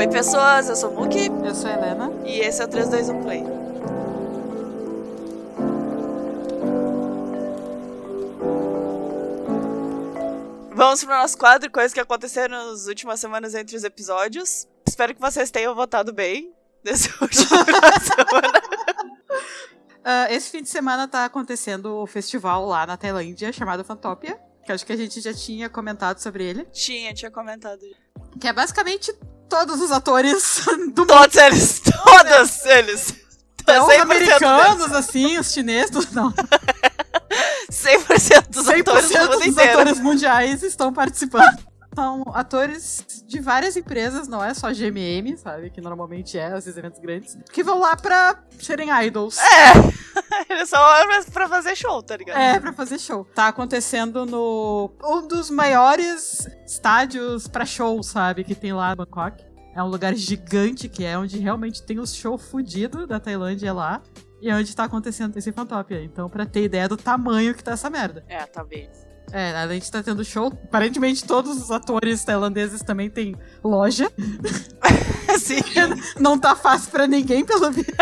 Oi, pessoas, eu sou o Muki. Eu sou a Helena. E esse é o 321 Play. Vamos pro nosso quadro, coisas que aconteceram nas últimas semanas entre os episódios. Espero que vocês tenham votado bem nesse último semana. Uh, esse fim de semana tá acontecendo o festival lá na Tailândia chamado Fantopia. Que acho que a gente já tinha comentado sobre ele. Tinha, tinha comentado. Que é basicamente todos os atores do Todos eles, todos eles. É, os 100% americanos, deles. assim, os chineses, não. 100% dos 100% atores do dos atores mundiais estão participando. São atores de várias empresas, não é só GMM, sabe? Que normalmente é esses eventos grandes. Que vão lá pra serem idols. É, eles só pra- fazer show, tá ligado? É, pra fazer show. Tá acontecendo no. Um dos maiores estádios pra show, sabe? Que tem lá em Bangkok. É um lugar gigante que é onde realmente tem os shows fudidos da Tailândia é lá. E é onde tá acontecendo esse Fantopia. Então, pra ter ideia do tamanho que tá essa merda. É, tá bem. É, além de estar tendo show, aparentemente todos os atores tailandeses também têm loja. Sim. Não tá fácil pra ninguém, pelo visto.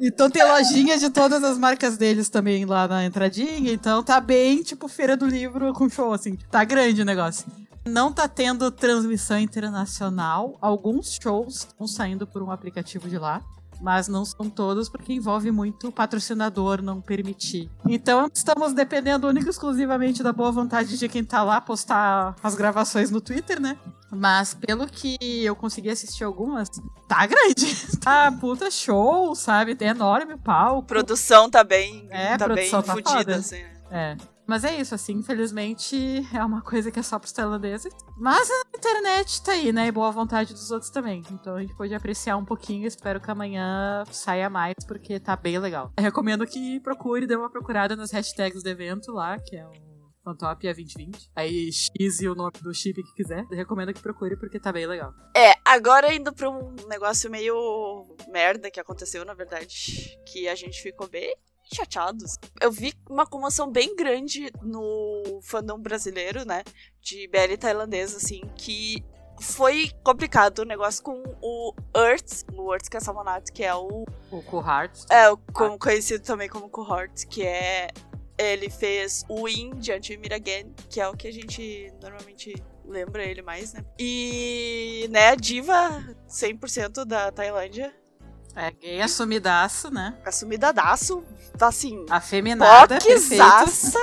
Então tem lojinha de todas as marcas deles também lá na entradinha. Então tá bem, tipo, feira do livro com show, assim. Tá grande o negócio. Não tá tendo transmissão internacional. Alguns shows estão saindo por um aplicativo de lá. Mas não são todos, porque envolve muito o patrocinador não permitir. Então estamos dependendo única e exclusivamente da boa vontade de quem tá lá postar as gravações no Twitter, né? Mas pelo que eu consegui assistir algumas, tá grande. Tá puta show, sabe? Tem enorme o palco. Produção tá bem, É, tá bem produção tá fodida, assim. né? É. Mas é isso, assim, infelizmente é uma coisa que é só pros tailandeses. Mas a internet tá aí, né? E boa vontade dos outros também. Então a gente pode apreciar um pouquinho. Espero que amanhã saia mais, porque tá bem legal. Eu recomendo que procure, dê uma procurada nas hashtags do evento lá, que é o Fantopia 2020. Aí X e o nome do chip que quiser. Eu recomendo que procure, porque tá bem legal. É, agora indo pra um negócio meio merda que aconteceu, na verdade, que a gente ficou bem chateados. Eu vi uma comoção bem grande no fandom brasileiro, né, de BL tailandesa, assim, que foi complicado o negócio com o Earth, o Earth Casamonat, que é o O Cohort. É, o como- conhecido também como Cohort, que é. Ele fez o In de Antimir Again, que é o que a gente normalmente lembra ele mais, né? E, né, a diva 100% da Tailândia, É gay assumidaço, né? assumidadaço, tá assim, Afeminada, poquezaça,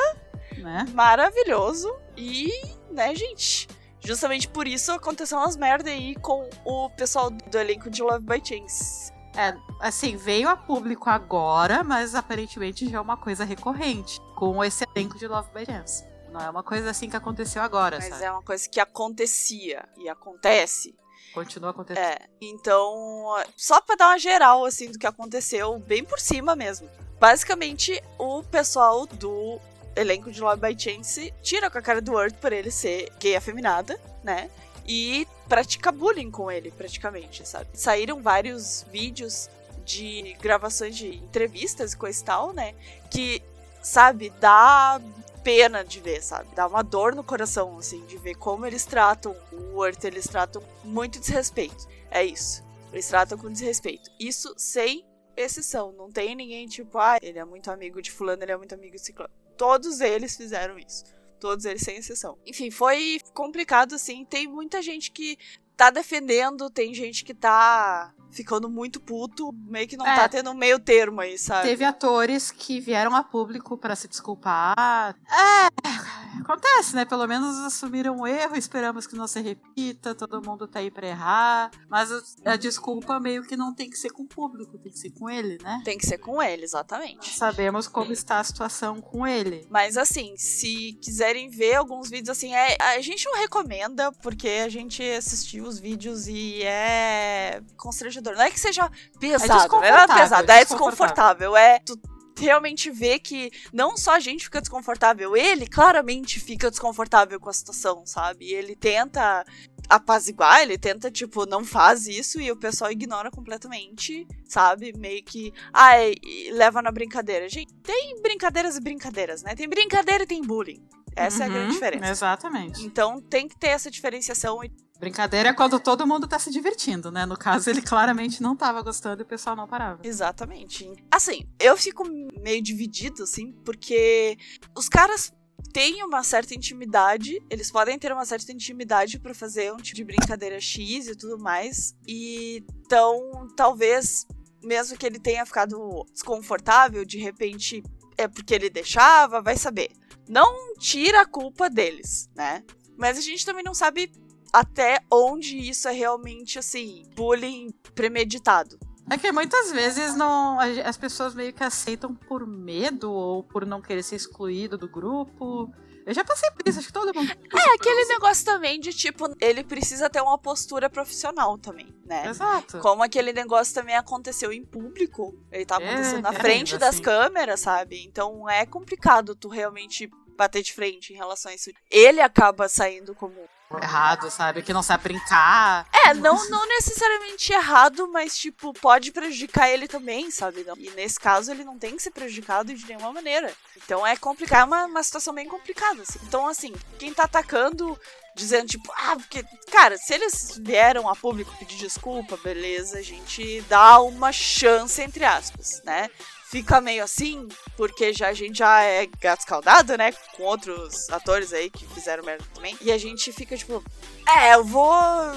Né? maravilhoso. E, né, gente, justamente por isso aconteceu umas merda aí com o pessoal do elenco de Love by Chance. É, assim, veio a público agora, mas aparentemente já é uma coisa recorrente, com esse elenco de Love by Chance. Não é uma coisa assim que aconteceu agora, Mas sabe? é uma coisa que acontecia e acontece. Continua acontecendo. É, então, só pra dar uma geral, assim, do que aconteceu, bem por cima mesmo. Basicamente, o pessoal do elenco de Love by Chance tira com a cara do Earth por ele ser gay afeminada, né? E pratica bullying com ele, praticamente, sabe? Saíram vários vídeos de gravações de entrevistas e coisa e tal, né? Que, sabe, dá pena de ver, sabe? Dá uma dor no coração, assim, de ver como eles tratam o Earth, eles tratam muito desrespeito. É isso. Eles tratam com desrespeito. Isso sem exceção. Não tem ninguém tipo, ah, ele é muito amigo de fulano, ele é muito amigo de ciclano. Todos eles fizeram isso. Todos eles sem exceção. Enfim, foi complicado, assim. Tem muita gente que tá defendendo, tem gente que tá ficando muito puto, meio que não É. tá tendo meio termo aí, sabe? Teve atores que vieram a público pra se desculpar. É, acontece, né? Pelo menos assumiram o erro, esperamos que não se repita, todo mundo tá aí pra errar. Mas a- a desculpa meio que não tem que ser com o público, tem que ser com ele, né? Tem que ser com ele, exatamente. Sabemos como está a situação com ele. Mas assim, se quiserem ver alguns vídeos assim, é, a gente não recomenda, porque a gente assistiu os vídeos e é constrangedor. Não é que seja pesado, não é desconfortável, pesado, é desconfortável. É tu realmente ver que não só a gente fica desconfortável, ele claramente fica desconfortável com a situação, sabe? Ele tenta apaziguar, ele tenta, tipo, não faz isso e o pessoal ignora completamente, sabe? Meio que, ai, leva na brincadeira. Gente, tem brincadeiras e brincadeiras, né? Tem brincadeira e tem bullying. Essa é a grande Uhum, diferença. Exatamente. Então tem que ter essa diferenciação e Brincadeira é quando todo mundo tá se divertindo, né? No caso, ele claramente não tava gostando e o pessoal não parava. Exatamente. Assim, eu fico meio dividido, assim, porque os caras têm uma certa intimidade, eles podem ter uma certa intimidade para fazer um tipo de brincadeira X e tudo mais. E então, talvez, mesmo que ele tenha ficado desconfortável, de repente é porque ele deixava, vai saber. Não tira a culpa deles, né? Mas a gente também não sabe até onde isso é realmente, assim, bullying premeditado. É que muitas vezes não as pessoas meio que aceitam por medo ou por não querer ser excluído do grupo. Eu já passei por isso, acho que todo mundo. É, aquele negócio também de tipo, ele precisa ter uma postura profissional também, né? Exato. Como aquele negócio também aconteceu em público, ele tá acontecendo é, na frente é, das assim. câmeras, sabe? Então é complicado tu realmente bater de frente em relação a isso. Ele acaba saindo como errado, sabe? Que não sabe brincar. É, não, não necessariamente errado, mas, tipo, pode prejudicar ele também, sabe? E nesse caso, ele não tem que ser prejudicado de nenhuma maneira. Então é complicado, é uma, uma situação bem complicada, assim. Então, assim, quem tá atacando dizendo, tipo, ah, porque, cara, se eles vieram a público pedir desculpa, beleza, a gente dá uma chance, entre aspas, né? Fica meio assim, porque já, a gente já é gato escaldado, né? Com outros atores aí que fizeram merda também. E a gente fica tipo, é, eu vou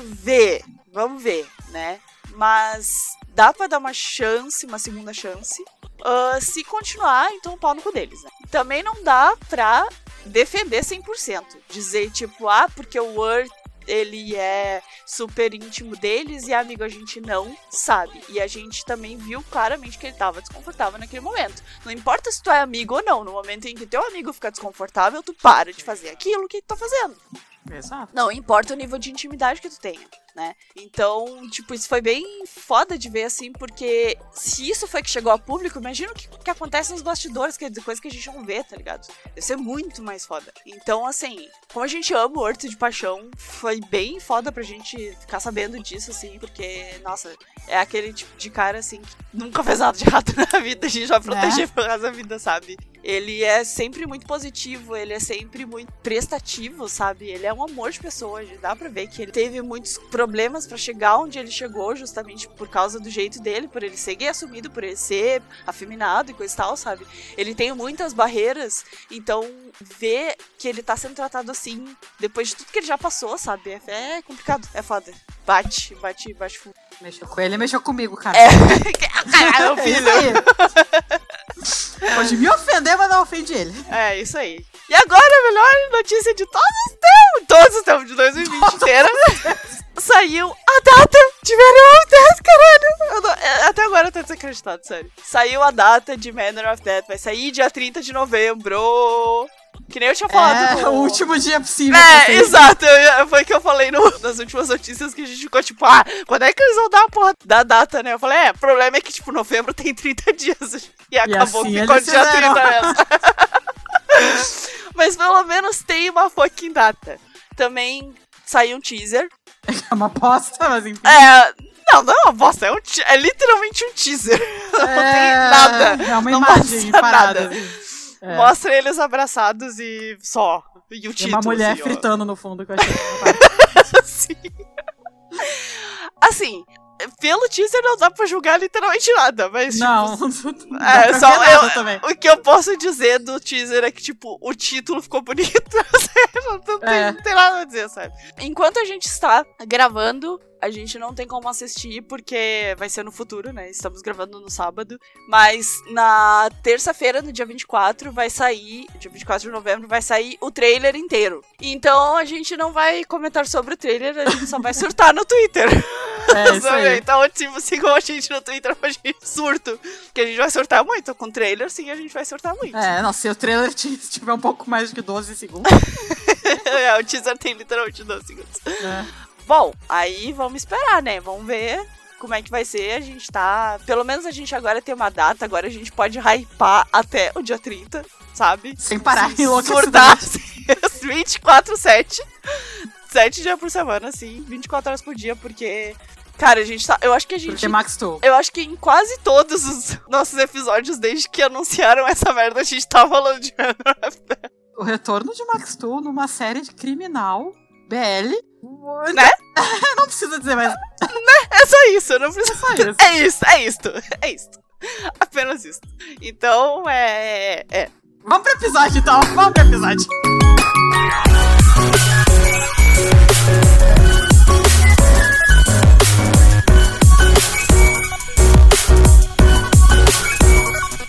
ver, vamos ver, né? Mas dá pra dar uma chance, uma segunda chance. Uh, se continuar, então pau no cu deles, né? Também não dá pra defender 100%. Dizer, tipo, ah, porque o Word ele é super íntimo deles e amigo a gente não sabe. E a gente também viu claramente que ele tava desconfortável naquele momento. Não importa se tu é amigo ou não, no momento em que teu amigo fica desconfortável, tu para de fazer aquilo que tu tá fazendo. Exato. Não importa o nível de intimidade que tu tenha né? Então, tipo, isso foi bem foda de ver, assim, porque se isso foi que chegou ao público, imagina o que, que acontece nos bastidores, que é coisa que a gente não vê, tá ligado? Deve ser muito mais foda. Então, assim, como a gente ama o Horto de Paixão, foi bem foda pra gente ficar sabendo disso, assim, porque, nossa, é aquele tipo de cara, assim, que nunca fez nada de errado na vida, a gente vai proteger é. pro resto da vida, sabe? Ele é sempre muito positivo, ele é sempre muito prestativo, sabe? Ele é um amor de pessoa, dá pra ver que ele teve muitos problemas para chegar onde ele chegou, justamente por causa do jeito dele, por ele ser gay assumido, por ele ser afeminado e coisa e tal, sabe? Ele tem muitas barreiras, então ver que ele tá sendo tratado assim, depois de tudo que ele já passou, sabe? É, é complicado, é foda. Bate, bate, bate fundo. Mexeu com ele, mexeu comigo, cara. É, caralho, filho. É Pode me ofender, mas não ofende ele. É, isso aí. E agora, a melhor notícia de todos os tempos, todos os tempos de 2020 inteira, saiu a data de Manor of Death, caralho. Não, é, até agora eu tô desacreditado, sério. Saiu a data de Manor of Death, vai sair dia 30 de novembro. Que nem eu tinha falado. É, no... o último dia possível. É, exato. Eu, foi o que eu falei no, nas últimas notícias que a gente ficou tipo, ah, quando é que eles vão dar a porra da data, né? Eu falei, é, o problema é que, tipo, novembro tem 30 dias. E acabou e assim, ficou dia 30 mesmo. Mas pelo menos tem uma fucking data. Também saiu um teaser. É uma aposta, mas enfim. É. Não, não é uma bosta, é, um é literalmente um teaser. Não é, tem nada. É uma não imagem parada. Nada. Assim. É. Mostra eles abraçados e só. E o título. E uma mulher assim, fritando no fundo que eu achei. Sim. Assim, pelo teaser não dá pra julgar literalmente nada, mas. Não, tipo, não é, só eu. O que eu posso dizer do teaser é que, tipo, o título ficou bonito. não, tem, é. não tem nada a dizer, sabe? Enquanto a gente está gravando, a gente não tem como assistir porque vai ser no futuro, né? Estamos gravando no sábado. Mas na terça-feira, no dia 24, vai sair. Dia 24 de novembro, vai sair o trailer inteiro. Então a gente não vai comentar sobre o trailer, a gente só vai surtar no Twitter. É, isso aí. Então, tipo, sigam a gente no Twitter pra gente surto. Que a gente vai surtar muito. Com o trailer, sim, a gente vai surtar muito. É, não, se o trailer tiver um pouco mais que 12 segundos. é, o teaser tem literalmente 12 segundos. É. Bom, aí vamos esperar, né? Vamos ver como é que vai ser. A gente tá. Pelo menos a gente agora tem uma data, agora a gente pode hypar até o dia 30, sabe? Sem parar em Surtar 24, 7. 7 dias por semana, assim, 24 horas por dia, porque. Cara, a gente tá. Eu acho que a gente. Porque Max Tool. Eu acho que em quase todos os nossos episódios, desde que anunciaram essa merda, a gente tá falando de O retorno de Max Tool numa série de criminal BL Né? não precisa dizer mais. É só isso, não preciso. Só isso. É isso, é isto, é isto. Apenas isso. Então, é. É. Vamos pro episódio então, vamos pro episódio.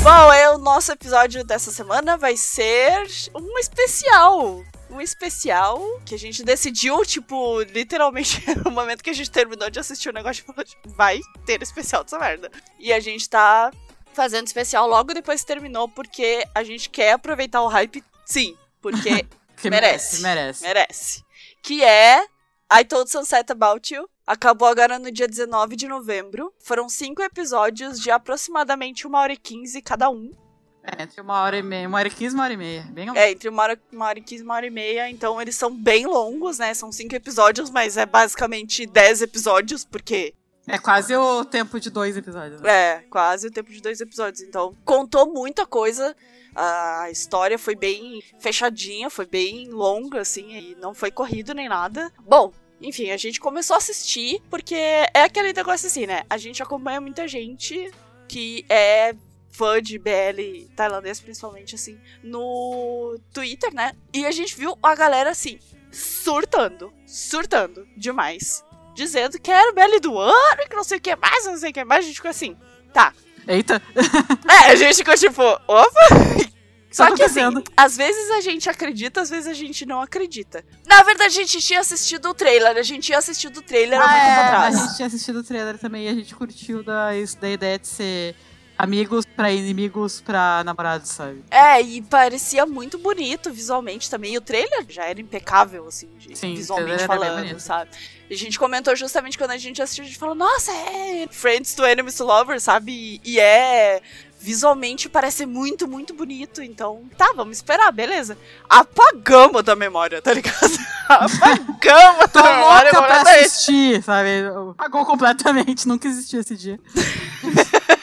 Bom, é, o nosso episódio dessa semana vai ser um especial. Um especial que a gente decidiu, tipo, literalmente no momento que a gente terminou de assistir o negócio, falou, tipo, vai ter especial dessa merda. E a gente tá fazendo especial logo depois que terminou, porque a gente quer aproveitar o hype, sim. Porque Que Merece. merece. merece. Que é I Told Sunset About You. Acabou agora no dia 19 de novembro. Foram cinco episódios de aproximadamente uma hora e quinze cada um. É, entre uma hora e meia, uma hora e quinze, uma hora e meia. Bem É, entre uma hora, uma hora e quinze e uma hora e meia. Então eles são bem longos, né? São cinco episódios, mas é basicamente dez episódios, porque É quase o tempo de dois episódios. né? é quase o tempo de dois episódios. Então contou muita coisa. A história foi bem fechadinha, foi bem longa, assim, e não foi corrido nem nada. Bom, enfim, a gente começou a assistir porque é aquele negócio assim, né? A gente acompanha muita gente que é fã de BL tailandês, principalmente, assim, no Twitter, né? E a gente viu a galera, assim, surtando, surtando demais. Dizendo que era o BL do ano e que não sei o que mais, não sei o que mais. A gente ficou assim, tá. Eita, É, a gente ficou tipo, opa! Só Tá que assim, acontecendo. às vezes a gente acredita, às vezes a gente não acredita. Na verdade, a gente tinha assistido o trailer, a gente tinha assistido o trailer há Ah, muito tempo é, atrás. a gente tinha assistido o trailer também e a gente curtiu da, isso- da ideia de ser amigos pra inimigos pra namorados, sabe? É, e parecia muito bonito visualmente também. E o trailer já era impecável, assim, de- Sim, visualmente falando, sabe? E a gente comentou justamente quando a gente assistiu, a gente falou, nossa, é Friends to Enemies to Lovers, sabe? E, é. Visualmente parece muito, muito bonito. Então, tá, vamos esperar, beleza. Apagamos da memória, tá ligado? Apagamos Tô da memória louca pra assistir, sabe? Apagou completamente, nunca existiu esse dia.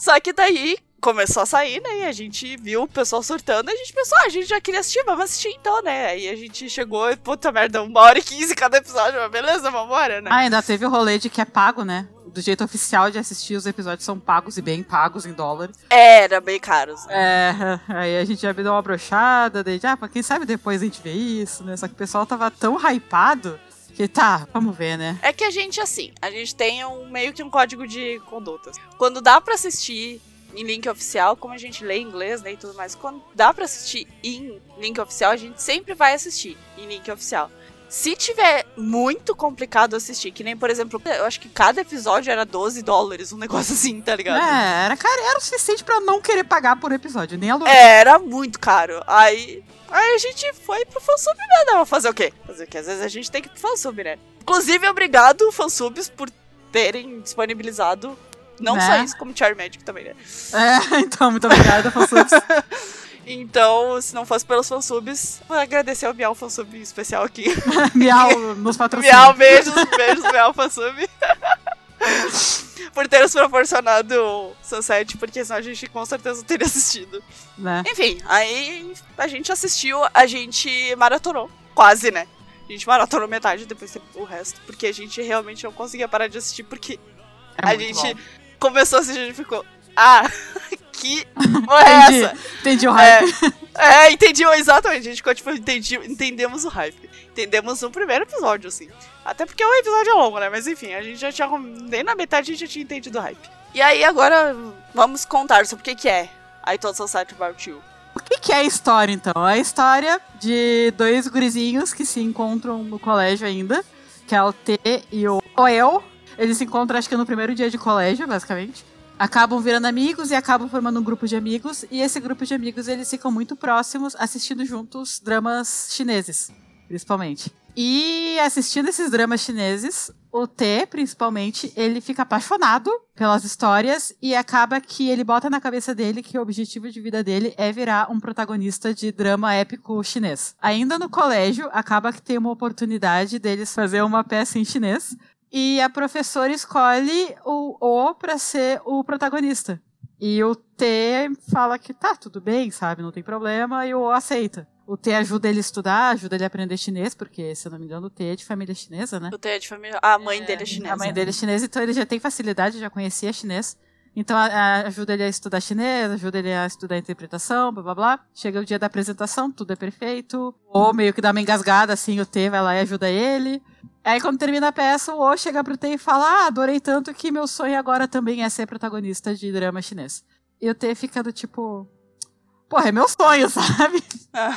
Só que daí começou a sair, né? E a gente viu o pessoal surtando. E a gente pensou, ah, a gente já queria assistir, vamos assistir então, né? Aí a gente chegou e, puta merda, uma hora e quinze cada episódio. Mas beleza, vambora, né? Ah, ainda teve o rolê de que é pago, né? Do jeito oficial de assistir, os episódios são pagos e bem pagos em dólar. Era bem caros. né? É, aí a gente já me deu uma brochada, daí, ah, pra quem sabe depois a gente vê isso, né? Só que o pessoal tava tão hypado que tá, vamos ver, né? É que a gente, assim, a gente tem um meio que um código de condutas. Quando dá pra assistir em link oficial, como a gente lê em inglês, né, e tudo mais, quando dá pra assistir em link oficial, a gente sempre vai assistir em link oficial. Se tiver muito complicado assistir, que nem, por exemplo, eu acho que cada episódio era 12 dólares, um negócio assim, tá ligado? É, era, cara, era o suficiente pra não querer pagar por episódio, nem aluguel. Era muito caro. Aí, aí a gente foi pro fansub, né? Não, fazer o quê? Fazer o quê? Às vezes a gente tem que ir pro fansub, né? Inclusive, obrigado, fansubs, por terem disponibilizado não Né? só isso, como Char Magic também, né? É, então, muito obrigada, fansubs. Então, se não fosse pelos fansubs, vou agradecer ao Miau fansub especial aqui. Miau nos patrocina. Miau, beijos, beijos, Miau fansub. por ter nos proporcionado o Sunset, porque senão a gente com certeza não teria assistido. Né? Enfim, aí a gente assistiu, a gente maratonou, quase, né? A gente maratonou metade, depois o resto, porque a gente realmente não conseguia parar de assistir, porque É a gente bom. começou a assistir e ficou, ah, que porra é Entendi, essa? entendi o hype. É, é, entendi, exatamente, a gente ficou tipo, entendi, entendemos o hype. Entendemos no primeiro episódio, assim. Até porque o episódio é longo, né? Mas enfim, a gente já tinha, nem na metade a gente já tinha entendido o hype. E aí agora vamos contar sobre o que que é I Told Society About You. O que, que é a história, então? É a história de dois gurizinhos que se encontram no colégio ainda, que é o T e o El. Eles se encontram, acho que no primeiro dia de colégio, basicamente. Acabam virando amigos e acabam formando um grupo de amigos. E esse grupo de amigos, eles ficam muito próximos, assistindo juntos dramas chineses, principalmente. E assistindo esses dramas chineses, o T, principalmente, ele fica apaixonado pelas histórias e acaba que ele bota na cabeça dele que o objetivo de vida dele é virar um protagonista de drama épico chinês. Ainda no colégio, acaba que tem uma oportunidade deles fazer uma peça em chinês e a professora escolhe o O pra ser o protagonista. E o T fala que tá, tudo bem, sabe, não tem problema, e o O aceita. O T ajuda ele a estudar, ajuda ele a aprender chinês, porque, se eu não me engano, o T é de família chinesa, né? O T é de família. A mãe é, dele é chinesa. A mãe dele é chinesa, então ele já tem facilidade, já conhecia chinês. Então a, a, ajuda ele a estudar chinês, ajuda ele a estudar interpretação, blá blá blá. Chega o dia da apresentação, tudo é perfeito. Ou meio que dá uma engasgada, assim, o T vai lá e ajuda ele. Aí quando termina a peça, o O chega pro T e fala: Ah, adorei tanto que meu sonho agora também é ser protagonista de drama chinês. E o T fica do tipo. Porra, é meu sonho, sabe? Ah.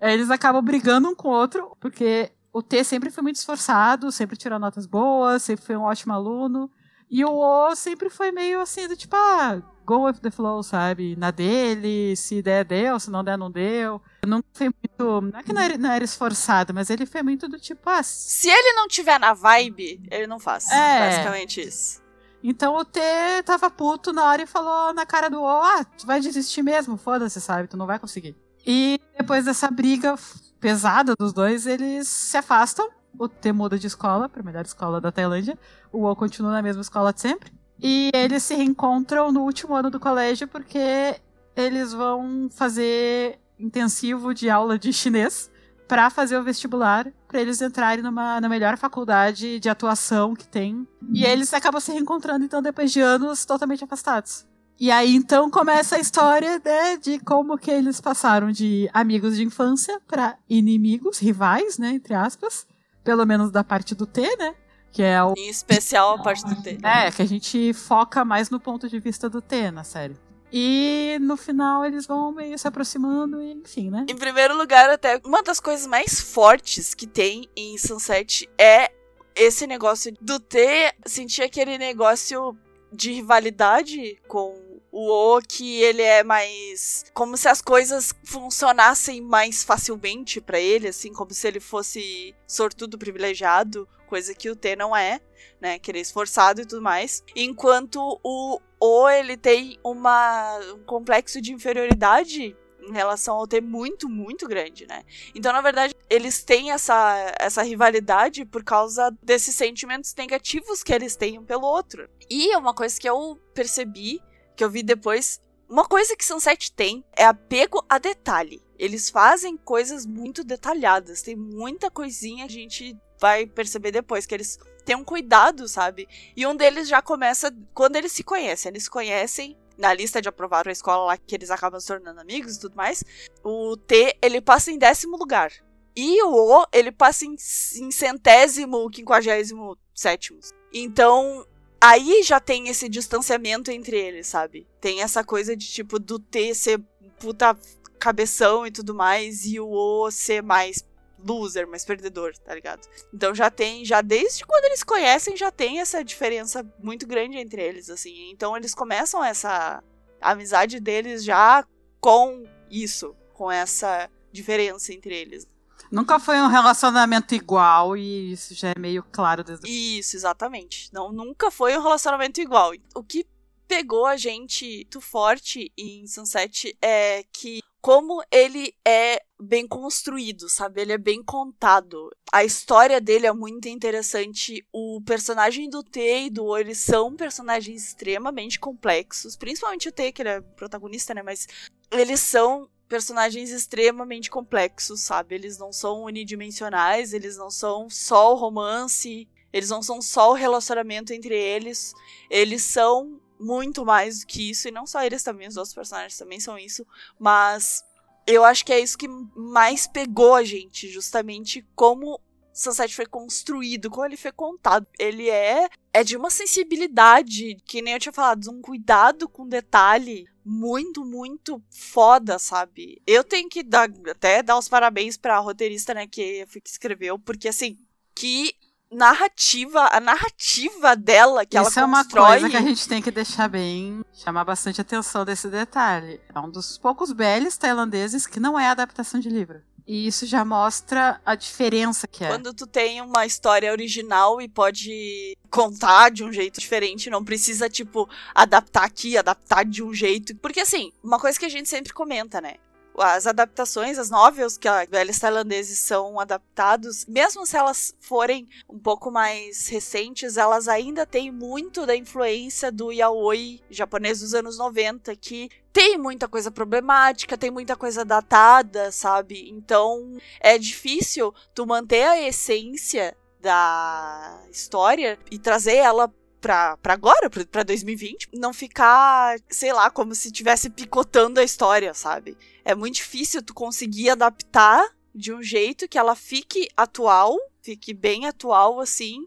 Aí eles acabam brigando um com o outro, porque o T sempre foi muito esforçado, sempre tirou notas boas, sempre foi um ótimo aluno. E o O sempre foi meio assim, do tipo, ah, go with the flow, sabe? Na dele, se der, deu, se não der, não deu. Não foi muito. Não é que não era, não era esforçado, mas ele foi muito do tipo, ah. Se ele não tiver na vibe, ele não faz. É. Basicamente isso. Então o T tava puto na hora e falou na cara do O, ah, tu vai desistir mesmo, foda-se, sabe? Tu não vai conseguir. E depois dessa briga pesada dos dois, eles se afastam. O T muda de escola, pra melhor escola da Tailândia. O O continua na mesma escola de sempre. E eles se reencontram no último ano do colégio porque eles vão fazer intensivo de aula de chinês para fazer o vestibular, para eles entrarem numa, na melhor faculdade de atuação que tem. E eles acabam se reencontrando, então, depois de anos totalmente afastados. E aí, então, começa a história né, de como que eles passaram de amigos de infância para inimigos, rivais, né, entre aspas. Pelo menos da parte do T, né? Que é o... Em especial a parte do T. É, que a gente foca mais no ponto de vista do T na série. E no final eles vão meio se aproximando, e, enfim, né? Em primeiro lugar, até uma das coisas mais fortes que tem em Sunset é esse negócio do T sentir aquele negócio de rivalidade com o O, que ele é mais. Como se as coisas funcionassem mais facilmente para ele, assim, como se ele fosse sortudo privilegiado, coisa que o T não é, né? Que ele é esforçado e tudo mais. Enquanto o O, ele tem uma, um complexo de inferioridade em relação ao T muito, muito grande, né? Então, na verdade, eles têm essa, essa rivalidade por causa desses sentimentos negativos que eles têm um pelo outro. E uma coisa que eu percebi que eu vi depois. Uma coisa que Sunset tem é apego a detalhe. Eles fazem coisas muito detalhadas. Tem muita coisinha que a gente vai perceber depois que eles têm um cuidado, sabe? E um deles já começa quando eles se conhecem. Eles se conhecem na lista de aprovado a escola lá que eles acabam se tornando amigos e tudo mais. O T, ele passa em décimo lugar. E o O, ele passa em, em centésimo, quinquagésimo sétimo. Então, aí já tem esse distanciamento entre eles, sabe? Tem essa coisa de tipo do T ser puta cabeção e tudo mais e o O ser mais loser, mais perdedor, tá ligado? Então já tem, já desde quando eles conhecem, já tem essa diferença muito grande entre eles, assim. Então eles começam essa amizade deles já com isso, com essa diferença entre eles. Nunca foi um relacionamento igual e isso já é meio claro desde Isso, exatamente. Não, nunca foi um relacionamento igual. O que pegou a gente muito forte em Sunset é que como ele é bem construído, sabe? Ele é bem contado. A história dele é muito interessante. O personagem do T e do O, eles são personagens extremamente complexos. Principalmente o T, que ele é protagonista, né? Mas eles são personagens extremamente complexos, sabe? Eles não são unidimensionais, eles não são só o romance, eles não são só o relacionamento entre eles, eles são muito mais do que isso, e não só eles também, os outros personagens também são isso, mas eu acho que é isso que mais pegou a gente, justamente como Sunset foi construído, como ele foi contado. Ele é é de uma sensibilidade, que nem eu tinha falado, um cuidado com detalhe muito, muito foda, sabe? Eu tenho que dar, até dar os parabéns pra roteirista, né, que, que escreveu, porque assim, que narrativa, a narrativa dela que Isso ela constrói... Isso é uma coisa que a gente tem que deixar bem, chamar bastante atenção desse detalhe. É um dos poucos belos tailandeses que não é adaptação de livro. E isso já mostra a diferença que é. Quando tu tem uma história original e pode contar de um jeito diferente, não precisa, tipo, adaptar aqui, adaptar de um jeito. Porque, assim, uma coisa que a gente sempre comenta, né? As adaptações, as novels que velhos tailandeses são adaptados, mesmo se elas forem um pouco mais recentes, elas ainda têm muito da influência do yaoi japonês dos anos 90, que tem muita coisa problemática, tem muita coisa datada, sabe? Então é difícil tu manter a essência da história e trazer ela pra, pra agora, pra, pra 2020, não ficar, sei lá, como se estivesse picotando a história, sabe? É muito difícil tu conseguir adaptar de um jeito que ela fique atual, fique bem atual assim,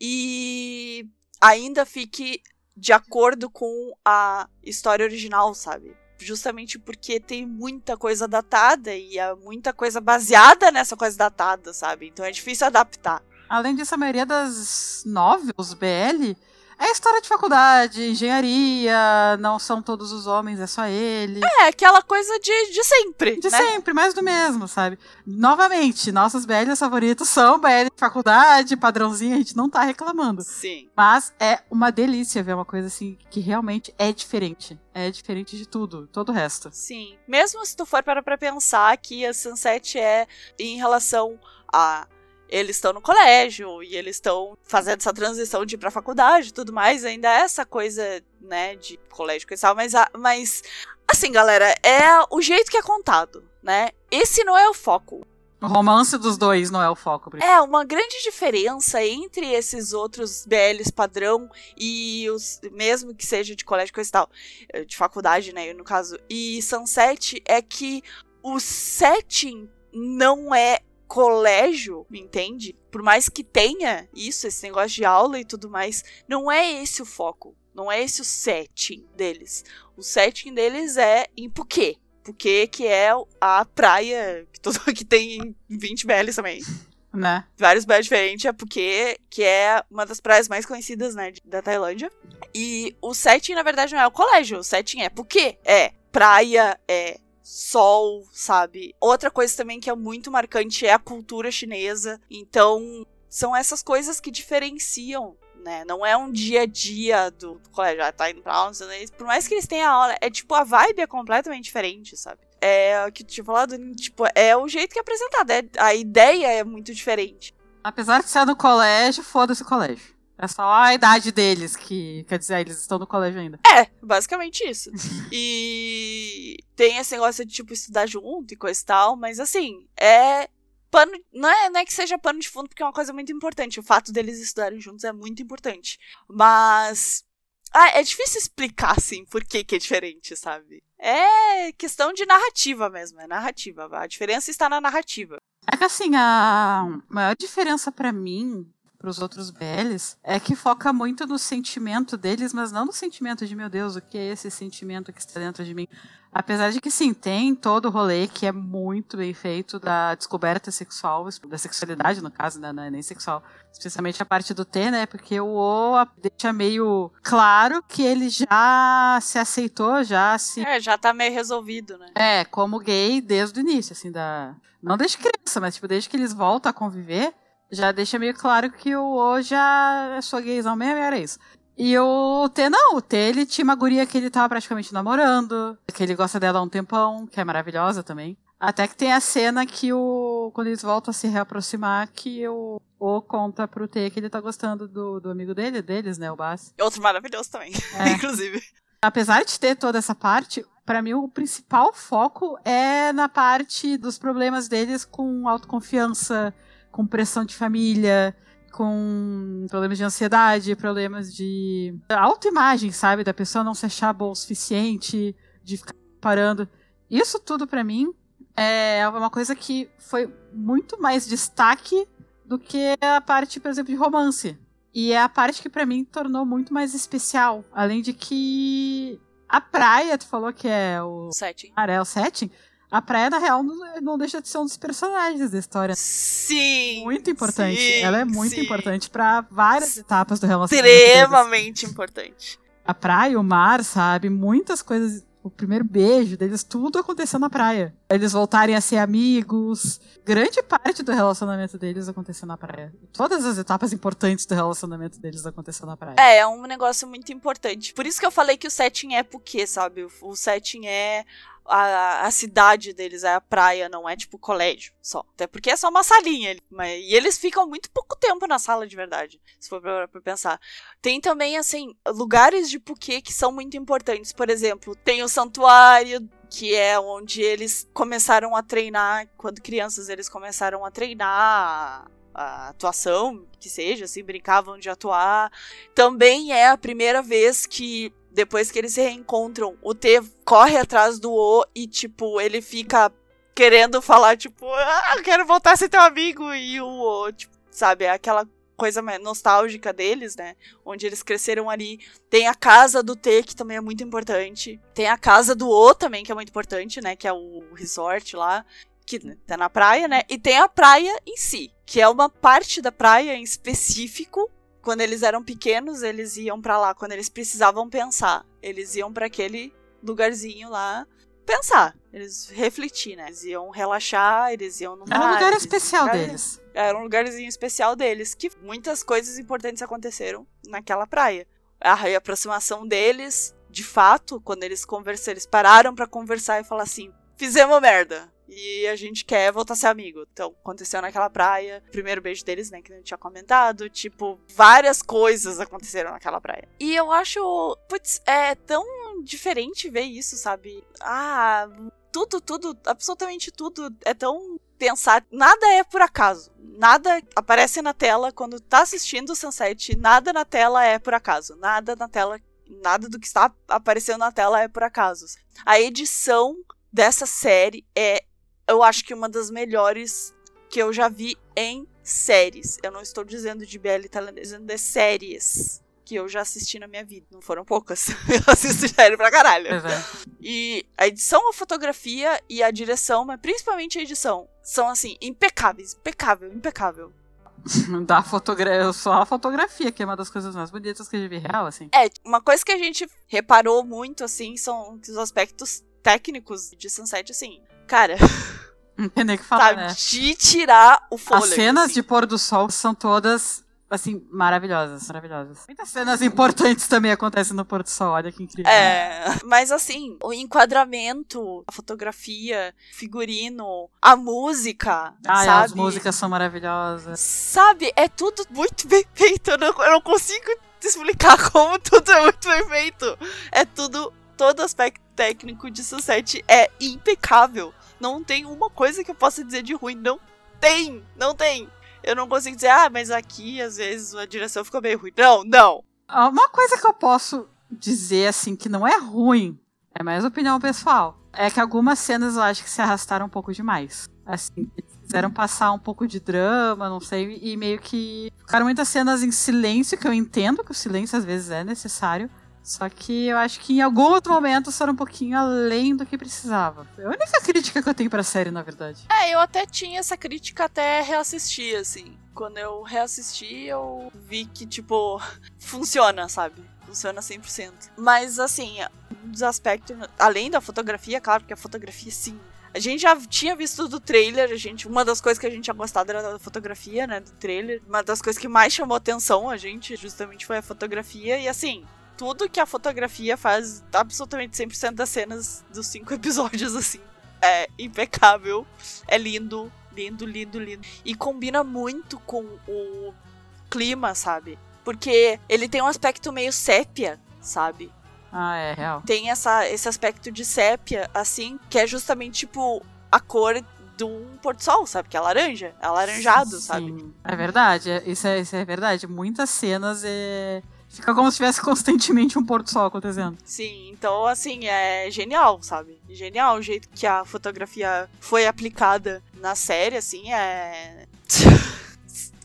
e ainda fique de acordo com a história original, sabe? Justamente porque tem muita coisa datada e há muita coisa baseada nessa coisa datada, sabe? Então é difícil adaptar. Além disso, a maioria das novels BL é história de faculdade, engenharia, não são todos os homens, é só ele. É, aquela coisa de, de sempre. De né? sempre, mais do mesmo, sabe? Novamente, nossos BLs favoritos são BL de faculdade, padrãozinho, a gente não tá reclamando. Sim. Mas é uma delícia ver uma coisa assim que realmente é diferente. É diferente de tudo, todo o resto. Sim. Mesmo se tu for para pra pensar que a Sunset é em relação a eles estão no colégio e eles estão fazendo essa transição de ir pra faculdade e tudo mais, ainda é essa coisa, né, de colégio e tal, mas, mas assim, galera, é o jeito que é contado, né? Esse não é o foco. O romance dos dois não é o foco. É, uma grande diferença entre esses outros BLs padrão e os, mesmo que seja de colégio e tal, de faculdade, né, no caso, e Sunset, é que o setting não é colégio, me entende? Por mais que tenha isso, esse negócio de aula e tudo mais, não é esse o foco. Não é esse o setting deles. O setting deles é em Puquê. Puquê, que é a praia que, todo, que tem 20 BLs também. Né? Vários BLs diferentes. É Puquê, que é uma das praias mais conhecidas, né, da Tailândia. E o setting, na verdade, não é o colégio. O setting é Puquê. É praia, é sol, sabe? Outra coisa também que é muito marcante é a cultura chinesa. Então, são essas coisas que diferenciam né? Não é um dia a dia do, do colégio, ah, tá indo pra aula, por mais que eles tenham aula, é tipo, a vibe é completamente diferente, sabe? É o que tu tinha falado, tipo, é o jeito que é apresentado, é, a ideia é muito diferente. Apesar de ser no colégio, foda-se o colégio. É só a idade deles que. Quer dizer, eles estão no colégio ainda. É, basicamente isso. e tem esse negócio de, tipo, estudar junto e coisa e tal, mas assim, é. Pano, não é, não é que seja pano de fundo, porque é uma coisa muito importante. O fato deles estudarem juntos é muito importante. Mas. Ah, é difícil explicar, assim, por que, que é diferente, sabe? É questão de narrativa mesmo, é narrativa. A diferença está na narrativa. É que assim, a maior diferença para mim para os outros BLs é que foca muito no sentimento deles, mas não no sentimento de meu Deus, o que é esse sentimento que está dentro de mim. Apesar de que sim, tem todo o rolê que é muito bem feito da descoberta sexual, da sexualidade, no caso, né? Não é nem sexual. Especialmente a parte do T, né? Porque o O deixa meio claro que ele já se aceitou, já se. É, já tá meio resolvido, né? É, como gay desde o início, assim, da. Não desde criança, mas tipo, desde que eles voltam a conviver, já deixa meio claro que o O já é sua gaysão mesmo, era isso. E o T não, o T ele tinha uma guria que ele tava praticamente namorando, que ele gosta dela há um tempão, que é maravilhosa também. Até que tem a cena que o. Quando eles voltam a se reaproximar, que o O conta pro T que ele tá gostando do, do amigo dele, deles, né? O Bass. Outro maravilhoso também, é. inclusive. Apesar de ter toda essa parte, para mim o principal foco é na parte dos problemas deles com autoconfiança, com pressão de família, com problemas de ansiedade, problemas de autoimagem, sabe? Da pessoa não se achar boa o suficiente, de ficar parando. Isso tudo para mim é uma coisa que foi muito mais destaque do que a parte, por exemplo, de romance. E é a parte que para mim tornou muito mais especial. Além de que a praia, tu falou que é o setting. Ah, é o setting a praia, na real, não deixa de ser um dos personagens da história. Sim! Muito importante. Sim, Ela é muito sim. importante para várias etapas do relacionamento. Extremamente importante. A praia, o mar, sabe? Muitas coisas o primeiro beijo deles, tudo aconteceu na praia. Eles voltarem a ser amigos. Grande parte do relacionamento deles aconteceu na praia. Todas as etapas importantes do relacionamento deles aconteceu na praia. É, é um negócio muito importante. Por isso que eu falei que o setting é porque, sabe? O setting é a, a cidade deles é a praia, não é tipo colégio só. Até porque é só uma salinha. Mas, e eles ficam muito pouco tempo na sala de verdade, se for pra, pra pensar. Tem também, assim, lugares de Puquê que são muito importantes. Por exemplo, tem o santuário que é onde eles começaram a treinar, quando crianças eles começaram a treinar a atuação, que seja, assim, brincavam de atuar. Também é a primeira vez que depois que eles se reencontram, o T corre atrás do O e, tipo, ele fica querendo falar, tipo, ah, eu quero voltar a ser teu amigo. E o O, tipo, sabe, é aquela coisa nostálgica deles, né? Onde eles cresceram ali. Tem a casa do T, que também é muito importante. Tem a casa do O também, que é muito importante, né? Que é o resort lá. Que tá na praia, né? E tem a praia em si, que é uma parte da praia em específico quando eles eram pequenos, eles iam para lá quando eles precisavam pensar. Eles iam para aquele lugarzinho lá pensar, eles refletir, né? Eles iam relaxar, eles iam no Era um lugar especial deles. Era um lugarzinho especial deles, que muitas coisas importantes aconteceram naquela praia. A reaproximação deles, de fato, quando eles conversaram, eles pararam para conversar e falar assim: fizemos merda e a gente quer voltar a ser amigo. Então, aconteceu naquela praia, primeiro beijo deles, né, que gente tinha comentado, tipo, várias coisas aconteceram naquela praia. E eu acho, putz, é tão diferente ver isso, sabe? Ah, tudo, tudo, absolutamente tudo é tão pensar, nada é por acaso. Nada aparece na tela quando tá assistindo o Sunset, nada na tela é por acaso. Nada na tela, nada do que está aparecendo na tela é por acaso. A edição dessa série é eu acho que uma das melhores que eu já vi em séries. Eu não estou dizendo de BL italiana, dizendo de séries que eu já assisti na minha vida. Não foram poucas. eu assisto série pra caralho. Uhum. E a edição, a fotografia e a direção, mas principalmente a edição, são assim, impecáveis. Impecável, impecável. da fotografia, só a fotografia, que é uma das coisas mais bonitas que eu já vi real, assim. É, uma coisa que a gente reparou muito, assim, são os aspectos técnicos de Sunset, assim. Cara. Não tem nem que falar, sabe, né? De tirar o fôlego. As cenas assim. de pôr do sol são todas, assim, maravilhosas, maravilhosas. Muitas cenas importantes também acontecem no pôr do sol, olha que incrível. É, mas assim, o enquadramento, a fotografia, figurino, a música, ah, sabe? as músicas são maravilhosas. Sabe, é tudo muito bem feito, eu não, eu não consigo explicar como tudo é muito bem feito. É tudo todo aspecto técnico de Sunset é impecável. Não tem uma coisa que eu possa dizer de ruim. Não tem! Não tem! Eu não consigo dizer, ah, mas aqui às vezes a direção ficou meio ruim. Não, não! Ah, uma coisa que eu posso dizer, assim, que não é ruim, é mais opinião pessoal, é que algumas cenas eu acho que se arrastaram um pouco demais. Assim, quiseram passar um pouco de drama, não sei, e meio que ficaram muitas cenas em silêncio, que eu entendo que o silêncio às vezes é necessário, só que eu acho que em algum outro momento foram um pouquinho além do que precisava. É a única crítica que eu tenho pra série, na verdade. É, eu até tinha essa crítica até reassistir, assim. Quando eu reassisti, eu vi que, tipo, funciona, sabe? Funciona 100%. Mas, assim, um dos aspectos, além da fotografia, claro que a fotografia, sim, a gente já tinha visto do trailer, a gente, uma das coisas que a gente tinha gostado era da fotografia, né, do trailer. Uma das coisas que mais chamou atenção a gente, justamente, foi a fotografia. E assim, tudo que a fotografia faz, absolutamente 100% das cenas dos cinco episódios, assim. É impecável. É lindo, lindo, lindo, lindo. E combina muito com o clima, sabe? Porque ele tem um aspecto meio sépia, sabe? Ah, é real. Tem essa, esse aspecto de sépia, assim, que é justamente tipo a cor de um pôr-do-sol, sabe? Que é laranja, é alaranjado, Sim, sabe? É verdade, é, isso é, isso é verdade. Muitas cenas é Fica como se tivesse constantemente um pôr do sol acontecendo. Sim, então assim, é genial, sabe? Genial o jeito que a fotografia foi aplicada na série, assim, é.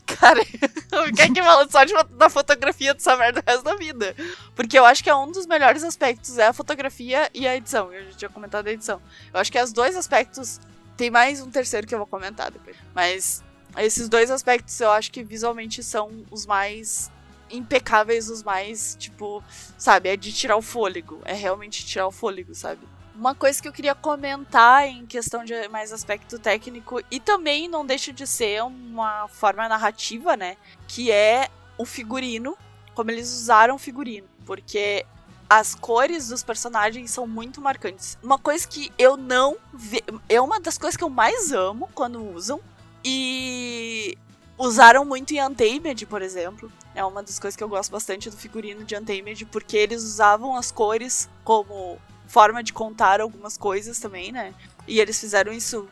Cara, quem que fala só de, da fotografia dessa merda o resto da vida? Porque eu acho que é um dos melhores aspectos, é a fotografia e a edição. Eu já tinha comentado a edição. Eu acho que os dois aspectos. Tem mais um terceiro que eu vou comentar depois. Mas esses dois aspectos eu acho que visualmente são os mais impecáveis os mais, tipo, sabe, é de tirar o fôlego. É realmente tirar o fôlego, sabe? Uma coisa que eu queria comentar em questão de mais aspecto técnico, e também não deixa de ser uma forma narrativa, né? Que é o figurino, como eles usaram o figurino. Porque as cores dos personagens são muito marcantes. Uma coisa que eu não é uma das coisas que eu mais amo quando usam e usaram muito em Untamed, por exemplo. É uma das coisas que eu gosto bastante do figurino de Untamed, porque eles usavam as cores como forma de contar algumas coisas também, né? E eles fizeram isso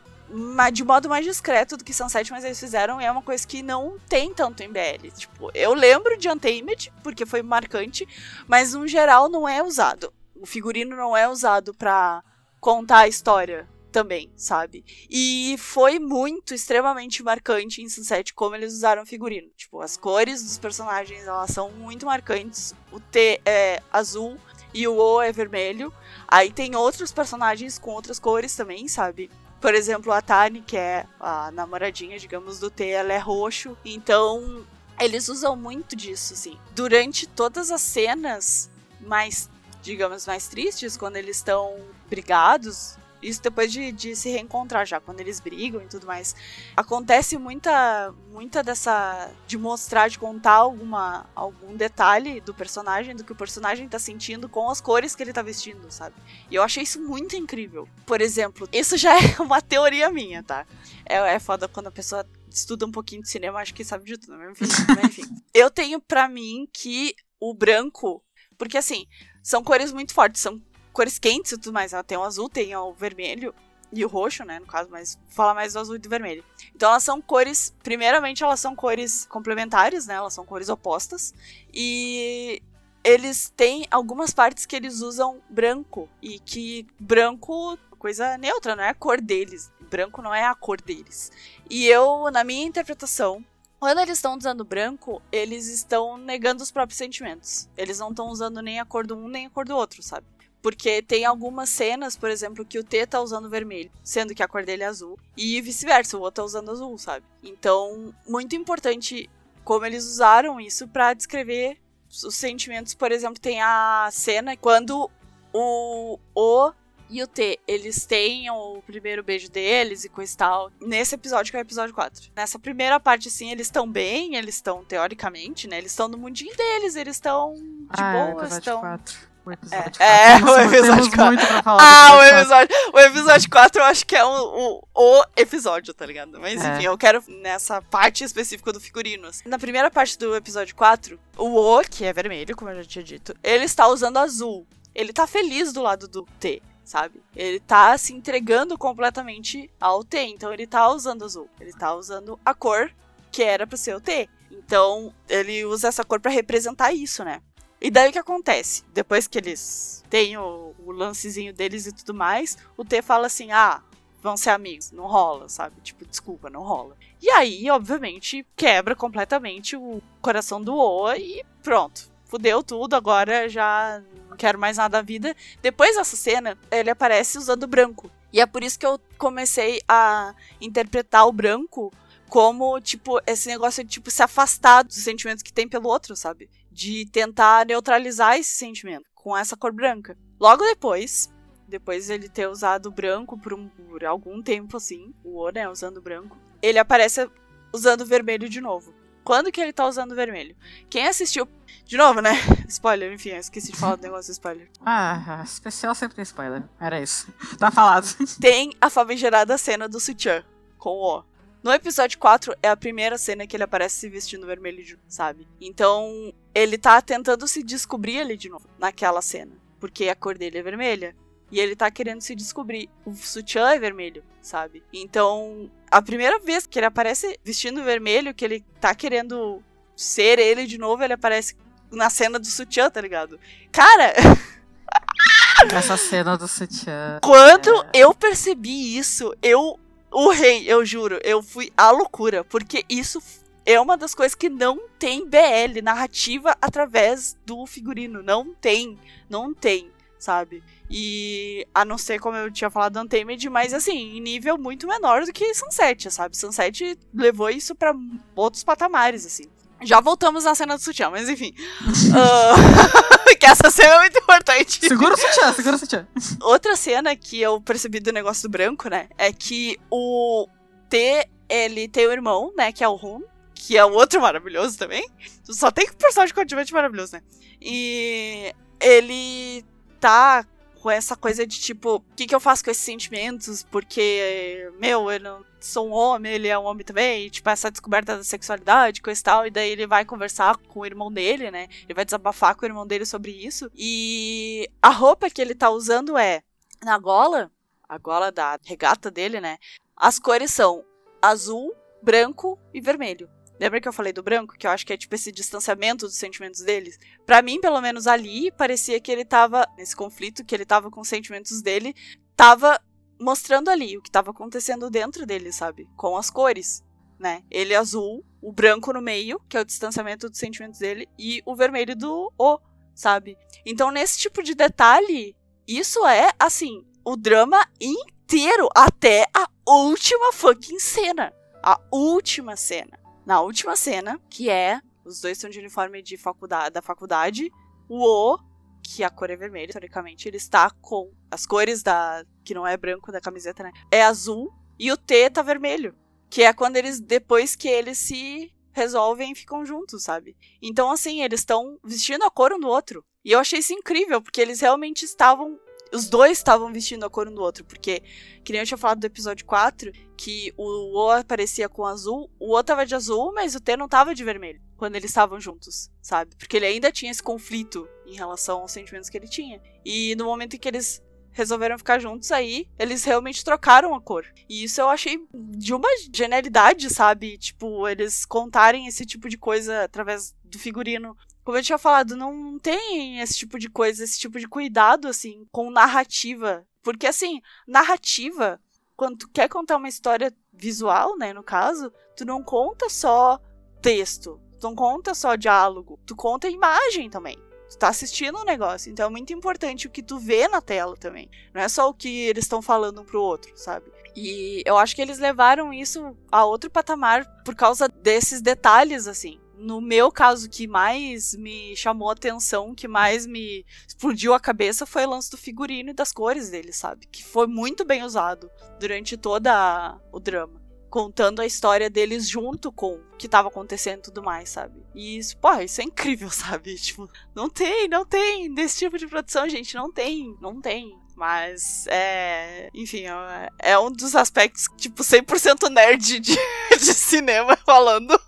de modo mais discreto do que Sunset, mas eles fizeram e é uma coisa que não tem tanto em BL. Tipo, eu lembro de Untamed, porque foi marcante, mas no geral não é usado. O figurino não é usado para contar a história também, sabe? E foi muito, extremamente marcante em Sunset como eles usaram figurino. Tipo, as cores dos personagens, elas são muito marcantes. O T é azul e o O é vermelho. Aí tem outros personagens com outras cores também, sabe? Por exemplo, a Tani, que é a namoradinha, digamos, do T, ela é roxo. Então, eles usam muito disso, assim. Durante todas as cenas mais, digamos, mais tristes, quando eles estão brigados, isso depois de, de se reencontrar já, quando eles brigam e tudo mais. Acontece muita muita dessa. de mostrar, de contar alguma, algum detalhe do personagem, do que o personagem tá sentindo com as cores que ele tá vestindo, sabe? E eu achei isso muito incrível. Por exemplo, isso já é uma teoria minha, tá? É, é foda quando a pessoa estuda um pouquinho de cinema, acho que sabe de tudo, mas enfim. mas enfim. Eu tenho para mim que o branco. Porque assim, são cores muito fortes, são cores quentes e tudo mais. Ela tem o azul, tem o vermelho e o roxo, né, no caso, mas fala mais do azul e do vermelho. Então elas são cores, primeiramente elas são cores complementares, né? Elas são cores opostas e eles têm algumas partes que eles usam branco e que branco coisa neutra, não é a cor deles. Branco não é a cor deles. E eu, na minha interpretação, quando eles estão usando branco, eles estão negando os próprios sentimentos. Eles não estão usando nem a cor do um nem a cor do outro, sabe? Porque tem algumas cenas, por exemplo, que o T tá usando vermelho, sendo que a cor dele é azul, e vice-versa, o outro tá usando azul, sabe? Então, muito importante como eles usaram isso para descrever os sentimentos. Por exemplo, tem a cena quando o O e o T, eles têm o primeiro beijo deles e coisa e tal. Nesse episódio, que é o episódio 4. Nessa primeira parte, assim, eles estão bem, eles estão, teoricamente, né? Eles estão no mundinho deles, eles estão de ah, boa, estão. 4 o episódio é, 4. É, o episódio 4. ah, o episódio, o episódio 4 eu acho que é o, o, o episódio, tá ligado? Mas é. enfim, eu quero nessa parte específica do figurino. Assim. Na primeira parte do episódio 4, o O, que é vermelho, como eu já tinha dito, ele está usando azul. Ele tá feliz do lado do T sabe? Ele tá se entregando completamente ao T, então ele tá usando azul. Ele tá usando a cor que era para ser o T. Então, ele usa essa cor para representar isso, né? E daí o que acontece? Depois que eles têm o, o, lancezinho deles e tudo mais, o T fala assim: ah, vão ser amigos. Não rola, sabe? Tipo, desculpa, não rola. E aí, obviamente, quebra completamente o coração do Oa e pronto. Fudeu tudo, agora já não quero mais nada da vida. Depois dessa cena, ele aparece usando branco. E é por isso que eu comecei a interpretar o branco como, tipo, esse negócio de, tipo, se afastar dos sentimentos que tem pelo outro, sabe? De tentar neutralizar esse sentimento com essa cor branca. Logo depois, depois ele ter usado branco por, um, por algum tempo assim, o O, né, usando branco, ele aparece usando vermelho de novo. Quando que ele tá usando vermelho? Quem assistiu. De novo, né? Spoiler, enfim, eu esqueci de falar do negócio do spoiler. Ah, especial sempre tem spoiler. Era isso. Tá falado. Tem a famigerada cena do sutiã com o O. No episódio 4 é a primeira cena que ele aparece se vestindo vermelho, sabe? Então, ele tá tentando se descobrir ali de novo, naquela cena. Porque a cor dele é vermelha. E ele tá querendo se descobrir. O sutiã é vermelho, sabe? Então, a primeira vez que ele aparece vestindo vermelho, que ele tá querendo ser ele de novo, ele aparece na cena do sutiã, tá ligado? Cara! Essa cena do sutiã. Quando é... eu percebi isso, eu o rei, eu juro, eu fui à loucura, porque isso é uma das coisas que não tem BL, narrativa através do figurino. Não tem, não tem, sabe? E a não ser, como eu tinha falado, Untamed, mas assim, em nível muito menor do que Sunset, sabe? Sunset levou isso para outros patamares, assim. Já voltamos na cena do sutiã, mas enfim. uh, que essa cena é muito importante. Segura o sutiã, segura o sutiã. Outra cena que eu percebi do negócio do branco, né? É que o T, ele tem o irmão, né? Que é o Hun. Que é outro maravilhoso também. Só tem personagem coadjuvante maravilhoso, né? E ele tá com essa coisa de tipo, o que, que eu faço com esses sentimentos? Porque, meu, eu não sou um homem, ele é um homem também, e, tipo, essa descoberta da sexualidade, coisa e tal, e daí ele vai conversar com o irmão dele, né? Ele vai desabafar com o irmão dele sobre isso. E a roupa que ele tá usando é na gola, a gola da regata dele, né? As cores são azul, branco e vermelho. Lembra que eu falei do branco? Que eu acho que é tipo esse distanciamento dos sentimentos deles? Para mim, pelo menos ali, parecia que ele tava nesse conflito, que ele tava com os sentimentos dele, tava mostrando ali o que tava acontecendo dentro dele, sabe? Com as cores, né? Ele azul, o branco no meio, que é o distanciamento dos sentimentos dele, e o vermelho do O, sabe? Então, nesse tipo de detalhe, isso é, assim, o drama inteiro, até a última fucking cena. A última cena na última cena, que é os dois estão de uniforme de faculdade, da faculdade. O O, que a cor é vermelha, teoricamente, ele está com as cores da. que não é branco da camiseta, né? É azul. E o T tá vermelho. Que é quando eles. depois que eles se resolvem e ficam juntos, sabe? Então, assim, eles estão vestindo a cor um do outro. E eu achei isso incrível, porque eles realmente estavam os dois estavam vestindo a cor um do outro, porque, que nem eu tinha falado do episódio 4, que o O aparecia com azul, o O tava de azul, mas o T não tava de vermelho, quando eles estavam juntos, sabe? Porque ele ainda tinha esse conflito em relação aos sentimentos que ele tinha. E no momento em que eles resolveram ficar juntos aí, eles realmente trocaram a cor. E isso eu achei de uma genialidade, sabe? Tipo, eles contarem esse tipo de coisa através do figurino como eu tinha falado, não tem esse tipo de coisa, esse tipo de cuidado, assim, com narrativa. Porque, assim, narrativa, quando tu quer contar uma história visual, né, no caso, tu não conta só texto, tu não conta só diálogo, tu conta imagem também. Tu tá assistindo um negócio, então é muito importante o que tu vê na tela também. Não é só o que eles estão falando um pro outro, sabe? E eu acho que eles levaram isso a outro patamar por causa desses detalhes, assim no meu caso, que mais me chamou a atenção, que mais me explodiu a cabeça foi o lance do figurino e das cores dele, sabe? Que foi muito bem usado durante toda o drama. Contando a história deles junto com o que estava acontecendo e tudo mais, sabe? E isso, pô, isso é incrível, sabe? Tipo, não tem, não tem desse tipo de produção, gente, não tem, não tem. Mas é. Enfim, é, é um dos aspectos, tipo, 100% nerd de, de cinema falando.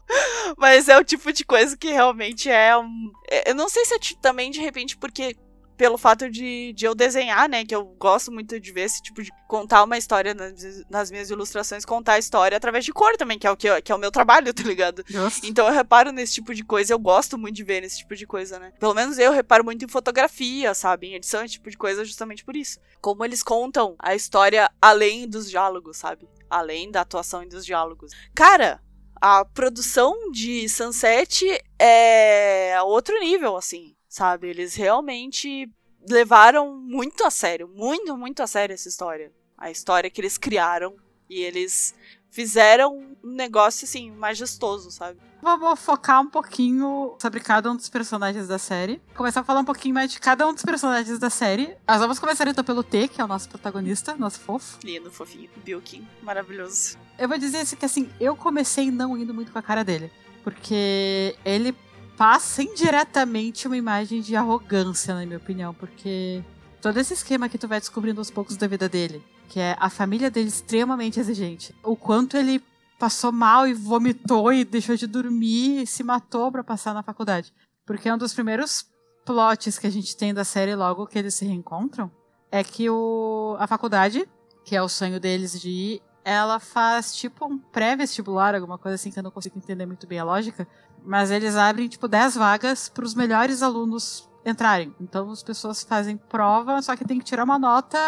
Mas é o tipo de coisa que realmente é um. Eu não sei se é também de repente porque pelo fato de, de eu desenhar, né? Que eu gosto muito de ver esse tipo de. contar uma história nas, nas minhas ilustrações, contar a história através de cor também, que é o que, que é o meu trabalho, tá ligado? Nossa. Então eu reparo nesse tipo de coisa, eu gosto muito de ver nesse tipo de coisa, né? Pelo menos eu reparo muito em fotografia, sabe? Em edição, esse tipo de coisa, justamente por isso. Como eles contam a história além dos diálogos, sabe? Além da atuação e dos diálogos. Cara, a produção de Sunset é outro nível, assim sabe? Eles realmente levaram muito a sério, muito, muito a sério essa história. A história que eles criaram e eles fizeram um negócio assim majestoso, sabe? Vamos focar um pouquinho sobre cada um dos personagens da série. Começar a falar um pouquinho mais de cada um dos personagens da série. Nós vamos começar então pelo T, que é o nosso protagonista, nosso fofo. Lindo, fofinho. Bilkin, maravilhoso. Eu vou dizer que assim, eu comecei não indo muito com a cara dele. Porque ele passa indiretamente uma imagem de arrogância, na minha opinião, porque todo esse esquema que tu vai descobrindo aos poucos da vida dele, que é a família dele extremamente exigente, o quanto ele passou mal e vomitou e deixou de dormir e se matou para passar na faculdade. Porque é um dos primeiros plots que a gente tem da série logo que eles se reencontram é que o, a faculdade, que é o sonho deles de ir, ela faz tipo um pré-vestibular, alguma coisa assim que eu não consigo entender muito bem a lógica, mas eles abrem, tipo, 10 vagas para os melhores alunos entrarem. Então as pessoas fazem prova, só que tem que tirar uma nota,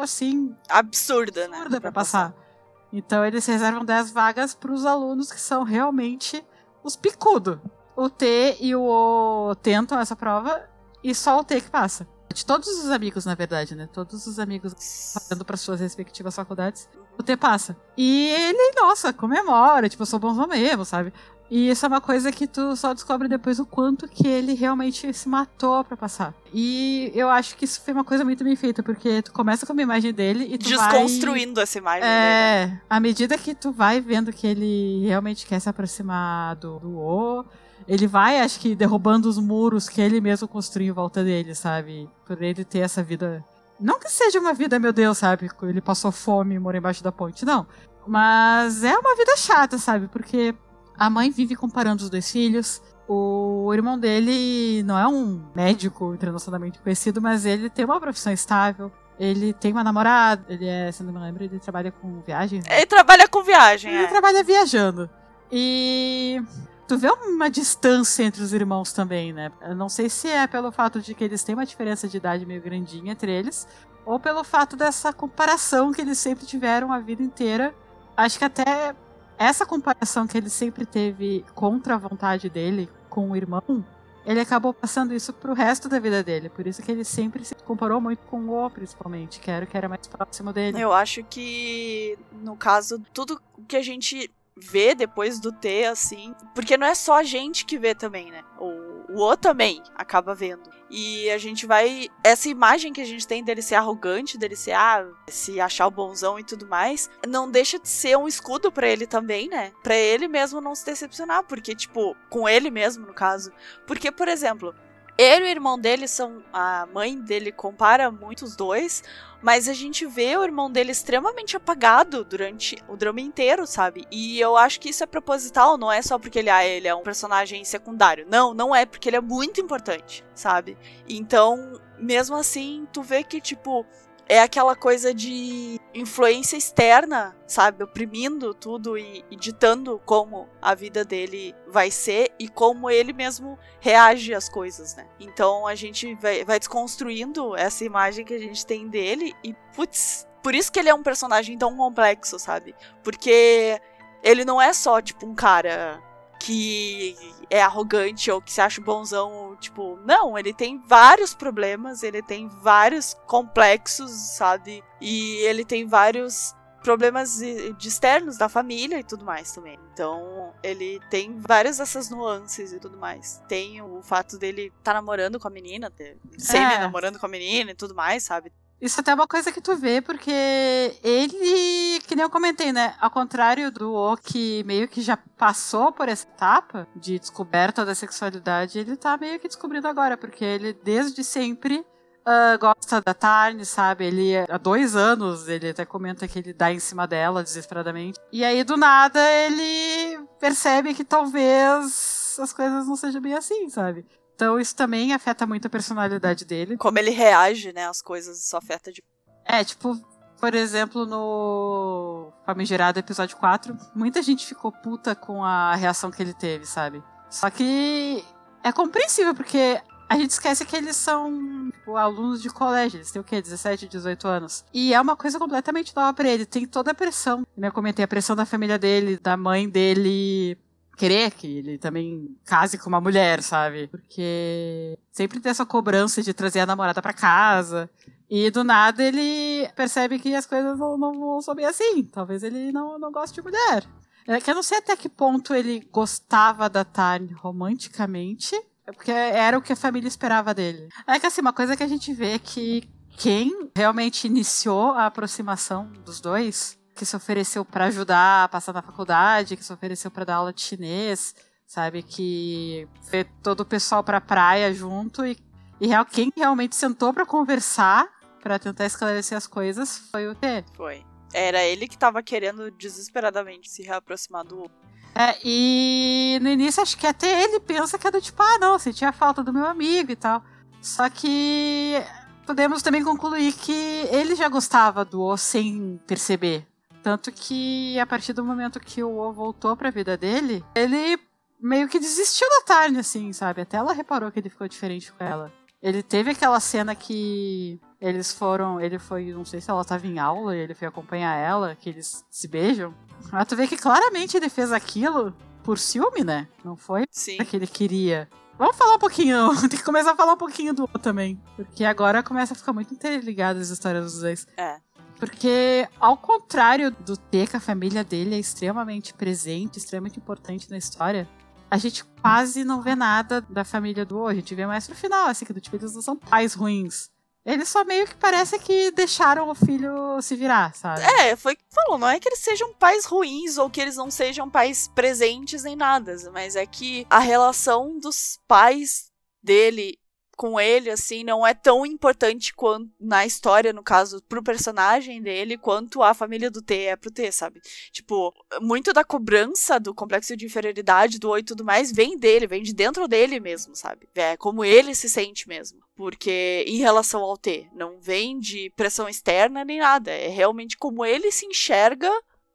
assim. Absurda, né? Absurda pra passar. passar. Então eles reservam 10 vagas para os alunos que são realmente os picudo. O T e o O tentam essa prova e só o T que passa. De todos os amigos, na verdade, né? Todos os amigos passando para suas respectivas faculdades, o T passa. E ele, nossa, comemora, tipo, eu sou bonzão mesmo, sabe? E isso é uma coisa que tu só descobre depois o quanto que ele realmente se matou para passar. E eu acho que isso foi uma coisa muito bem feita, porque tu começa com uma imagem dele e tu Desconstruindo vai... essa imagem é, dele. Né? À medida que tu vai vendo que ele realmente quer se aproximar do, do O, ele vai, acho que, derrubando os muros que ele mesmo construiu em volta dele, sabe? Por ele ter essa vida. Não que seja uma vida, meu Deus, sabe? Ele passou fome e morou embaixo da ponte, não. Mas é uma vida chata, sabe? Porque a mãe vive comparando os dois filhos. O irmão dele não é um médico internacionalmente conhecido, mas ele tem uma profissão estável. Ele tem uma namorada, ele é, se não me lembro, ele trabalha com viagem. Ele trabalha com viagem, Ele é. trabalha viajando. E tu vê uma distância entre os irmãos também, né? Eu não sei se é pelo fato de que eles têm uma diferença de idade meio grandinha entre eles, ou pelo fato dessa comparação que eles sempre tiveram a vida inteira. Acho que até essa comparação que ele sempre teve contra a vontade dele com o irmão, ele acabou passando isso pro resto da vida dele. Por isso que ele sempre se comparou muito com o O, principalmente, que era o que era mais próximo dele. Eu acho que, no caso, tudo que a gente vê depois do T, assim. Porque não é só a gente que vê também, né? O, o O também acaba vendo. E a gente vai. Essa imagem que a gente tem dele ser arrogante, dele ser, ah, se achar o bonzão e tudo mais, não deixa de ser um escudo para ele também, né? Pra ele mesmo não se decepcionar. Porque, tipo, com ele mesmo, no caso. Porque, por exemplo. Ele e o irmão dele são. A mãe dele compara muito os dois, mas a gente vê o irmão dele extremamente apagado durante o drama inteiro, sabe? E eu acho que isso é proposital, não é só porque ele, ah, ele é um personagem secundário. Não, não é, porque ele é muito importante, sabe? Então, mesmo assim, tu vê que, tipo, é aquela coisa de influência externa, sabe? Oprimindo tudo e, e, ditando como a vida dele vai ser e como ele mesmo reage às coisas, né? Então a gente vai, vai desconstruindo essa imagem que a gente tem dele e, putz, por isso que ele é um personagem tão complexo, sabe? Porque ele não é só, tipo, um cara que é arrogante ou que se acha bonzão, tipo, não, ele tem vários problemas, ele tem vários complexos, sabe? E ele tem vários problemas de externos da família e tudo mais também. Então, ele tem várias dessas nuances e tudo mais. Tem o fato dele estar tá namorando com a menina, semi-namorando é. com a menina e tudo mais, sabe? Isso até é uma coisa que tu vê, porque ele, que nem eu comentei, né? Ao contrário do O, que meio que já passou por essa etapa de descoberta da sexualidade, ele tá meio que descobrindo agora, porque ele desde sempre uh, gosta da Tarn, sabe? Ele, há dois anos, ele até comenta que ele dá em cima dela desesperadamente. E aí, do nada, ele percebe que talvez as coisas não sejam bem assim, sabe? Então isso também afeta muito a personalidade dele. Como ele reage, né, às coisas, isso afeta de. É, tipo, por exemplo, no Famigerado episódio 4, muita gente ficou puta com a reação que ele teve, sabe? Só que é compreensível, porque a gente esquece que eles são tipo, alunos de colégio, eles têm o quê? 17, 18 anos. E é uma coisa completamente nova pra ele, tem toda a pressão. Eu comentei a pressão da família dele, da mãe dele, querer que ele também case com uma mulher, sabe? Porque sempre tem essa cobrança de trazer a namorada para casa. E do nada ele percebe que as coisas não, não vão bem assim. Talvez ele não, não goste de mulher. É que eu não sei até que ponto ele gostava da Tani romanticamente. É porque era o que a família esperava dele. É que assim, uma coisa que a gente vê é que quem realmente iniciou a aproximação dos dois que se ofereceu para ajudar a passar na faculdade, que se ofereceu para dar aula de chinês, sabe? Que foi todo o pessoal pra praia junto e, e real, quem realmente sentou para conversar, para tentar esclarecer as coisas, foi o T. Foi. Era ele que tava querendo desesperadamente se reaproximar do é, e no início acho que até ele pensa que é do tipo, ah, não, sentia falta do meu amigo e tal. Só que podemos também concluir que ele já gostava do O sem perceber, tanto que a partir do momento que o O voltou pra vida dele, ele meio que desistiu da Tarnia, assim, sabe? Até ela reparou que ele ficou diferente com ela. Ele teve aquela cena que eles foram. Ele foi. Não sei se ela estava em aula e ele foi acompanhar ela, que eles se beijam. Mas tu vê que claramente ele fez aquilo por ciúme, né? Não foi Sim. que ele queria. Vamos falar um pouquinho, tem que começar a falar um pouquinho do O também. Porque agora começa a ficar muito interligada as histórias dos dois. É. Porque, ao contrário do T, que a família dele é extremamente presente, extremamente importante na história, a gente quase não vê nada da família do O. A gente vê mais pro final, assim, que do tipo, eles não são pais ruins. Eles só meio que parece que deixaram o filho se virar, sabe? É, foi que falou. Não é que eles sejam pais ruins ou que eles não sejam pais presentes nem nada, mas é que a relação dos pais dele com ele, assim, não é tão importante quanto na história, no caso, pro personagem dele, quanto a família do T é pro T, sabe? Tipo, muito da cobrança do complexo de inferioridade do Oi e tudo mais vem dele, vem de dentro dele mesmo, sabe? É como ele se sente mesmo. Porque em relação ao T, não vem de pressão externa nem nada. É realmente como ele se enxerga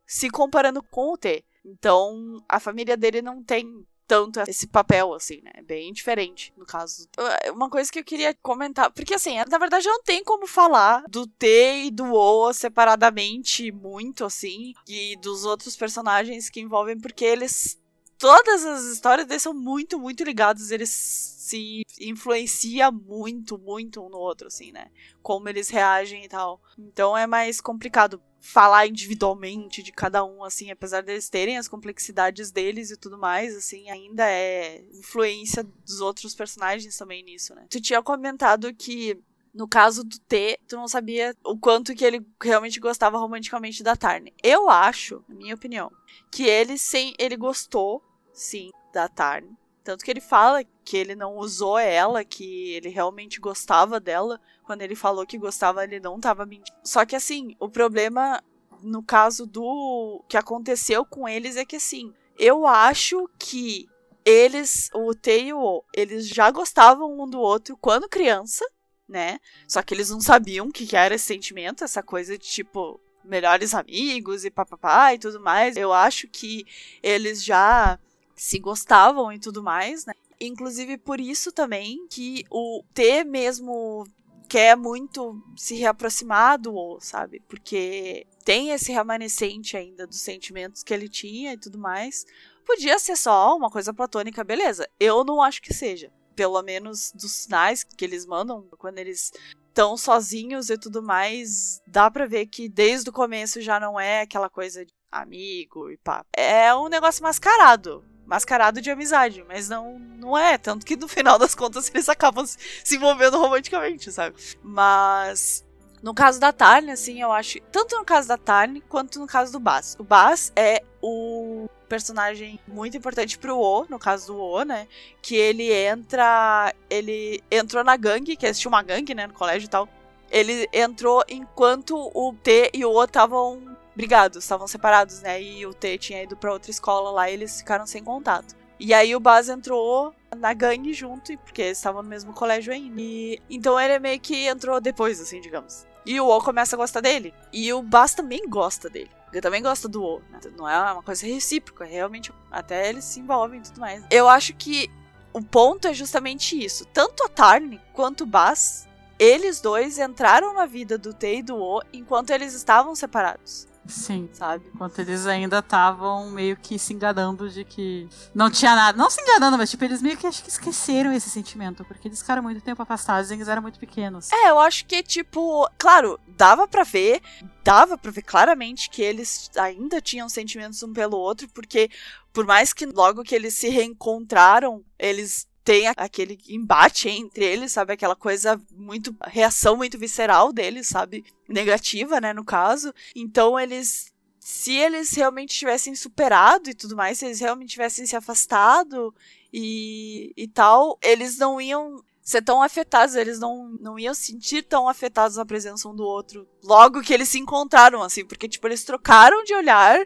se comparando com o T. Então, a família dele não tem tanto esse papel, assim, né? É bem diferente, no caso. Uma coisa que eu queria comentar, porque assim, na verdade não tem como falar do T e do O separadamente muito, assim, e dos outros personagens que envolvem, porque eles. Todas as histórias deles são muito, muito ligados, eles se influencia muito, muito um no outro, assim, né? Como eles reagem e tal. Então é mais complicado falar individualmente de cada um, assim, apesar deles terem as complexidades deles e tudo mais, assim, ainda é influência dos outros personagens também nisso, né? Tu tinha comentado que no caso do T, tu não sabia o quanto que ele realmente gostava romanticamente da Tarn. Eu acho, na minha opinião, que ele sim, ele gostou, sim, da Tarn. Tanto que ele fala que ele não usou ela, que ele realmente gostava dela. Quando ele falou que gostava, ele não tava mentindo. Só que assim, o problema no caso do que aconteceu com eles é que assim, eu acho que eles, o T e o O, eles já gostavam um do outro quando criança, né? Só que eles não sabiam o que, que era esse sentimento, essa coisa de tipo melhores amigos e papapá e tudo mais. Eu acho que eles já se gostavam e tudo mais, né? Inclusive por isso também que o T mesmo quer muito se reaproximar do O, sabe? Porque tem esse remanescente ainda dos sentimentos que ele tinha e tudo mais. Podia ser só uma coisa platônica, beleza. Eu não acho que seja. Pelo menos dos sinais que eles mandam quando eles estão sozinhos e tudo mais, dá pra ver que desde o começo já não é aquela coisa de amigo e pá. É um negócio mascarado mascarado de amizade, mas não, não é. Tanto que no final das contas eles acabam se, envolvendo romanticamente, sabe? Mas. No caso da Tarn, assim, eu acho. Tanto no caso da Tarn quanto no caso do Bass. O Bass é o personagem muito importante pro O, no caso do O, né? Que ele entra. Ele entrou na gangue, que existia uma gangue, né? No colégio e tal. Ele entrou enquanto o T e o O estavam brigados, estavam separados, né? E o T tinha ido para outra escola lá e eles ficaram sem contato. E aí o Baz entrou na gangue junto, porque eles estavam no mesmo colégio ainda. E, então ele meio que entrou depois, assim, digamos. E o O começa a gostar dele. E o Baz também gosta dele. Ele também gosta do O. Né? Não é uma coisa recíproca, é realmente. Até eles se envolvem e tudo mais. Eu acho que o ponto é justamente isso. Tanto a Tarn quanto o Baz, eles dois entraram na vida do T e do O enquanto eles estavam separados. Sim. Sabe? Enquanto eles ainda estavam meio que se enganando de que não tinha nada. Não se enganando, mas tipo, eles meio que acho que esqueceram esse sentimento. Porque eles ficaram muito tempo afastados e eles eram muito pequenos. É, eu acho que, tipo, claro, dava para ver, dava pra ver claramente que eles ainda tinham sentimentos um pelo outro, porque por mais que logo que eles se reencontraram, eles tem aquele embate entre eles, sabe? Aquela coisa muito. reação muito visceral deles, sabe? Negativa, né? No caso. Então eles. Se eles realmente tivessem superado e tudo mais, se eles realmente tivessem se afastado e, e tal, eles não iam ser tão afetados, eles não, não iam sentir tão afetados na presença um do outro logo que eles se encontraram, assim, porque, tipo, eles trocaram de olhar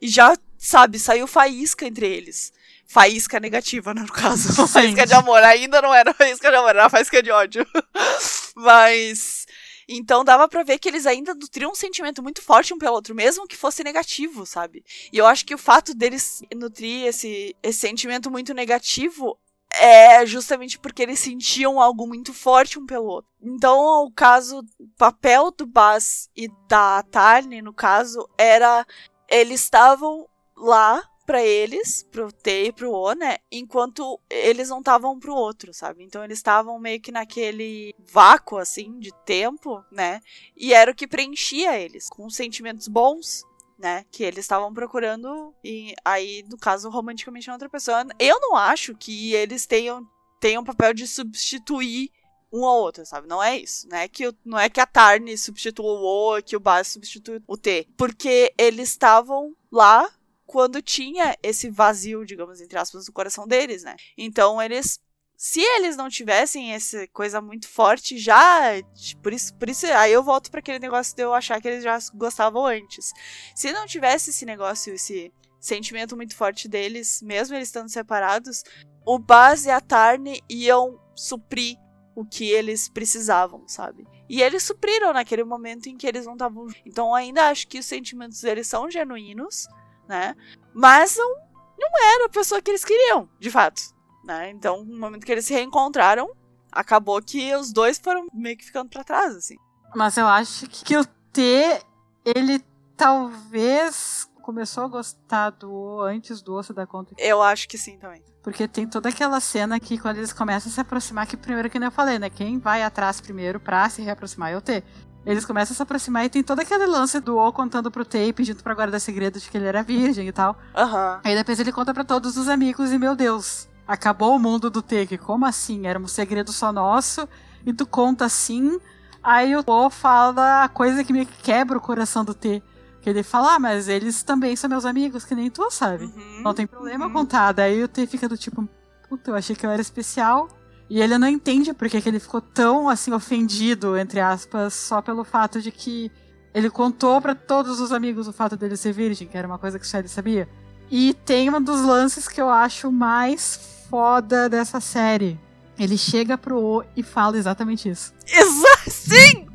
e já, sabe, saiu faísca entre eles faísca negativa, né, no caso. Sim. Faísca de amor. Ainda não era faísca de amor, era faísca de ódio. Mas. Então dava pra ver que eles ainda nutriam um sentimento muito forte um pelo outro, mesmo que fosse negativo, sabe? E eu acho que o fato deles nutrir esse, esse sentimento muito negativo é justamente porque eles sentiam algo muito forte um pelo outro. Então, o caso, o papel do Baz e da Tarni, no caso, era eles estavam lá para eles, pro T e pro O, né? Enquanto eles não estavam pro outro, sabe? Então eles estavam meio que naquele vácuo, assim, de tempo, né? E era o que preenchia eles, com sentimentos bons, né? Que eles estavam procurando, e aí, no caso, romanticamente outra pessoa. Eu não acho que eles tenham, tenham papel de substituir um ao outro, sabe? Não é isso. Não é que, não é que a Tarni substitua o O, que o Bas substitui o T. Porque eles estavam lá quando tinha esse vazio, digamos, entre aspas, no coração deles, né? Então eles. Se eles não tivessem essa coisa muito forte, já. Por isso, por isso aí eu volto para aquele negócio de eu achar que eles já gostavam antes. Se não tivesse esse negócio, esse sentimento muito forte deles, mesmo eles estando separados, o Baz e a Tarni iam suprir o que eles precisavam, sabe? E eles supriram naquele momento em que eles não estavam. Então ainda acho que os sentimentos deles são genuínos, né? Mas não, não era a pessoa que eles queriam, de fato. Né? Então, no momento que eles se reencontraram, acabou que os dois foram meio que ficando para trás, assim. Mas eu acho que o T, ele talvez começou a gostar do O antes do osso da conta. Eu acho que sim também. Porque tem toda aquela cena que quando eles começam a se aproximar, que primeiro que eu falei, né? Quem vai atrás primeiro pra se reaproximar é o T. Eles começam a se aproximar e tem todo aquele lance do O contando pro T, pedindo pra guardar segredo de que ele era virgem e tal. Uhum. Aí depois ele conta para todos os amigos e, meu Deus, acabou o mundo do T, que como assim? Era um segredo só nosso, e tu conta assim. Aí o O fala a coisa que me quebra o coração do T. Que ele fala, ah, mas eles também são meus amigos, que nem tu, sabe? Uhum, Não tem problema uhum. contar. Daí o T fica do tipo, puta, eu achei que eu era especial. E ele não entende porque que ele ficou tão, assim, ofendido, entre aspas, só pelo fato de que ele contou para todos os amigos o fato dele ser virgem, que era uma coisa que só ele sabia. E tem um dos lances que eu acho mais foda dessa série. Ele chega pro O e fala exatamente isso. Exato, sim!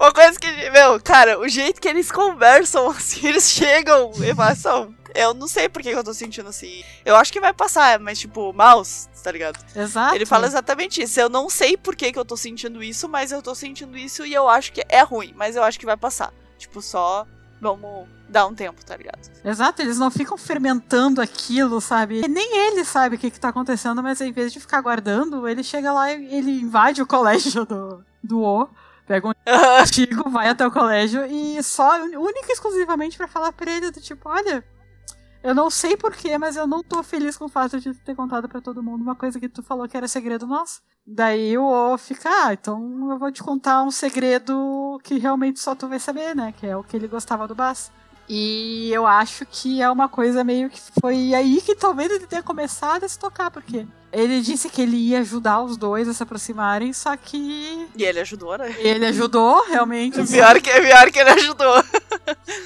Uma coisa que, meu, cara, o jeito que eles conversam, assim, eles chegam e passam. Eu não sei por que eu tô sentindo assim. Eu acho que vai passar, mas tipo, mouse, tá ligado? Exato. Ele fala exatamente isso. Eu não sei por que, eu tô sentindo isso, mas eu tô sentindo isso e eu acho que é ruim, mas eu acho que vai passar. Tipo, só vamos dar um tempo, tá ligado? Exato, eles não ficam fermentando aquilo, sabe? Nem ele sabe o que, que tá acontecendo, mas em vez de ficar guardando, ele chega lá e ele invade o colégio do, do O, pega um artigo, vai até o colégio e só, única e exclusivamente pra falar pra ele do tipo, olha, eu não sei porquê, mas eu não tô feliz com o fato de ter contado pra todo mundo uma coisa que tu falou que era segredo nosso. Daí o O fica, ah, então eu vou te contar um segredo que realmente só tu vai saber, né? Que é o que ele gostava do Bass. E eu acho que é uma coisa meio que foi aí que talvez ele tenha começado a se tocar, porque ele disse que ele ia ajudar os dois a se aproximarem, só que. E ele ajudou, né? Ele ajudou, realmente. É pior que, é pior que ele ajudou.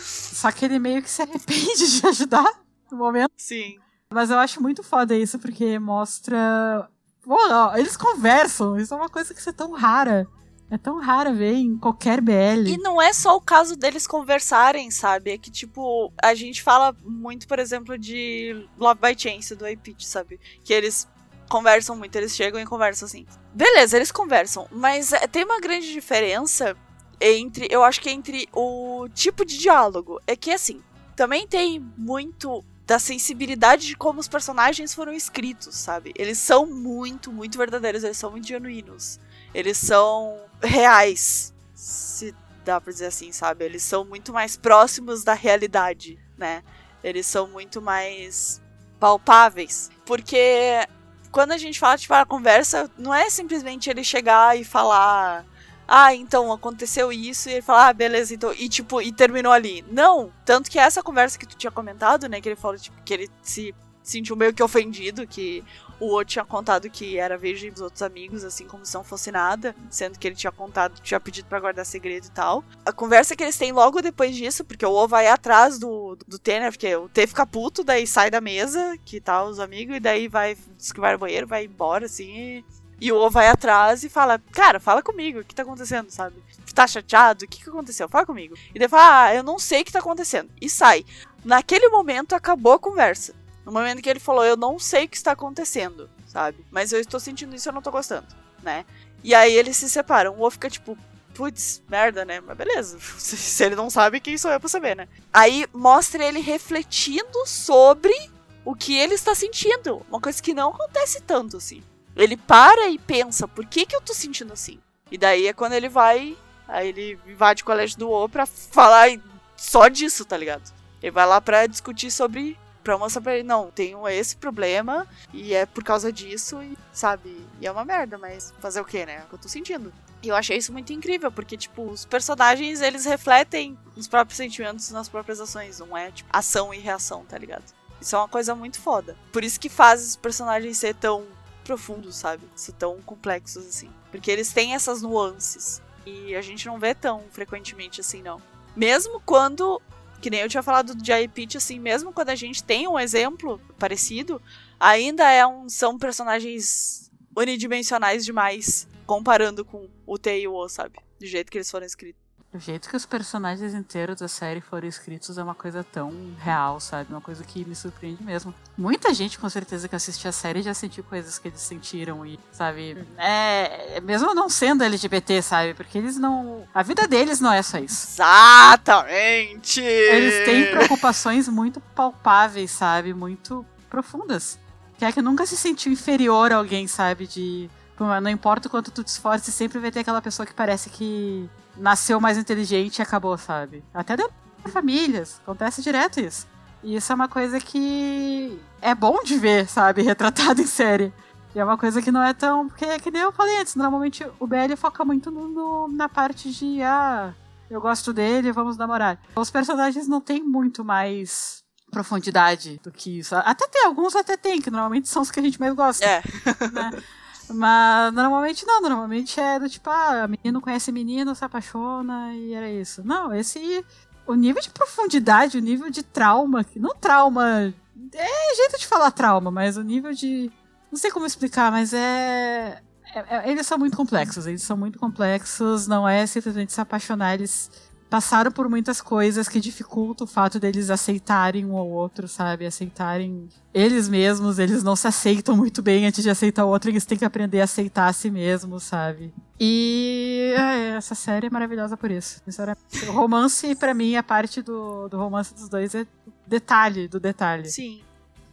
Só que ele meio que se arrepende de ajudar no momento. Sim. Mas eu acho muito foda isso, porque mostra. Pô, ó, eles conversam, isso é uma coisa que isso é tão rara. É tão rara ver em qualquer BL. E não é só o caso deles conversarem, sabe? É que, tipo, a gente fala muito, por exemplo, de Love by Chance, do iPitch, sabe? Que eles conversam muito, eles chegam e conversam assim. Beleza, eles conversam, mas é, tem uma grande diferença entre, eu acho que entre o tipo de diálogo. É que, assim, também tem muito da sensibilidade de como os personagens foram escritos, sabe? Eles são muito, muito verdadeiros, eles são muito genuínos. Eles são reais, se dá pra dizer assim, sabe? Eles são muito mais próximos da realidade, né? Eles são muito mais palpáveis. Porque quando a gente fala, tipo, a conversa, não é simplesmente ele chegar e falar. Ah, então aconteceu isso, e ele fala, ah, beleza, então. E tipo, e terminou ali. Não! Tanto que essa conversa que tu tinha comentado, né? Que ele falou, tipo, que ele se sentiu meio que ofendido, que o outro tinha contado que era virgem dos outros amigos, assim como se não fosse nada, sendo que ele tinha contado, tinha pedido para guardar segredo e tal. A conversa que eles têm logo depois disso, porque o O vai atrás do, do T, né? Porque o T fica puto, daí sai da mesa, que tá os amigos, e daí vai, diz que vai banheiro, vai embora, assim, e, e o O vai atrás e fala, cara, fala comigo, o que tá acontecendo, sabe? Tá chateado? O que que aconteceu? Fala comigo. E daí fala, ah, eu não sei o que tá acontecendo. E sai. Naquele momento acabou a conversa. No momento que ele falou, eu não sei o que está acontecendo, sabe? Mas eu estou sentindo isso eu não tô gostando, né? E aí eles se separam. O O fica tipo, putz, merda, né? Mas beleza. Se ele não sabe, quem sou eu pra saber, né? Aí mostra ele refletindo sobre o que ele está sentindo. Uma coisa que não acontece tanto, assim. Ele para e pensa, por que que eu tô sentindo assim? E daí é quando ele vai, aí ele invade o colégio do O pra falar só disso, tá ligado? Ele vai lá pra discutir sobre pra mostrar pra ele, não, tenho esse problema e é por causa disso, e sabe? E é uma merda, mas fazer o que, né? É o que eu tô sentindo. E eu achei isso muito incrível, porque, tipo, os personagens, eles refletem os próprios sentimentos nas próprias ações, não é, tipo, ação e reação, tá ligado? Isso é uma coisa muito foda. Por isso que faz os personagens ser tão profundos, sabe? Ser tão complexos assim. Porque eles têm essas nuances. E a gente não vê tão frequentemente assim, não. Mesmo quando que nem eu tinha falado do Jai Pitch, assim, mesmo quando a gente tem um exemplo parecido, ainda é um, são personagens unidimensionais demais, comparando com o T e o O, sabe? Do jeito que eles foram escritos. Do jeito que os personagens inteiros da série foram escritos é uma coisa tão real, sabe? Uma coisa que me surpreende mesmo. Muita gente, com certeza, que assistiu a série já sentiu coisas que eles sentiram e, sabe? Uhum. É, mesmo não sendo LGBT, sabe? Porque eles não. A vida deles não é só isso. Exatamente! Eles têm preocupações muito palpáveis, sabe? Muito profundas. Que é que nunca se sentiu inferior a alguém, sabe? De. Não importa o quanto tu te esforce, sempre vai ter aquela pessoa que parece que nasceu mais inteligente e acabou, sabe? Até dentro de famílias, acontece direto isso. E isso é uma coisa que é bom de ver, sabe? Retratado em série. E é uma coisa que não é tão. Porque, que nem eu falei antes, normalmente o BL foca muito no, no, na parte de. Ah, eu gosto dele, vamos namorar. Os personagens não têm muito mais profundidade do que isso. Até tem, alguns até tem, que normalmente são os que a gente mais gosta. É. Né? Mas normalmente não, normalmente é do tipo, ah, menino conhece menino, se apaixona e era isso. Não, esse. O nível de profundidade, o nível de trauma, não trauma. É jeito de falar trauma, mas o nível de. Não sei como explicar, mas é. é, é eles são muito complexos, eles são muito complexos, não é simplesmente se apaixonar, eles passaram por muitas coisas que dificultam o fato deles aceitarem um ao outro, sabe? Aceitarem eles mesmos, eles não se aceitam muito bem antes de aceitar o outro, eles têm que aprender a aceitar a si mesmos, sabe? E é, essa série é maravilhosa por isso. O romance, para mim, a parte do, do romance dos dois é detalhe do detalhe. Sim.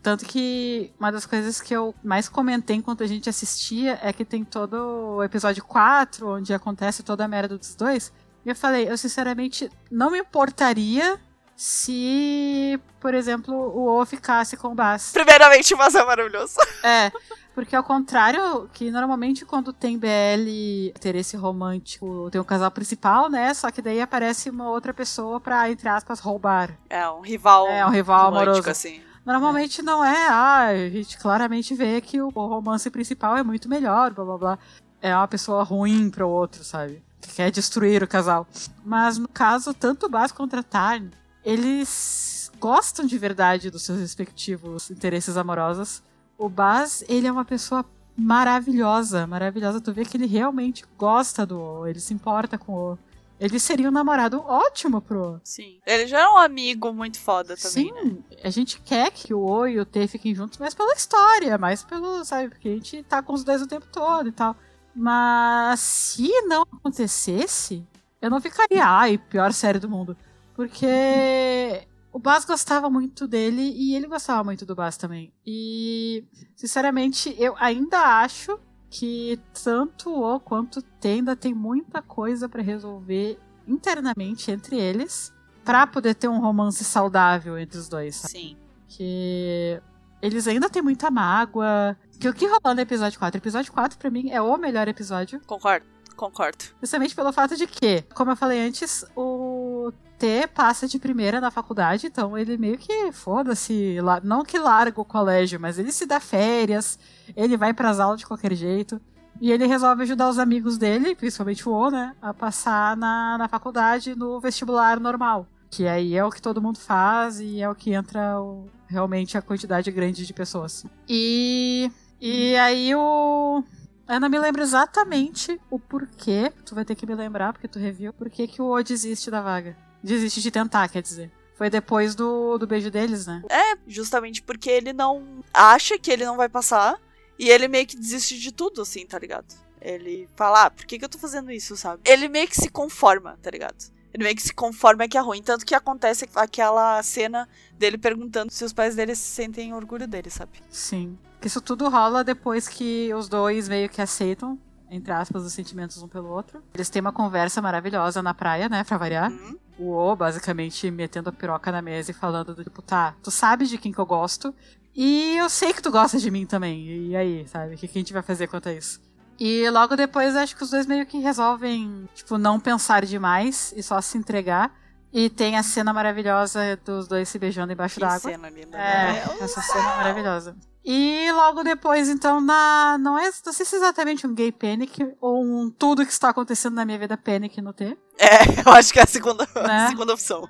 Tanto que uma das coisas que eu mais comentei enquanto a gente assistia é que tem todo o episódio 4, onde acontece toda a merda dos dois. E eu falei, eu sinceramente não me importaria se, por exemplo, o O ficasse com o Bass. Primeiramente, o Bass é maravilhoso. É, porque ao contrário, que normalmente quando tem BL, interesse romântico, tem um casal principal, né? Só que daí aparece uma outra pessoa pra, entre aspas, roubar. É, um rival. É, um rival amoroso. assim. Normalmente é. não é, ah, a gente claramente vê que o romance principal é muito melhor, blá blá blá. É uma pessoa ruim pro outro, sabe? Que quer destruir o casal. Mas no caso, tanto o Bas quanto a Tarn, eles gostam de verdade dos seus respectivos interesses amorosos. O Bas, ele é uma pessoa maravilhosa, maravilhosa. Tu vê que ele realmente gosta do O, ele se importa com o O. Ele seria um namorado ótimo pro. Sim. Ele já é um amigo muito foda também. Sim, né? a gente quer que o O e o T fiquem juntos, mas pela história, mais pelo, sabe? Porque a gente tá com os dois o tempo todo e tal. Mas se não acontecesse, eu não ficaria, ai, pior série do mundo. Porque o Bas gostava muito dele e ele gostava muito do Bas também. E, sinceramente, eu ainda acho que tanto o quanto Tenda tem muita coisa para resolver internamente entre eles para poder ter um romance saudável entre os dois. Sabe? Sim. Que eles ainda têm muita mágoa. Que o que rolou no episódio 4? O episódio 4, pra mim, é o melhor episódio. Concordo, concordo. Justamente pelo fato de que, como eu falei antes, o T passa de primeira na faculdade, então ele meio que foda-se, não que larga o colégio, mas ele se dá férias, ele vai para as aulas de qualquer jeito. E ele resolve ajudar os amigos dele, principalmente o O, né, a passar na, na faculdade no vestibular normal. Que aí é o que todo mundo faz e é o que entra o, realmente a quantidade grande de pessoas. E, e aí o. Eu não me lembro exatamente o porquê. Tu vai ter que me lembrar, porque tu reviu. Por que, o O desiste da vaga? Desiste de tentar, quer dizer. Foi depois do, do beijo deles, né? É, justamente porque ele não acha que ele não vai passar. E ele meio que desiste de tudo, assim, tá ligado? Ele fala, ah, por que, que eu tô fazendo isso, sabe? Ele meio que se conforma, tá ligado? Ele meio que se conforma que é ruim. Tanto que acontece aquela cena dele perguntando se os pais dele se sentem orgulho dele, sabe? Sim. Isso tudo rola depois que os dois meio que aceitam, entre aspas, os sentimentos um pelo outro. Eles têm uma conversa maravilhosa na praia, né, pra variar. Uhum. O O basicamente metendo a piroca na mesa e falando do tipo, tá, tu sabe de quem que eu gosto. E eu sei que tu gosta de mim também. E aí, sabe? O que, que a gente vai fazer quanto a isso? E logo depois acho que os dois meio que resolvem, tipo, não pensar demais e só se entregar. E tem a cena maravilhosa dos dois se beijando embaixo d'água. cena linda. É, né? essa cena é maravilhosa. E logo depois, então, na. Não é. Não sei se é exatamente um gay panic ou um tudo que está acontecendo na minha vida panic no T. É, eu acho que é a segunda, Né? a segunda opção.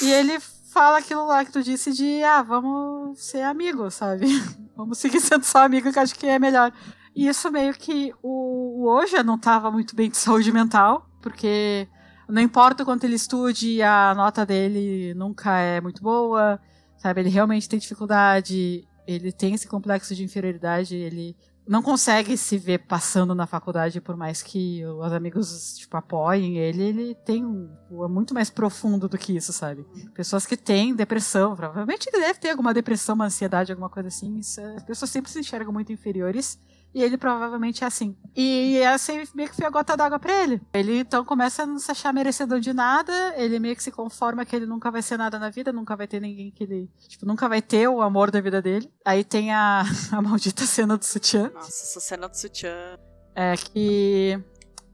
E ele fala aquilo lá que tu disse de, ah, vamos ser amigos, sabe? vamos seguir sendo só amigo, que acho que é melhor. E isso meio que o, o Oja não tava muito bem de saúde mental, porque não importa o quanto ele estude, a nota dele nunca é muito boa, sabe? Ele realmente tem dificuldade, ele tem esse complexo de inferioridade, ele não consegue se ver passando na faculdade, por mais que os amigos, tipo, apoiem ele, ele tem um. É muito mais profundo do que isso, sabe? Pessoas que têm depressão, provavelmente ele deve ter alguma depressão, uma ansiedade, alguma coisa assim. Isso, é- as pessoas sempre se enxergam muito inferiores. E ele provavelmente é assim. E essa aí meio que foi a gota d'água pra ele. Ele então começa a não se achar merecedor de nada. Ele meio que se conforma que ele nunca vai ser nada na vida, nunca vai ter ninguém que ele. Tipo, nunca vai ter o amor da vida dele. Aí tem a, a maldita cena do sutiã. Nossa, essa cena do sutiã. É que.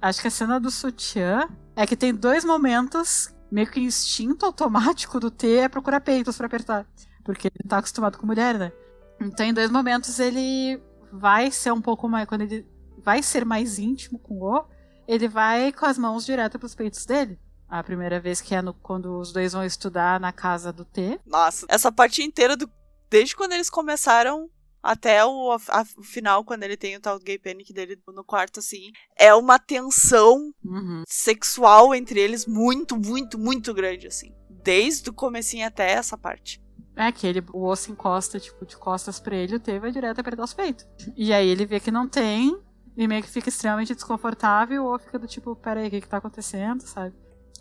Acho que a cena do sutiã é que tem dois momentos, meio que instinto automático do T é procurar peitos pra apertar. Porque ele tá acostumado com mulher, né? Então, em dois momentos, ele vai ser um pouco mais. Quando ele vai ser mais íntimo com o ele vai com as mãos direto pros peitos dele. A primeira vez que é no- quando os dois vão estudar na casa do T. Nossa, essa parte inteira do. Desde quando eles começaram até o, a- o final, quando ele tem o tal gay panic dele no quarto, assim. É uma tensão Uhum. sexual entre eles muito, muito, muito grande, assim. Desde o comecinho até essa parte. É que ele, o osso encosta, tipo, de costas pra ele, o T vai direto apertar os peitos. E aí ele vê que não tem, e meio que fica extremamente desconfortável, ou fica do tipo, peraí, o que que tá acontecendo, sabe?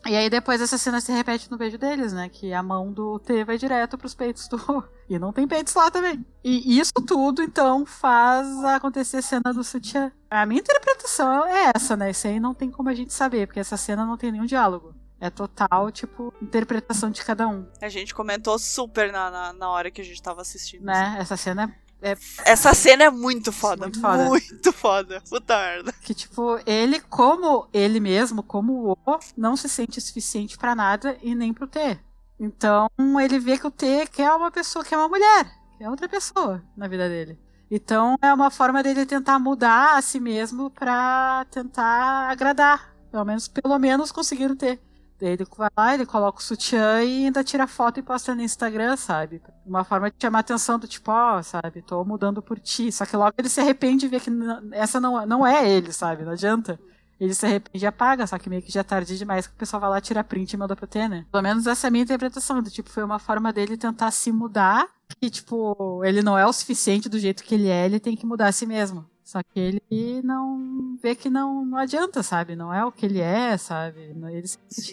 E aí depois essa cena se repete no beijo deles, né? Que a mão do T vai direto pros peitos do O. E não tem peitos lá também. E isso tudo, então, faz acontecer a cena do sutiã. A minha interpretação é essa, né? Isso aí não tem como a gente saber, porque essa cena não tem nenhum diálogo. É total, tipo, interpretação de cada um, A gente comentou super na, na, na hora que a gente tava assistindo. né? Essa cena é Essa cena é muito foda. Muito foda. Muito foda. Puta merda. Que, tipo, ele, como ele mesmo, como o não se sente suficiente pra nada e nem pro T. Então, ele vê que o T quer uma pessoa, quer uma mulher, quer outra pessoa na vida dele. Então, é uma forma dele tentar mudar a si mesmo pra tentar agradar. Pelo menos, pelo menos conseguir o T. Ele vai lá, ele coloca o sutiã e ainda tira foto e posta no Instagram, sabe? Uma forma de chamar atenção do tipo, ó, sabe, tô mudando por ti. Só que logo ele se arrepende e vê que essa não, não é ele, sabe? Não adianta. Ele se arrepende e apaga, só que meio que já é tarde demais que o pessoal vai lá tirar print e manda pro T, né? Pelo menos essa é a minha interpretação, do tipo, foi uma forma dele tentar se mudar, que, tipo, ele não é o suficiente do jeito que ele é, ele tem que mudar a si mesmo. Só que ele não vê que não, não adianta, sabe? Não é o que ele é, sabe? Ele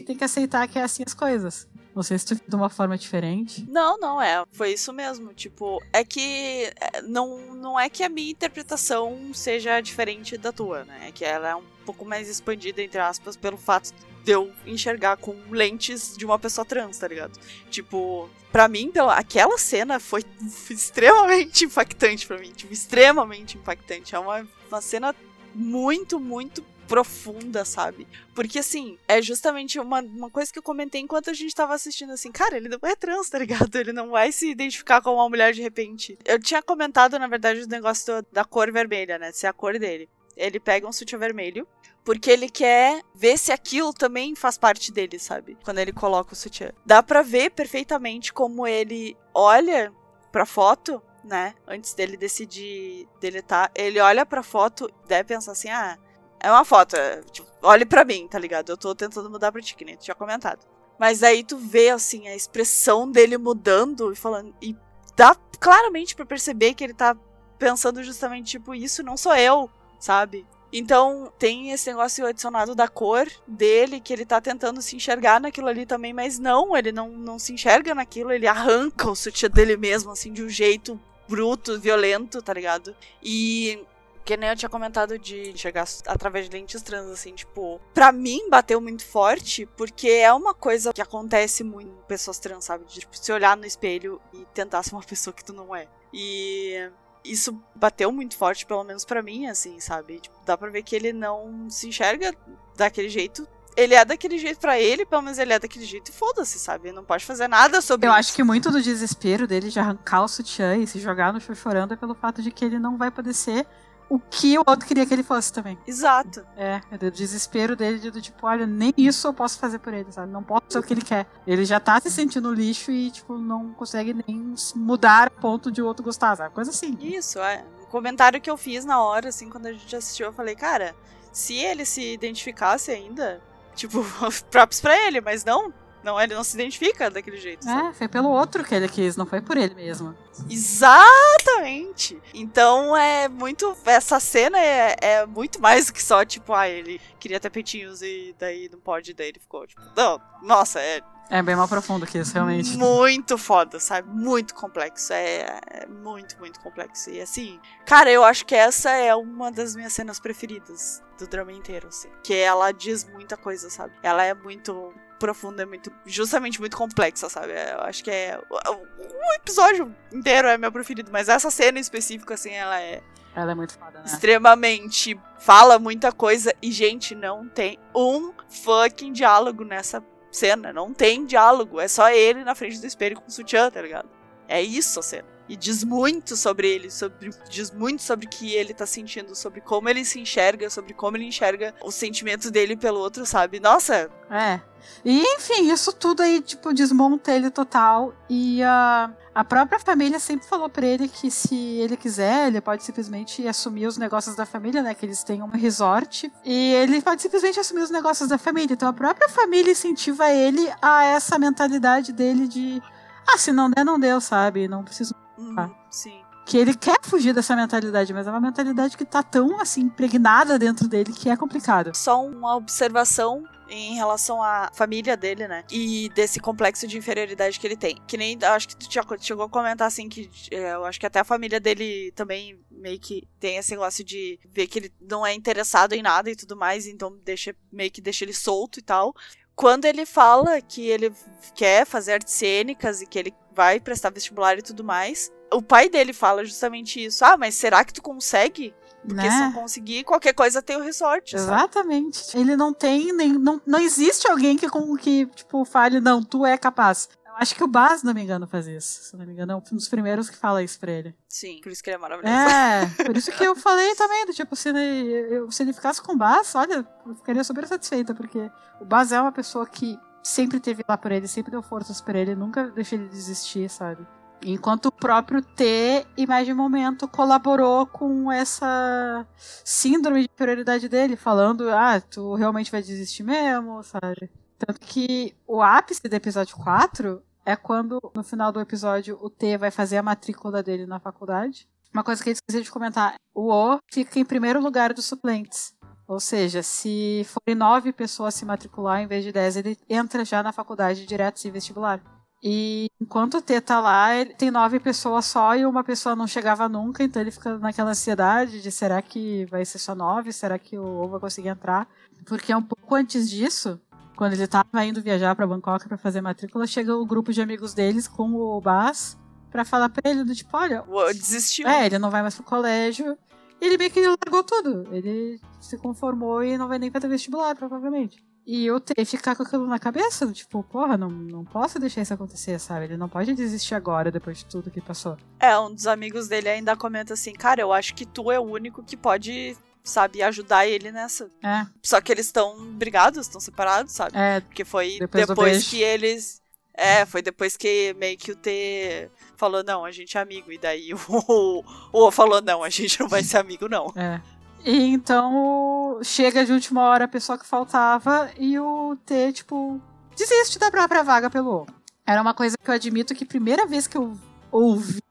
tem que aceitar que é assim as coisas. Não sei se tu de uma forma diferente. Não, não é. Foi isso mesmo. Tipo, é que é, não, não é que a minha interpretação seja diferente da tua, né? É que ela é um pouco mais expandida, entre aspas, pelo fato de eu enxergar com lentes de uma pessoa trans, tá ligado? Tipo, pra mim, pela, aquela cena foi extremamente impactante pra mim. Tipo, extremamente impactante. É uma, uma cena muito, muito profunda, sabe? Porque, assim, é justamente uma, uma coisa que eu comentei enquanto a gente tava assistindo, assim, cara, ele não é trans, tá ligado? Ele não vai se identificar com uma mulher de repente. Eu tinha comentado, na verdade, o negócio do- da cor vermelha, né? De ser a cor dele. Ele pega um sutiã vermelho, porque ele quer ver se aquilo também faz parte dele, sabe? Quando ele coloca o sutiã. Dá pra ver perfeitamente como ele olha pra foto, né? Antes dele decidir deletar. Ele olha pra foto e deve pensar assim, ah, é uma foto, é, tipo, olhe pra mim, tá ligado? Eu tô tentando mudar pra ti, que nem tu tinha comentado. Mas aí tu vê, assim, a expressão dele mudando e falando. E dá claramente pra perceber que ele tá pensando justamente, tipo, isso não sou eu, sabe? Então, tem esse negócio adicionado da cor dele, que ele tá tentando se enxergar naquilo ali também, mas não, ele não, não se enxerga naquilo, ele arranca o sutiã dele mesmo, assim, de um jeito bruto, violento, tá ligado? E que nem eu tinha comentado de enxergar através de lentes trans, assim, tipo, pra mim bateu muito forte, porque é uma coisa que acontece muito com pessoas trans, sabe? De tipo, se olhar no espelho e tentar ser uma pessoa que tu não é. E isso bateu muito forte, pelo menos para mim, assim, sabe? Tipo, dá pra ver que ele não se enxerga daquele jeito. Ele é daquele jeito para ele, pelo menos ele é daquele jeito e foda-se, sabe? Não pode fazer nada sobre Eu isso. acho que muito do desespero dele de arrancar o sutiã e se jogar no chão chorando é pelo fato de que ele não vai poder ser o que o outro queria que ele fosse também. Exato. É, é do desespero dele de do tipo, olha, nem isso eu posso fazer por ele, sabe? Não posso ser o que ele quer. Ele já tá se sentindo lixo e, tipo, não consegue nem mudar a ponto de o outro gostar, sabe? Coisa assim. Isso, é. Um comentário que eu fiz na hora, assim, quando a gente assistiu, eu falei, cara, se ele se identificasse ainda, tipo, props pra ele, mas não, não, ele não se identifica daquele jeito. sabe? É, foi pelo outro que ele quis, não foi por ele mesmo. Exatamente! Então é muito. Essa cena é, é muito mais do que só, tipo, ah, ele queria ter peitinhos e daí não pode, daí ele ficou, tipo, não, nossa, é É bem mais profundo que isso, realmente. muito foda, sabe? Muito complexo. É, é muito, muito complexo. E assim, cara, eu acho que essa é uma das minhas cenas preferidas do drama inteiro, assim. Que ela diz muita coisa, sabe? Ela é muito profunda, é muito. Justamente muito complexa, sabe? Eu acho que é. O, o episódio inteiro é meu preferido, mas essa cena em específico, assim, ela é Ela é muito foda, né? extremamente. Fala muita coisa. E, gente, não tem um fucking diálogo nessa cena. Não tem diálogo. É só ele na frente do espelho com o sutiã, tá ligado? É isso a cena. E diz muito sobre ele, sobre, diz muito sobre o que ele tá sentindo, sobre como ele se enxerga, sobre como ele enxerga o sentimento dele pelo outro, sabe? Nossa, É. E enfim, isso tudo aí, tipo, desmonta ele total. E a a própria família sempre falou pra ele que se ele quiser, ele pode simplesmente assumir os negócios da família, né? Que eles têm um resort. E ele pode simplesmente assumir os negócios da família. Então a própria família incentiva ele a essa mentalidade dele de. Ah, se não der, não deu, sabe? Não preciso. Hum, Ah. sim. Que ele quer fugir dessa mentalidade, mas é uma mentalidade que tá tão, assim, impregnada dentro dele que é complicado. Só uma observação em relação à família dele, né? E desse complexo de inferioridade que ele tem. Que nem, acho que tu chegou a comentar assim que é, eu acho que até a família dele também meio que tem esse negócio de ver que ele não é interessado em nada e tudo mais, então deixa meio que deixa ele solto e tal. Quando ele fala que ele quer fazer artes cênicas e que ele vai prestar vestibular e tudo mais, o pai dele fala justamente isso. Ah, mas será que tu consegue? Porque se não Né? conseguir, qualquer coisa tem o resort. sabe? Exatamente. Ele não tem nem. Não, não existe alguém que, com, que, tipo, fale, não, tu é capaz. Eu acho que o Baz, se não me engano, faz isso. Se não me engano, é um dos primeiros que fala isso pra ele. Sim, por isso que ele é maravilhoso. É, por isso que eu falei também, do tipo, se ele, eu- se ele ficasse com o Baz, olha, eu ficaria super satisfeita, porque o Baz é uma pessoa que sempre teve lá por ele, sempre deu forças pra ele, nunca deixou ele desistir, sabe? Enquanto o próprio T, em mais de um momento, colaborou com essa síndrome de prioridade dele, falando, ah, tu realmente vai desistir mesmo, sabe? Tanto que o ápice do episódio 4 é quando, no final do episódio, o T vai fazer a matrícula dele na faculdade. Uma coisa que eu esqueci de comentar: o O fica em primeiro lugar dos suplentes. Ou seja, se forem nove pessoas se matricular em vez de dez, ele entra já na faculdade direto sem vestibular. E enquanto o T tá lá, ele tem nove pessoas só e uma pessoa não chegava nunca, então ele fica naquela ansiedade de será que vai ser só nove? Será que o O vai conseguir entrar? Porque um pouco antes disso, quando ele tava indo viajar pra Bangkok pra fazer matrícula, chega o grupo de amigos deles com o Bas pra falar pra ele do tipo, olha, Desistiu. é, ele não vai mais pro colégio. Ele meio que largou tudo. Ele se conformou e não vai nem fazer vestibular, provavelmente. E eu ter ficar com aquilo na cabeça, tipo, porra, não, não posso deixar isso acontecer, sabe? Ele não pode desistir agora, depois de tudo que passou. É, um dos amigos dele ainda comenta assim, cara, eu acho que tu é o único que pode, sabe, ajudar ele nessa. É, Só que eles estão brigados, estão separados, sabe? é, Porque foi Depois depois, que eles. É, foi depois que meio que o T falou, não, a gente é amigo. E daí o, o O falou, não, a gente não vai ser amigo, não. é. E então chega de última hora a pessoa que faltava e o T, tipo, desiste da própria vaga pelo O. Era uma coisa que eu admito que primeira vez que eu ouvi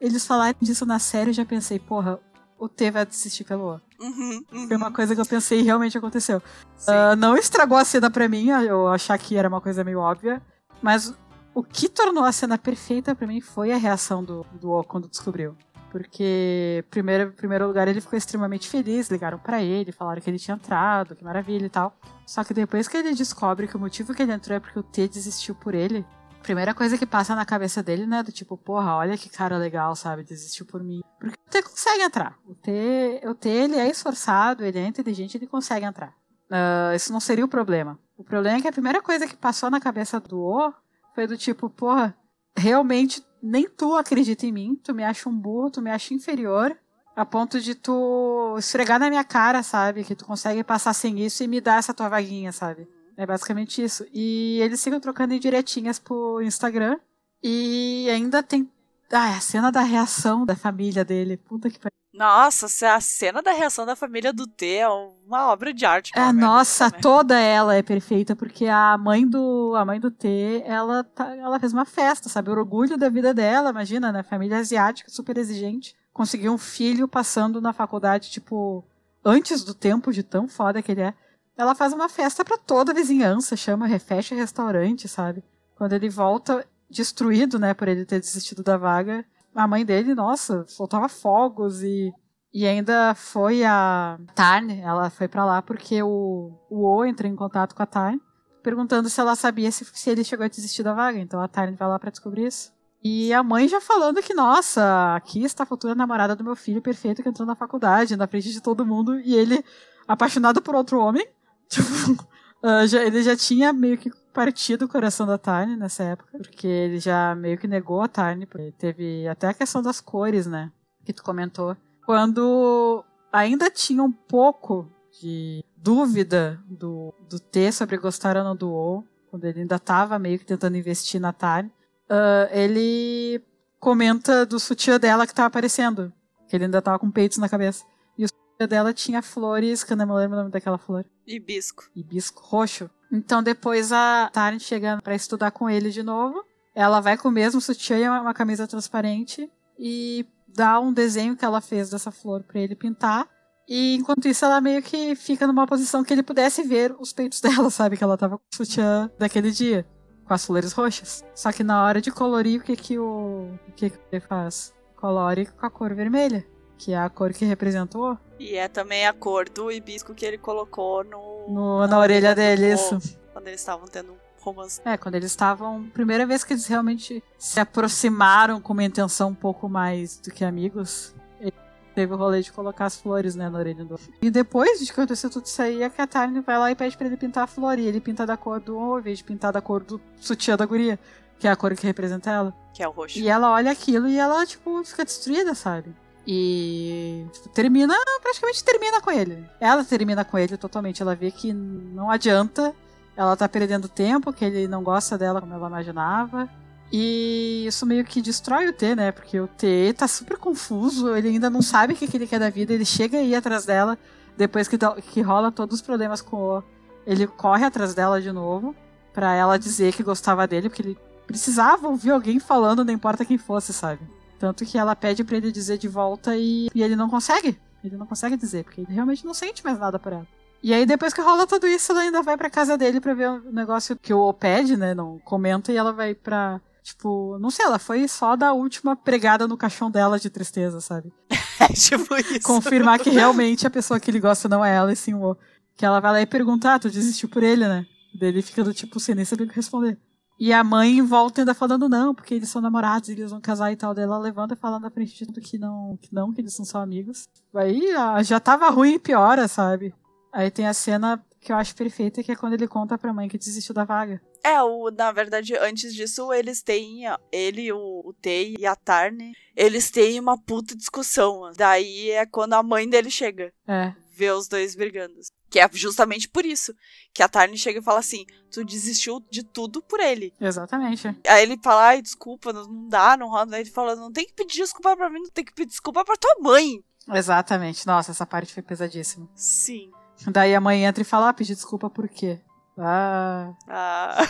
eles falarem disso na série, eu já pensei, porra, o T vai desistir pelo O. Uhum, uhum. Foi uma coisa que eu pensei e realmente aconteceu. Uh, não estragou a cena pra mim, eu achar que era uma coisa meio óbvia, mas o que tornou a cena perfeita para mim foi a reação do, do O quando descobriu. Porque, primeiro, em primeiro lugar, ele ficou extremamente feliz, ligaram para ele, falaram que ele tinha entrado, que maravilha e tal. Só que depois que ele descobre que o motivo que ele entrou é porque o T desistiu por ele, primeira coisa que passa na cabeça dele, né, do tipo, porra, olha que cara legal, sabe, desistiu por mim. Porque o T consegue entrar. O T, o T ele é esforçado, ele é inteligente, ele consegue entrar. Uh, isso não seria o problema. O problema é que a primeira coisa que passou na cabeça do O foi do tipo, porra, realmente nem tu acredita em mim, tu me acha um burro, tu me acha inferior, a ponto de tu esfregar na minha cara, sabe? Que tu consegue passar sem isso e me dar essa tua vaguinha, sabe? É basicamente isso. E eles ficam trocando indiretinhas pro Instagram. E ainda tem. Ah, a cena da reação da família dele. Puta que pariu. Nossa, a cena da reação da família do T é uma obra de arte. É, nossa, toda ela é perfeita, porque a mãe do a mãe do T, ela, tá, ela fez uma festa, sabe? O orgulho da vida dela, imagina, né? Família asiática, super exigente. Conseguiu um filho passando na faculdade, tipo, antes do tempo de tão foda que ele é. Ela faz uma festa para toda a vizinhança, chama, refecha restaurante, sabe? Quando ele volta destruído, né, por ele ter desistido da vaga, a mãe dele, nossa, soltava fogos e, e ainda foi a Tarn, ela foi para lá porque o, o O entrou em contato com a Tarn, perguntando se ela sabia se, se ele chegou a desistir da vaga. Então a Tarn vai lá para descobrir isso. E a mãe já falando que, nossa, aqui está a futura namorada do meu filho perfeito que entrou na faculdade, na frente de todo mundo, e ele apaixonado por outro homem. Tipo, uh, já, ele já tinha meio que partido o coração da Tarni nessa época, porque ele já meio que negou a Tarni. Teve até a questão das cores, né? Que tu comentou. Quando ainda tinha um pouco de dúvida do, do T sobre gostar ou não do O, quando ele ainda estava meio que tentando investir na Tarni, uh, ele comenta do sutiã dela que estava aparecendo. Que ele ainda estava com peitos na cabeça. E o sutiã dela tinha flores, que eu não lembro o nome daquela flor. Hibisco. Hibisco roxo. Então depois a Taryn chega para estudar com ele de novo. Ela vai com o mesmo sutiã e uma camisa transparente e dá um desenho que ela fez dessa flor para ele pintar. E enquanto isso ela meio que fica numa posição que ele pudesse ver os peitos dela, sabe? Que ela tava com o sutiã daquele dia, com as flores roxas. Só que na hora de colorir, o que que o, o que que ele faz? Colore com a cor vermelha, que é a cor que representou. E é também a cor do hibisco que ele colocou no no, na, na, orelha, orelha dele, isso. Quando eles estavam tendo um romance. É, quando eles estavam. Primeira vez que eles realmente se aproximaram com uma intenção um pouco mais do que amigos. Ele teve o rolê de colocar as flores, né, na orelha do. E depois de que aconteceu tudo isso aí, a Katarina vai lá e pede pra ele pintar a flor. E ele pinta da cor do ao invés de pintar da cor do sutiã da guria. Que é a cor que representa ela. Que é o roxo. E ela olha aquilo e ela, tipo, fica destruída, sabe? E tipo, termina, praticamente termina com ele. Ela termina com ele totalmente. Ela vê que não adianta, ela tá perdendo tempo, que ele não gosta dela como ela imaginava. E isso meio que destrói o T, né? Porque o T tá super confuso, ele ainda não sabe o que, ele quer da vida, ele chega aí atrás dela, depois que, que rola todos os problemas com o. Ele corre atrás dela de novo, para ela dizer que gostava dele, porque ele precisava ouvir alguém falando, não importa quem fosse, sabe? Tanto que ela pede para ele dizer de volta e, e ele não consegue. Ele não consegue dizer, porque ele realmente não sente mais nada por ela. E aí, depois que rola tudo isso, ela ainda vai pra casa dele pra ver o negócio que o pede, né? Não comenta, e ela vai pra. Tipo, não sei, ela foi só da última pregada no caixão dela de tristeza, sabe? É tipo isso. Confirmar que realmente a pessoa que ele gosta não é ela, e sim o. Que ela vai lá e perguntar, ah, tu desistiu por ele, né? Daí ele fica do tipo, sem nem saber o que responder. E a mãe volta ainda falando não, porque eles são namorados, eles vão casar e tal. Daí ela levanta falando na frente de tudo que não, que não, que eles são só amigos. Aí já tava ruim e piora, sabe? Aí tem a cena que eu acho perfeita, que é quando ele conta pra mãe que desistiu da vaga. É, o, na verdade, antes disso, eles têm. Ele, o, o Tei e a Tarne, eles têm uma puta discussão. Daí é quando a mãe dele chega. É. Vê os dois brigando. Que é justamente por isso que a Tarni chega e fala assim: tu desistiu de tudo por ele. Exatamente. Aí ele fala: ai, desculpa, não dá, não rola. Aí ele fala: não tem que pedir desculpa pra mim, não tem que pedir desculpa pra tua mãe. Exatamente. Nossa, essa parte foi pesadíssima. Sim. Daí a mãe entra e fala: ah, pedir desculpa por quê? Ah. Ah.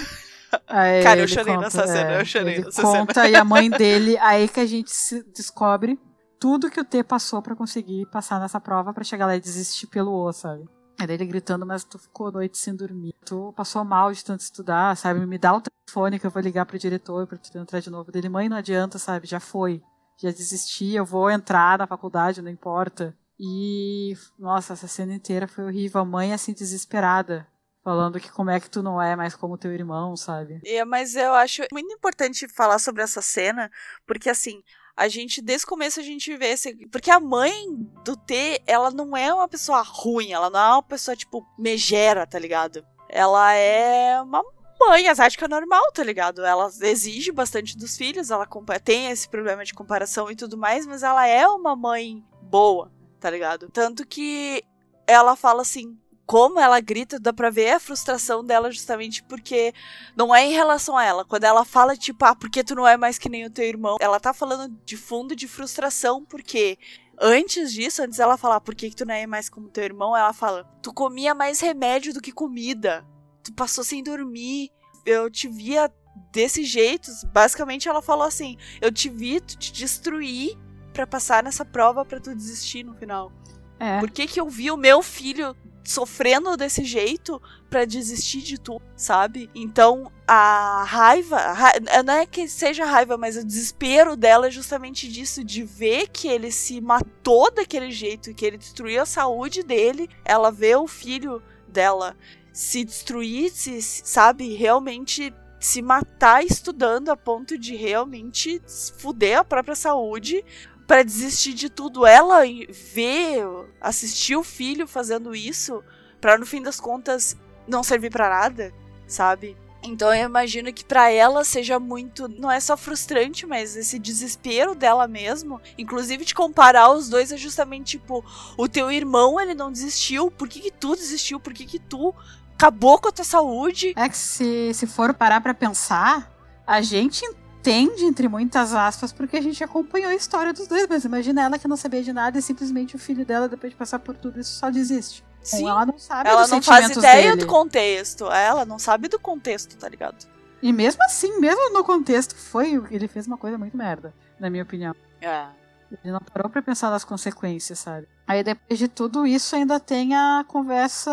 Aí Cara, eu chorei conta, nessa cena, é, eu chorei nessa conta, cena. E a mãe dele, aí que a gente descobre tudo que o T passou para conseguir passar nessa prova para chegar lá e desistir pelo O, sabe? Era ele gritando, mas tu ficou a noite sem dormir. Tu passou mal de tanto estudar, sabe? Me dá o telefone que eu vou ligar pro diretor pra tu entrar de novo. Dele, mãe, não adianta, sabe? Já foi. Já desisti, eu vou entrar na faculdade, não importa. E, nossa, essa cena inteira foi horrível. A mãe, assim, desesperada. Falando que como é que tu não é mais como teu irmão, sabe? É, mas eu acho muito importante falar sobre essa cena, porque assim, a gente, desde o começo, a gente vê esse. Porque a mãe do T, ela não é uma pessoa ruim, ela não é uma pessoa, tipo, megera, tá ligado? Ela é uma mãe asiática normal, tá ligado? Ela exige bastante dos filhos, ela tem esse problema de comparação e tudo mais, mas ela é uma mãe boa, tá ligado? Tanto que ela fala assim: como ela grita, dá pra ver a frustração dela justamente porque não é em relação a ela. Quando ela fala, tipo, ah, porque tu não é mais que nem o teu irmão, ela tá falando de fundo de frustração, porque antes disso, antes dela falar por que, que tu não é mais como teu irmão, ela fala, tu comia mais remédio do que comida, tu passou sem dormir, eu te via desse jeito. Basicamente, ela falou assim: eu te vi, tu te destruir para passar nessa prova para tu desistir no final. É. Por que, que eu vi o meu filho sofrendo desse jeito para desistir de tudo, sabe? Então a raiva, a ra... não é que seja raiva, mas o desespero dela é justamente disso, de ver que ele se matou daquele jeito, que ele destruiu a saúde dele. Ela vê o filho dela se destruir, se, sabe, realmente se matar estudando a ponto de realmente fuder a própria saúde para desistir de tudo. Ela ver, assistir o filho fazendo isso, para no fim das contas não servir para nada, sabe? Então eu imagino que para ela seja muito, não é só frustrante, mas esse desespero dela mesmo, inclusive de comparar os dois é justamente tipo, o teu irmão ele não desistiu, por que, que tu desistiu? Por que, que tu acabou com a tua saúde? É que se, se for parar para pensar, a gente entende, entre muitas aspas, porque a gente acompanhou a história dos dois, mas imagina ela que não sabia de nada e simplesmente o filho dela, depois de passar por tudo isso, só desiste. Sim. ela não sabe Ela não faz ideia dele. do contexto. Ela não sabe do contexto, tá ligado? E mesmo assim, mesmo no contexto, foi. Ele fez uma coisa muito merda, na minha opinião. É. Ele não parou pra pensar nas consequências, sabe? Aí depois de tudo isso, ainda tem a conversa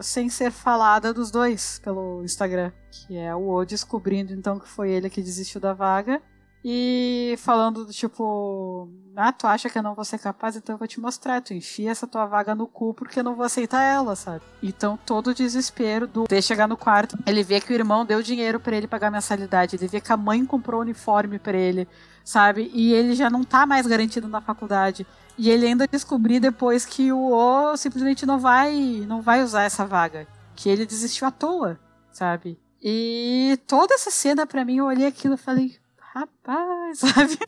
sem ser falada dos dois pelo Instagram. Que é o O descobrindo então que foi ele que desistiu da vaga. E falando do tipo, ah, tu acha que eu não vou ser capaz, então eu vou te mostrar. Tu enfia essa tua vaga no cu porque eu não vou aceitar ela, sabe? Então todo o desespero do de chegar no quarto, ele vê que o irmão deu dinheiro para ele pagar mensalidade, ele vê que a mãe comprou uniforme para ele sabe? E ele já não tá mais garantido na faculdade. E ele ainda descobriu depois que o O simplesmente não vai, não vai usar essa vaga. Que ele desistiu à toa, sabe? E toda essa cena, para mim, eu olhei aquilo e falei, rapaz, sabe?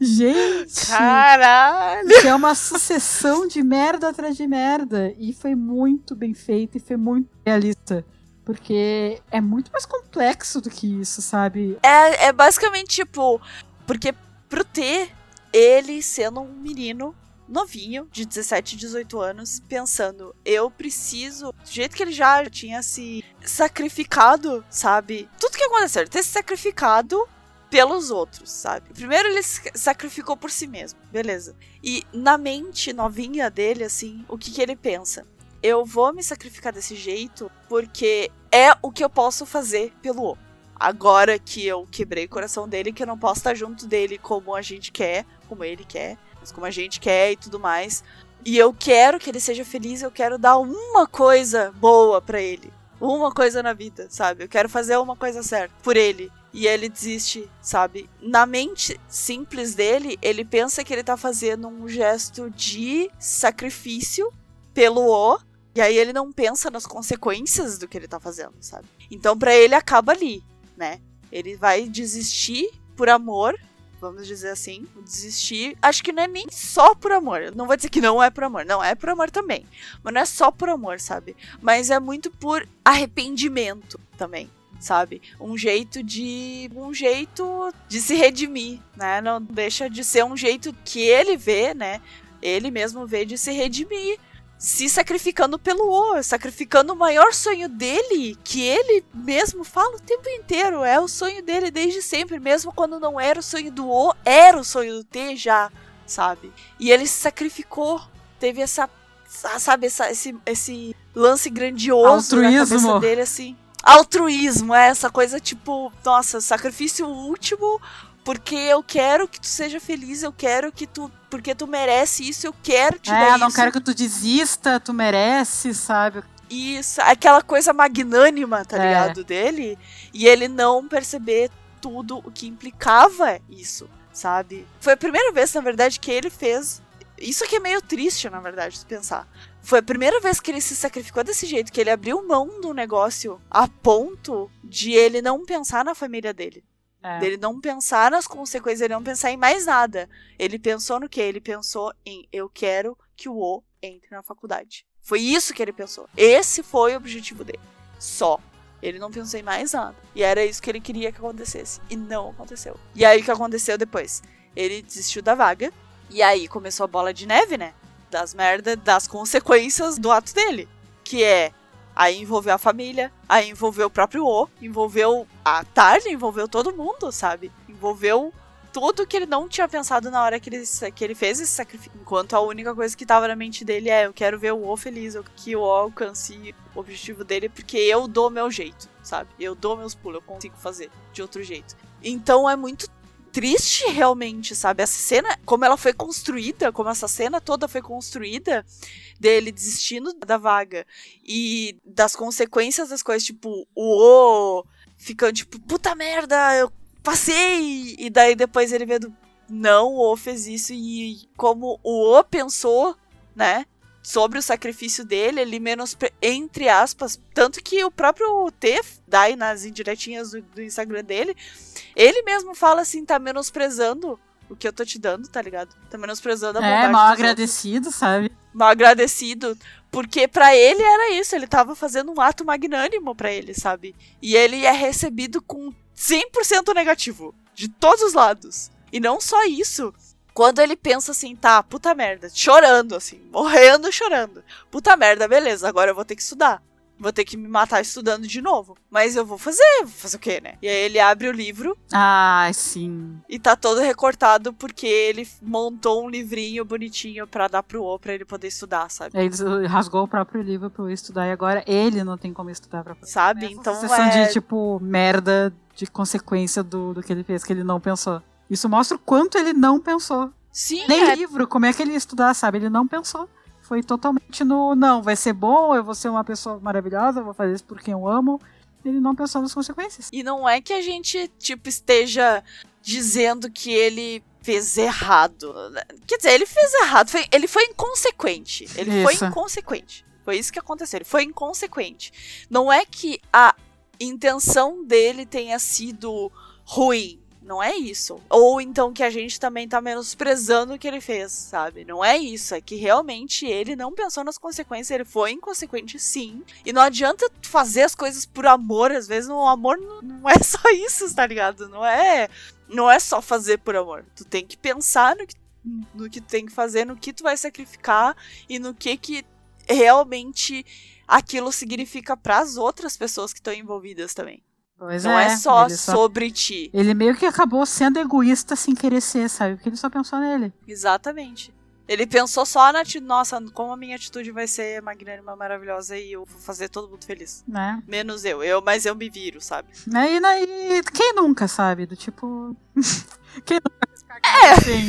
Gente! Caralho! Que é uma sucessão de merda atrás de merda. E foi muito bem feito e foi muito realista. Porque é muito mais complexo do que isso, sabe? É, é basicamente tipo. Porque pro T, ele sendo um menino novinho, de 17, 18 anos, pensando, eu preciso, do jeito que ele já tinha se sacrificado, sabe? Tudo que aconteceu, ele ter se sacrificado pelos outros, sabe? Primeiro ele se sacrificou por si mesmo, beleza. E na mente novinha dele, assim, o que que ele pensa? eu vou me sacrificar desse jeito porque é o que eu posso fazer pelo O. Agora que eu quebrei o coração dele, que eu não posso estar junto dele como a gente quer, como ele quer, mas como a gente quer e tudo mais. E eu quero que ele seja feliz, eu quero dar uma coisa boa para ele. Uma coisa na vida, sabe? Eu quero fazer uma coisa certa por ele. E ele desiste, sabe? Na mente simples dele, ele pensa que ele tá fazendo um gesto de sacrifício pelo O, e aí ele não pensa nas consequências do que ele tá fazendo, sabe? Então para ele acaba ali, né? Ele vai desistir por amor, vamos dizer assim, desistir. Acho que não é nem só por amor. Não vou dizer que não é por amor, não é por amor também. Mas não é só por amor, sabe? Mas é muito por arrependimento também sabe? Um jeito de um jeito de se redimir, né? Não deixa de ser um jeito que ele vê, né? Ele mesmo vê de se redimir se sacrificando pelo O, sacrificando o maior sonho dele, que ele mesmo fala o tempo inteiro, é o sonho dele desde sempre, mesmo quando não era o sonho do O, era o sonho do T já, sabe? E ele se sacrificou, teve essa, sabe, essa, esse, esse lance grandioso Altruísmo. na cabeça dele, assim. Altruísmo, é essa coisa tipo, nossa, sacrifício último porque eu quero que tu seja feliz, eu quero que tu. Porque tu merece isso, eu quero te É, dar não isso. quero que tu desista, tu merece, sabe? Isso, aquela coisa magnânima, tá É. ligado? Dele. E ele não perceber tudo o que implicava isso, sabe? Foi a primeira vez, na verdade, que ele fez. Isso aqui é meio triste, na verdade, se pensar. Foi a primeira vez que ele se sacrificou desse jeito, que ele abriu mão do negócio a ponto de ele não pensar na família dele. É. Dele não pensar nas consequências, ele não pensar em mais nada. Ele pensou no quê? Ele pensou em eu quero que o O entre na faculdade. Foi isso que ele pensou. Esse foi o objetivo dele. Só. Ele não pensou em mais nada. E era isso que ele queria que acontecesse. E não aconteceu. E aí o que aconteceu depois? Ele desistiu da vaga. E aí começou a bola de neve, né? Das merdas, das consequências do ato dele. Que é Aí envolveu a família, aí envolveu o próprio O, envolveu a tarde, envolveu todo mundo, sabe? Envolveu tudo que ele não tinha pensado na hora que ele, que ele fez esse sacrifício. Enquanto a única coisa que tava na mente dele é: eu quero ver o O feliz, eu- que o O alcance o objetivo dele, porque eu dou meu jeito, sabe? Eu dou meus pulos, eu consigo fazer de outro jeito. Então é muito triste realmente, sabe? Essa cena, como ela foi construída, como essa cena toda foi construída, dele desistindo da vaga e das consequências das coisas, tipo, o ficando tipo, puta merda, eu passei! E daí depois ele vendo, não, o O fez isso e como o O pensou, né? Sobre o sacrifício dele, ele menos, entre aspas, tanto que o próprio T, daí nas indiretinhas do, do Instagram dele, ele mesmo fala assim, tá menosprezando o que eu tô te dando, tá ligado? Tá menosprezando a bondade É, mal dos outros agradecido, sabe? mal agradecido, porque pra ele era isso, ele tava fazendo um ato magnânimo pra ele, sabe? E ele é recebido com 100% negativo, de todos os lados. E não só isso, quando ele pensa assim, tá, puta merda, chorando assim, morrendo chorando. Puta merda, beleza, agora eu vou ter que estudar. Vou ter que me matar estudando de novo. Mas eu vou fazer, vou fazer o quê, né? E aí ele abre o livro Ah, sim. e tá todo recortado porque ele montou um livrinho bonitinho pra dar pro O pra ele poder estudar, sabe? Ele rasgou o próprio livro pra eu estudar e agora ele não tem como estudar pra Sabe? Essa Então sensação é... de, tipo, merda de consequência do, do que ele fez, que ele não pensou. Isso mostra o quanto ele não pensou. Sim, Nem é, livro, como é que ele ia estudar, sabe? Ele não pensou. Foi totalmente no, não, vai ser bom, eu vou ser uma pessoa maravilhosa, eu vou fazer isso por quem eu amo. Ele não pensou nas consequências. E não é que a gente, tipo, esteja dizendo que ele fez errado. Quer dizer, ele fez errado. Foi- ele foi inconsequente. Ele foi Isso. inconsequente. Foi isso que aconteceu. Ele foi inconsequente. Não é que a intenção dele tenha sido ruim. Não é isso. Ou então que a gente também tá menosprezando o que ele fez, sabe? Não é isso. É que realmente ele não pensou nas consequências. Ele foi inconsequente, sim. E não adianta fazer as coisas por amor. Às vezes o amor não, é só isso, tá ligado? Não é, não é só fazer por amor. Tu tem que pensar no que, no que tu tem que fazer, no que tu vai sacrificar e no que que realmente aquilo significa pras outras pessoas que estão envolvidas também. Pois não é, só ele sobre ti. Ele meio que acabou sendo egoísta sem querer ser, sabe? Porque ele só pensou nele. Exatamente. Ele pensou só na atitude. Nossa, como a minha atitude vai ser magnânima, maravilhosa e eu vou fazer todo mundo feliz. Né? Menos eu. Eu, mas eu me viro, sabe? Né? E, na- e quem nunca, sabe? Do tipo. quem nunca cagada sem,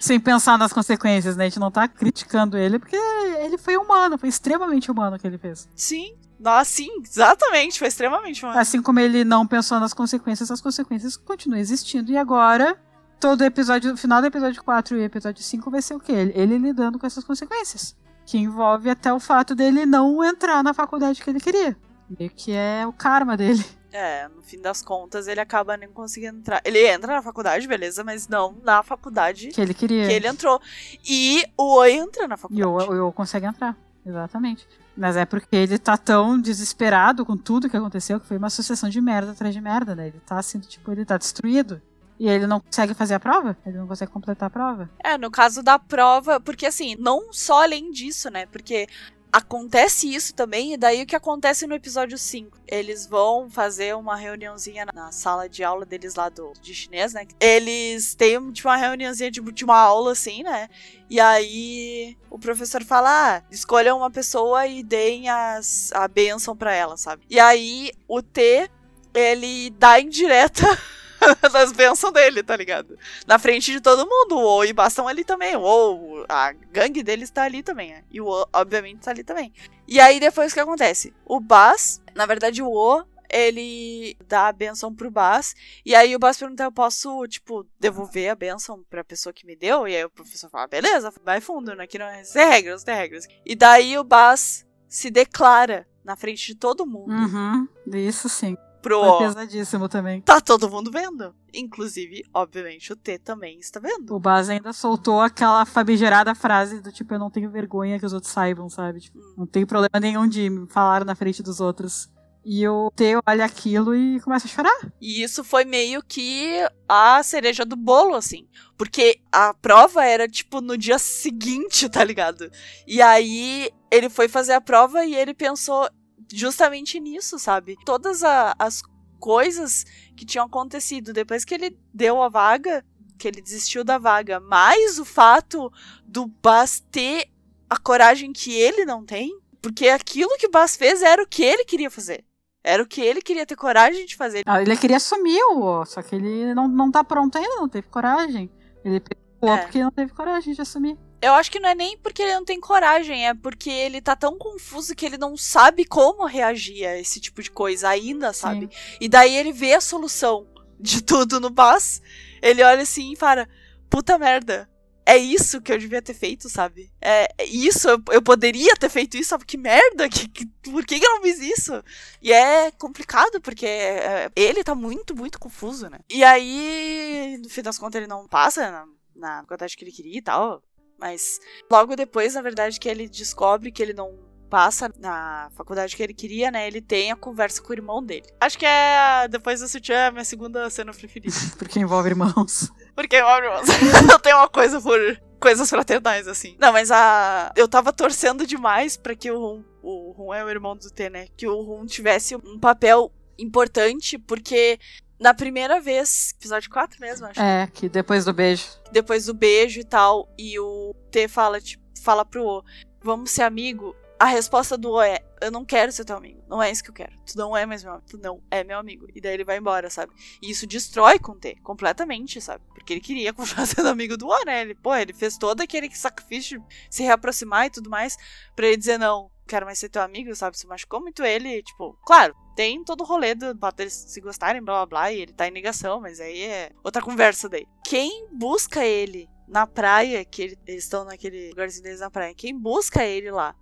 sem pensar nas consequências, né? A gente não tá criticando ele porque ele foi humano, foi extremamente humano o que ele fez. Sim. Nossa, sim, exatamente. Foi extremamente humano. Assim como ele não pensou nas consequências, as consequências continuam existindo. E agora, todo episódio, o final do episódio 4 e episódio 5 vai ser o quê? Ele, ele lidando com essas consequências. Que envolve até o fato dele não entrar na faculdade que ele queria. Meio que é o karma dele. É, no fim das contas, ele acaba nem conseguindo entrar. Ele entra na faculdade, beleza, mas não na faculdade Que ele queria. que ele entrou. E o Oi entra na E faculdade. o Yo consegue entrar. Exatamente. Mas é porque ele tá tão desesperado com tudo que aconteceu que foi uma sucessão de merda atrás de merda, né? Ele tá assim, tipo, ele tá destruído. E ele não consegue fazer a prova? Ele não consegue completar a prova? É, no caso da prova, porque assim, não só além disso, né? Porque acontece isso também, e daí o que acontece no episódio 5? Eles vão fazer uma reuniãozinha na sala de aula deles lá do, de chinês, né? Eles têm tipo, uma reuniãozinha de, de uma aula, assim, né? E aí o professor fala: ah, escolham uma pessoa e deem as, a benção pra ela, sabe? E aí o T, ele dá indireta das bênçãos dele, tá ligado? Na frente de todo mundo. O O e o Bas estão ali também. O O, a gangue deles tá ali também. Né? E o O, obviamente, tá ali também. E aí, depois o que acontece? O Bas, na verdade, o O, ele dá a benção pro Bas. E aí o Bas pergunta: eu posso, tipo, devolver a benção pra pessoa que me deu? E aí o professor fala: beleza, vai fundo, né? Que não é. Tem regras, tem regras. E daí o Bas se declara na frente de todo mundo. Uhum, isso sim. Pro Foi pesadíssimo também. Tá todo mundo vendo. Inclusive, obviamente, o T também está vendo. O Baz ainda soltou aquela famigerada frase do tipo, eu não tenho vergonha que os outros saibam, sabe? Tipo, não tem problema nenhum de me falar na frente dos outros. E o T olha aquilo e começa a chorar. E isso foi meio que a cereja do bolo, assim. Porque a prova era, tipo, no dia seguinte, tá ligado? E aí ele foi fazer a prova e ele pensou justamente nisso, sabe? Todas a- as coisas que tinham acontecido depois que ele deu a vaga, que ele desistiu da vaga, mais o fato do Bas ter a coragem que ele não tem, porque aquilo que o Bas fez era o que ele queria fazer. Era o que ele queria ter coragem de fazer. Ah, Ele queria assumir o só que ele não, não tá pronto ainda, não teve coragem. Ele pegou É. porque não teve coragem de assumir. Eu acho que não é nem porque ele não tem coragem, é porque ele tá tão confuso que ele não sabe como reagir a esse tipo de coisa ainda, sabe? E daí ele vê a solução de tudo no Bass, ele olha assim e fala: puta merda. É isso que eu devia ter feito, sabe? É é isso, eu, eu poderia ter feito isso, sabe? Que merda, que, que- por que, eu não fiz isso? E é complicado, porque é, ele tá muito, muito confuso, né? E aí, no fim das contas, ele não passa na, na faculdade que ele queria e tal. Mas logo depois, na verdade, que ele descobre que ele não passa na faculdade que ele queria, né? Ele tem a conversa com o irmão dele. Acho que é depois do Sutiã a minha segunda cena preferida. Porque envolve irmãos. Porque, ó, irmãos, eu tenho uma coisa por coisas fraternais, assim. Não, mas a. Eu tava torcendo demais pra que o Rum. O Rum é o irmão do T, né? Que o Rum tivesse um papel importante, porque na primeira vez. Episódio 4 mesmo, acho. É, que depois do beijo. depois do beijo e tal, e o T fala, tipo, fala pro O, vamos ser amigo. A resposta do O é, eu não quero ser teu amigo. Não é isso que eu quero. Tu não é mais meu amigo. Tu não é meu amigo. E daí ele vai embora, sabe? E isso destrói com o T, completamente, sabe? Porque ele queria continuar sendo amigo do O, né? Ele, pô, ele fez todo aquele sacrifício de se reaproximar e tudo mais, pra ele dizer, não, quero mais ser teu amigo, sabe? Se machucou muito ele, tipo, claro, tem todo o rolê do fato deles se gostarem, blá blá blá, e ele tá em negação, mas aí é outra conversa daí. Quem busca ele na praia, que ele- eles estão naquele lugarzinho deles na praia, quem busca ele lá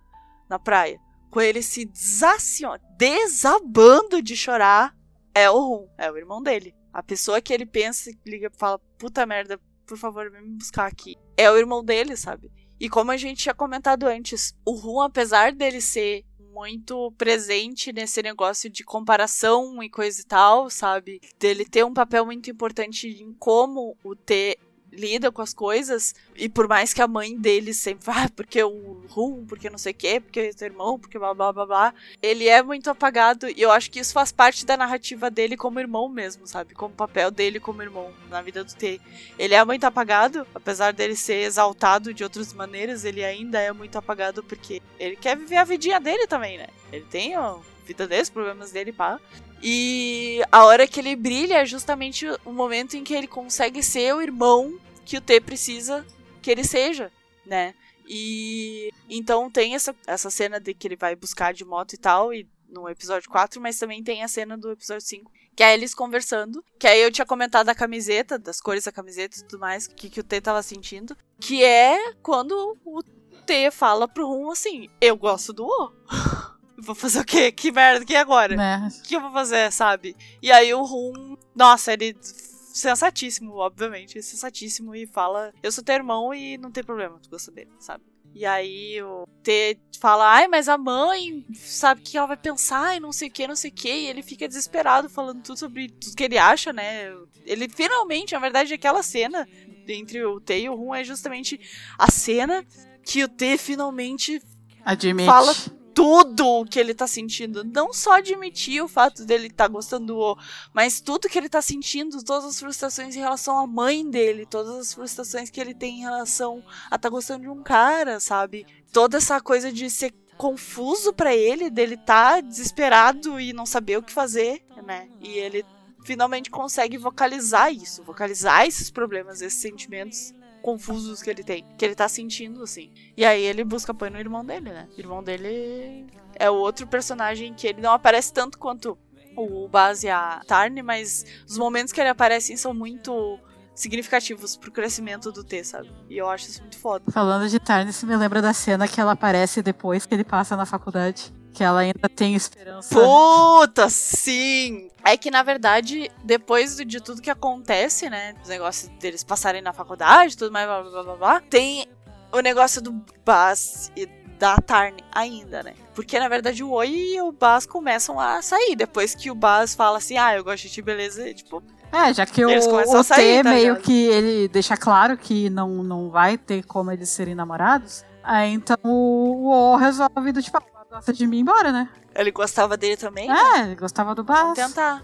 na praia, com ele se desacion... desabando de chorar, é o Rum, é o irmão dele. A pessoa que ele pensa, liga e fala, puta merda, por favor, vem me buscar aqui. É o irmão dele, sabe? E como a gente tinha comentado antes, o Rum, apesar dele ser muito presente nesse negócio de comparação e coisa e tal, sabe? Dele ter um papel muito importante em como o T lida com as coisas, e por mais que a mãe dele sempre, ah, porque o Rum, porque não sei o quê, porque teu irmão, porque blá blá blá blá, ele é muito apagado, e eu acho que isso faz parte da narrativa dele como irmão mesmo, sabe? Como papel dele como irmão na vida do T. Ele é muito apagado, apesar dele ser exaltado de outras maneiras, ele ainda é muito apagado porque ele quer viver a vidinha dele também, né? Ele tem a vida dele, os problemas dele, pá. E a hora que ele brilha é justamente o momento em que ele consegue ser o irmão que o T precisa que ele seja, né? E então tem essa, essa cena de que ele vai buscar de moto e tal, e no episódio 4, mas também tem a cena do episódio 5, que é eles conversando. Que aí eu tinha comentado da camiseta, das cores da camiseta e tudo mais, que, que o T tava sentindo. Que é quando o T fala pro Rum assim: Eu gosto do O. Vou fazer o quê? Que merda, que agora? Né? O que eu vou fazer, sabe? E aí o Rum, nossa, ele sensatíssimo, obviamente, sensatíssimo e fala, eu sou teu irmão e não tem problema, tu gosta dele, sabe? E aí o T fala, ai, mas a mãe sabe o que ela vai pensar e não sei o que, não sei o que. E ele fica desesperado falando tudo sobre tudo que ele acha, né? Ele finalmente, na verdade, aquela cena entre o T e o Rum é justamente a cena que o T finalmente Admite. fala tudo que ele tá sentindo. Não só admitir o fato dele tá gostando do O, mas tudo que ele tá sentindo, todas as frustrações em relação à mãe dele, todas as frustrações que ele tem em relação a tá gostando de um cara, sabe? Toda essa coisa de ser confuso para ele, dele tá desesperado e não saber o que fazer, né? E ele finalmente consegue vocalizar isso, vocalizar esses problemas, esses sentimentos confusos que ele tem, que ele tá sentindo, assim. E aí ele busca apoio no irmão dele, né? O irmão dele é outro personagem que ele não aparece tanto quanto o Baz e a Tarn, mas os momentos que ele aparece são muito significativos pro crescimento do T, sabe? E eu acho isso muito foda. Falando de Tarn, isso me lembra da cena que ela aparece depois que ele passa na faculdade que ela ainda tem esperança. Puta, sim! É que, na verdade, depois de tudo que acontece, né? Os negócios deles passarem na faculdade, tudo mais, blá blá blá blá, tem o negócio do Bas e da Tarn ainda, né? Porque, na verdade, o Oi e o Bas começam a sair. Depois que o Bas fala assim, ah, eu gosto de ti, beleza, tipo... É, já que o, o sair, T tá meio que ele deixa claro que não, não vai ter como eles serem namorados, aí então o O resolve do tipo, gosta de mim embora, né? Ele gostava dele também? É, ele gostava do Bas. Vamos tentar.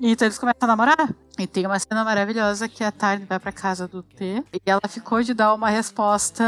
Então eles começam a namorar. E tem uma cena maravilhosa que a Tarn vai pra casa do T. E ela ficou de dar uma resposta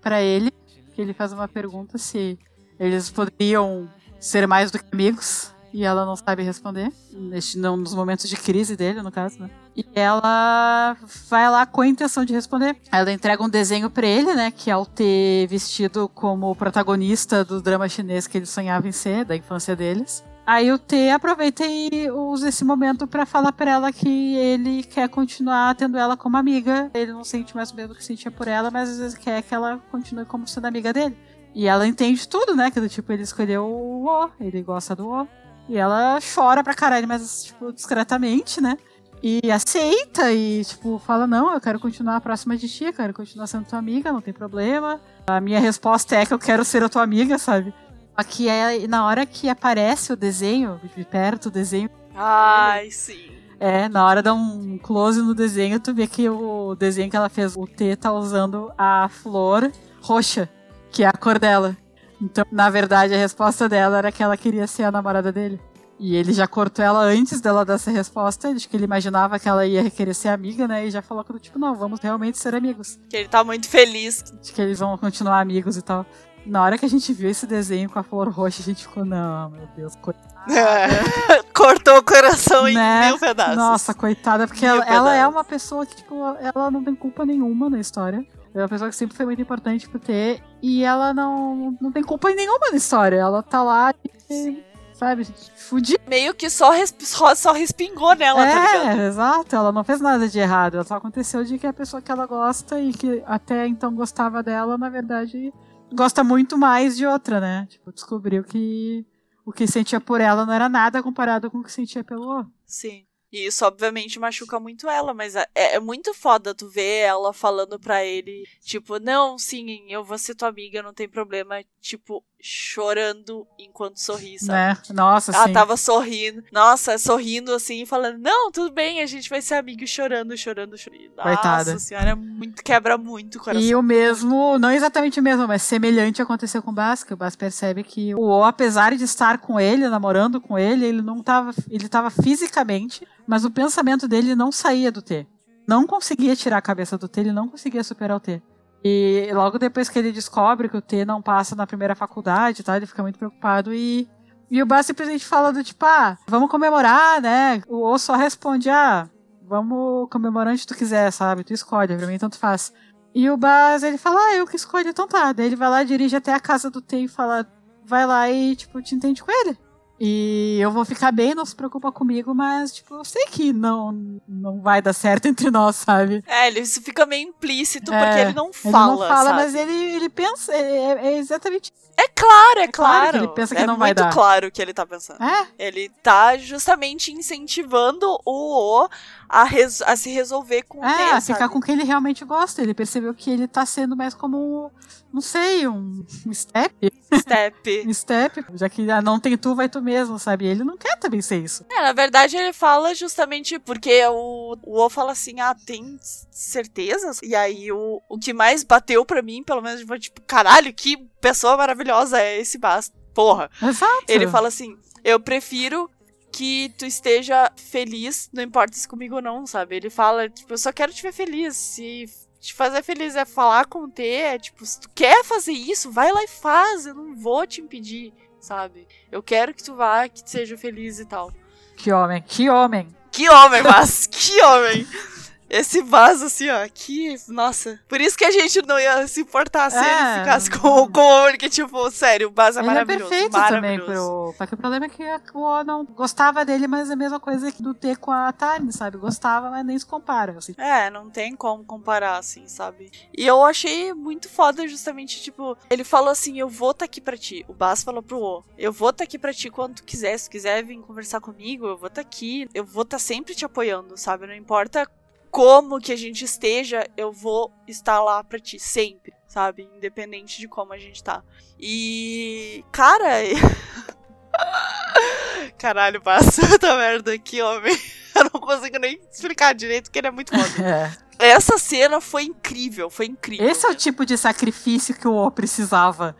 para ele. Que ele faz uma pergunta se eles poderiam ser mais do que amigos e ela não sabe responder. Neste, não, nos momentos de crise dele, no caso, né? E ela vai lá com a intenção de responder. Ela entrega um desenho para ele, né? Que é o ter vestido como protagonista do drama chinês que ele sonhava em ser, da infância deles. Aí o T aproveita e usa esse momento para falar para ela que ele quer continuar tendo ela como amiga. Ele não sente mais o mesmo que sentia por ela, mas às vezes quer que ela continue como sendo amiga dele. E ela entende tudo, né? Que do tipo, ele escolheu o O, ele gosta do O. E ela chora pra caralho, mas, tipo, discretamente, né? E aceita e, tipo, fala: Não, eu quero continuar próxima de ti, eu quero continuar sendo tua amiga, não tem problema. A minha resposta é que eu quero ser a tua amiga, sabe? Aqui é na hora que aparece o desenho, de perto o desenho. Ai, sim. É, na hora dá um close no desenho, tu vê que o desenho que ela fez, o T tá usando a flor roxa, que é a cor dela. Então, na verdade, a resposta dela era que ela queria ser a namorada dele. E ele já cortou ela antes dela dar essa resposta. Acho que ele imaginava que ela ia querer ser amiga, né? E já falou que, tipo, não, vamos realmente ser amigos. Que ele tá muito feliz. De que eles vão continuar amigos e tal. Na hora que a gente viu esse desenho com a flor roxa, a gente ficou, não, meu Deus, coitada. É. Cortou o coração em né? mil pedaços. Nossa, coitada, porque ela, ela, é uma pessoa que, tipo, ela não tem culpa nenhuma na história. É uma pessoa que sempre foi muito importante pro T. E ela não, não tem culpa nenhuma na história. Ela tá lá e, sabe, fudida. Meio que só, só, só respingou nela, tá é, tá ligado? exato. Ela não fez nada de errado. Só aconteceu de que a pessoa que ela gosta e que até então gostava dela, na verdade, gosta muito mais de outra, né? Tipo, descobriu que o que sentia por ela não era nada comparado com o que sentia pelo Sim. E isso, obviamente, machuca muito ela, mas é, é, muito foda tu ver ela falando pra ele, tipo, não, sim, eu vou ser tua amiga, não tem problema. Tipo, chorando enquanto sorri, sabe? É, nossa, Ela sim. tava sorrindo. Nossa, sorrindo assim, falando, não, tudo bem, a gente vai ser amigo, chorando, chorando, chorando. Nossa Coitada. senhora, é muito, quebra muito o coração. E o mesmo, não exatamente o mesmo, mas semelhante aconteceu com o Bas, que o Bas percebe que o O, apesar de estar com ele, namorando com ele, ele não tava, ele tava fisicamente, mas o pensamento dele não saía do T. Não conseguia tirar a cabeça do T, ele não conseguia superar o T. E logo depois que ele descobre que o T não passa na primeira faculdade, tá? Ele fica muito preocupado e e o Bas simplesmente fala do tipo, ah, vamos comemorar, né? O O só responde, ah, vamos comemorar onde tu quiser, sabe? Tu escolhe, pra mim tanto faz. E o Bas, ele fala, ah, eu que escolho, então tá. Daí ele vai lá, dirige até a casa do T e fala, vai lá e, tipo, te entende com ele. E eu vou ficar bem, não se preocupa comigo, mas, tipo, eu sei que não, não vai dar certo entre nós, sabe? É, ele, isso fica meio implícito, é, porque ele não fala. Ele não fala, sabe? mas ele, ele pensa, é, é exatamente. É claro, é, é claro. claro ele pensa que é não vai dar. É muito claro o que ele tá pensando. É? Ele tá justamente incentivando o O a, res, a se resolver com o É, T, a ficar com quem ele realmente gosta. Ele percebeu que ele tá sendo mais como Não sei, um, um step? Step. um step. Já que ah, não tem tu, vai tu mesmo, sabe? Ele não quer também ser isso. É, na verdade ele fala justamente porque o, o O fala assim, ah, tem certezas? E aí o, o que mais bateu pra mim, pelo menos, foi tipo, caralho, que pessoa maravilhosa é esse Bas. Porra. Exato. Ele fala assim, eu prefiro que tu esteja feliz, não importa se comigo ou não, sabe? Ele fala, tipo, eu só quero te ver feliz. Se te fazer feliz é falar com o T, é tipo, se tu quer fazer isso, vai lá e faz, eu não vou te impedir, sabe? Eu quero que tu vá, que tu seja feliz e tal. Que homem, que homem. Que homem, mas que homem! Esse vaso, assim, ó, que. Nossa. Por isso que a gente não ia se importar se É. ele ficasse com, com o homem, que, tipo, sério, o vaso é Ele é maravilhoso. perfeito também maravilhoso. pro. Só que o problema é que o O não gostava dele, mas é a mesma coisa que do T com a Tarn, sabe? Gostava, mas nem se compara. Assim. É, não tem como comparar, assim, sabe? E eu achei muito foda, justamente, tipo, ele falou assim: Eu vou tá aqui pra ti. O Bas falou pro O: Eu vou tá aqui pra ti quando tu quiser. Se tu quiser vir conversar comigo, eu vou tá aqui. Eu vou tá sempre te apoiando, sabe? Não importa como que a gente esteja, eu vou estar lá pra ti, sempre, sabe? Independente de como a gente tá. E. Cara. Caralho, passa da merda aqui, homem. Eu não consigo nem explicar direito, porque ele é muito foda. É. Essa cena foi incrível, foi incrível. Esse é o tipo de sacrifício que o O precisava.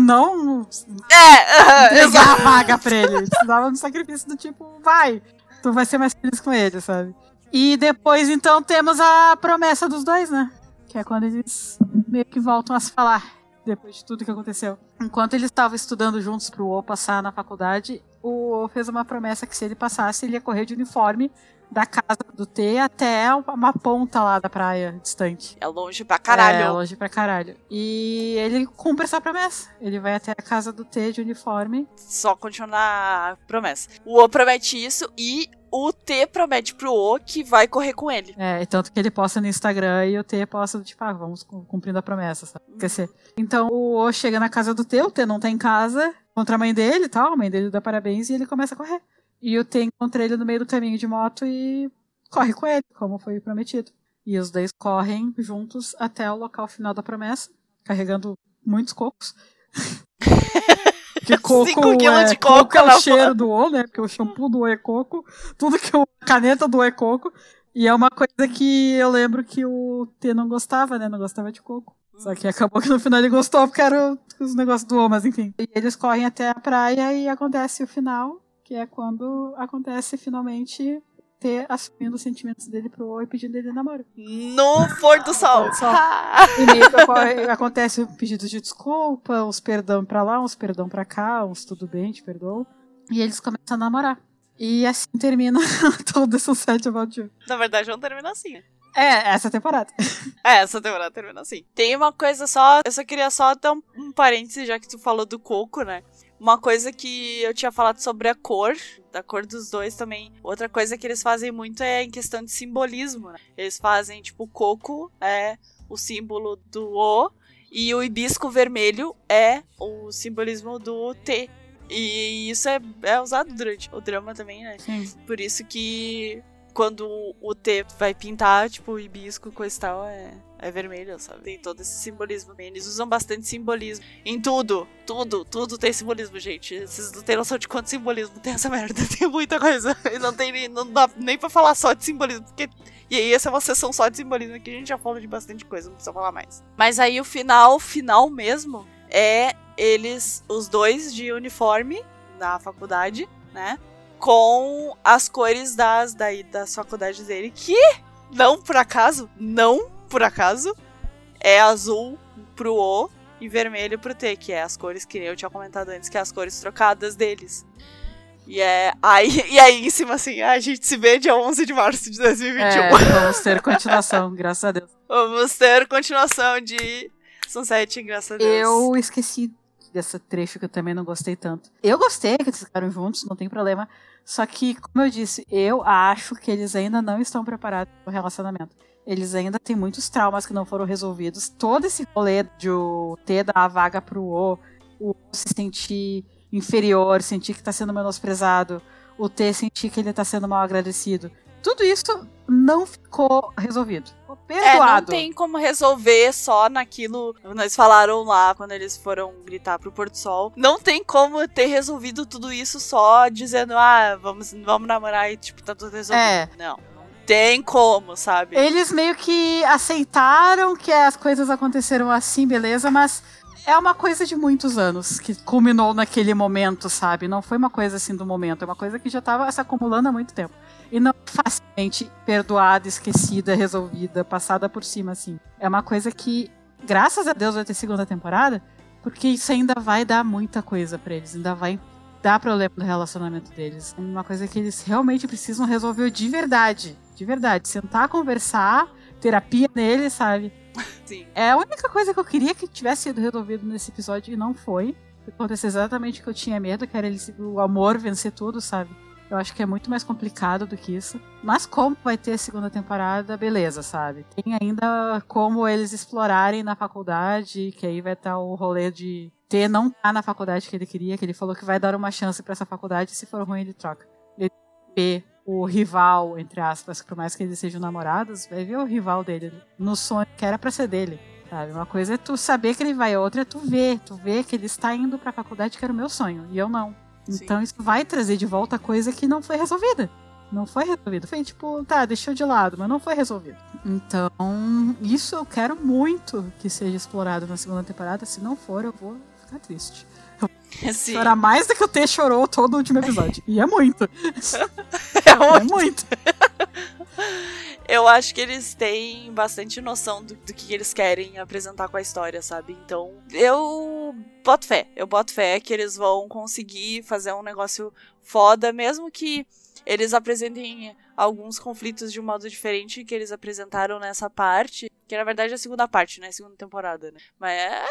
Não É, entregar exato. a vaga pra. Ele precisava de um sacrifício do tipo, vai, tu vai ser mais feliz com ele, sabe? E depois, então, temos a promessa dos dois, né? Que é quando eles meio que voltam a se falar, depois de tudo que aconteceu. Enquanto eles estavam estudando juntos pro O passar na faculdade, o O fez uma promessa que se ele passasse, ele ia correr de uniforme da casa do T até uma ponta lá da praia distante. É longe pra caralho. É, longe pra caralho. E ele cumpre essa promessa. Ele vai até a casa do T de uniforme. Só continuar a promessa. O O promete isso e o T promete pro O que vai correr com ele. É, e tanto que ele posta no Instagram e o T posta, tipo, ah, vamos cum- cumprindo a promessa, sabe? Esquecer. Então o O chega na casa do T, o T não tá em casa, encontra a mãe dele e tal, a mãe dele dá parabéns e ele começa a correr. E o T encontra ele no meio do caminho de moto e corre com ele, como foi prometido. E os dois correm juntos até o local final da promessa, carregando muitos cocos. Que coco Cinco quilos é, de coco é o cheiro do O, né? Porque o shampoo do O é coco, tudo que o, a caneta do O é coco. E é uma coisa que eu lembro que o T não gostava, né? Não gostava de coco. Só que acabou que no final ele gostou porque era os negócios do O, mas enfim. E eles correm até a praia e acontece o final, que é quando acontece finalmente T assumindo os sentimentos dele pro O e pedindo ele namoro. No pôr do sol. Sol. E meio que ocorre- acontece o pedido de desculpa, uns perdão pra lá, uns perdão pra cá, uns tudo bem, te perdoo. E eles começam a namorar. E assim termina todo esse set about you. Na verdade, não termina assim. É, essa temporada. É, essa temporada termina assim. Tem uma coisa só, eu só queria só dar um, um parêntese, já que tu falou do coco, né? Uma coisa que eu tinha falado sobre a cor, da cor dos dois também. Outra coisa que eles fazem muito é em questão de simbolismo, né? Eles fazem, tipo, o coco é o símbolo do O e o hibisco vermelho é o simbolismo do T. E isso é, é usado durante o drama também, né? Sim. Por isso que quando o T vai pintar, tipo, o hibisco com esse tal é, é vermelho, sabe? Tem todo esse simbolismo. Eles usam bastante simbolismo. Em tudo, tudo, tudo tem simbolismo, gente. Vocês não têm noção de quanto simbolismo tem essa merda. Tem muita coisa. E não tem não dá nem pra falar só de simbolismo, porque. E aí, essa é uma sessão só de simbolismo que a gente já falou de bastante coisa, não precisa falar mais. Mas aí o final, final mesmo, é eles, os dois de uniforme na faculdade, né? com as cores das, daí, das faculdades dele, que não por acaso, não por acaso, é azul pro O e vermelho pro T, que é as cores que eu tinha comentado antes, que é as cores trocadas deles. E é aí, e aí em cima assim, a gente se vê dia 11 de março de 2021. É, vamos ter continuação, graças a Deus. Vamos ter continuação de Sunset, graças a Deus. Eu esqueci desse trecho que eu também não gostei tanto. Eu gostei que eles ficaram juntos, não tem problema. Só que, como eu disse, eu acho que eles ainda não estão preparados para o relacionamento. Eles ainda têm muitos traumas que não foram resolvidos. Todo esse rolê de o T dar a vaga pro O, o O se sentir inferior, sentir que está sendo menosprezado, o T sentir que ele está sendo mal agradecido. tudo isso não ficou resolvido. Ficou É, não perdoado. tem como resolver só naquilo. Nós falaram lá quando eles foram gritar pro Porto Sol. Não tem como ter resolvido tudo isso só dizendo, ah, vamos, vamos namorar e tipo, tá tudo resolvido. É. Não. Tem como, sabe? Eles meio que aceitaram que as coisas aconteceram assim, beleza, mas é uma coisa de muitos anos que culminou naquele momento, sabe? Não foi uma coisa assim do momento, é uma coisa que já tava se acumulando há muito tempo. E não facilmente perdoada, esquecida, resolvida, passada por cima, assim. É uma coisa que, graças a Deus, vai ter segunda temporada, porque isso ainda vai dar muita coisa pra eles, ainda vai dar problema no relacionamento deles. É uma coisa que eles realmente precisam resolver de verdade. De verdade. Sentar, conversar, terapia neles, sabe? Sim. É a única coisa que eu queria que tivesse sido resolvido nesse episódio e não foi. Aconteceu exatamente o que eu tinha medo, que era ele, o amor vencer tudo, sabe? Eu acho que é muito mais complicado do que isso. Mas como vai ter a segunda temporada, beleza, sabe? Tem ainda como eles explorarem na faculdade, que aí vai estar o rolê de T não tá na faculdade que ele queria, que ele falou que vai dar uma chance pra essa faculdade, se for ruim ele troca. Ele B, o rival, entre aspas, por mais que eles sejam namorados, vai ver o rival dele no sonho que era pra ser dele. Sabe? Uma coisa é tu saber que ele vai, a outra é tu ver, tu ver que ele está indo pra faculdade que era o meu sonho, e eu não. Sim. Então isso vai trazer de volta coisa que não foi resolvida. Não foi resolvido. Foi tipo, tá, deixou de lado, mas não foi resolvido. Então, isso eu quero muito que seja explorado na segunda temporada. Se não for, eu vou ficar triste. Sim. Chorar mais do que o T chorou todo o último episódio. E é muito. É É muito. Eu acho que eles têm bastante noção do, do que eles querem apresentar com a história, sabe? Então, eu boto fé. Eu boto fé que eles vão conseguir fazer um negócio foda, mesmo que eles apresentem alguns conflitos de um modo diferente que eles apresentaram nessa parte, que na verdade é a segunda parte, né? Segunda temporada, né? Mas é.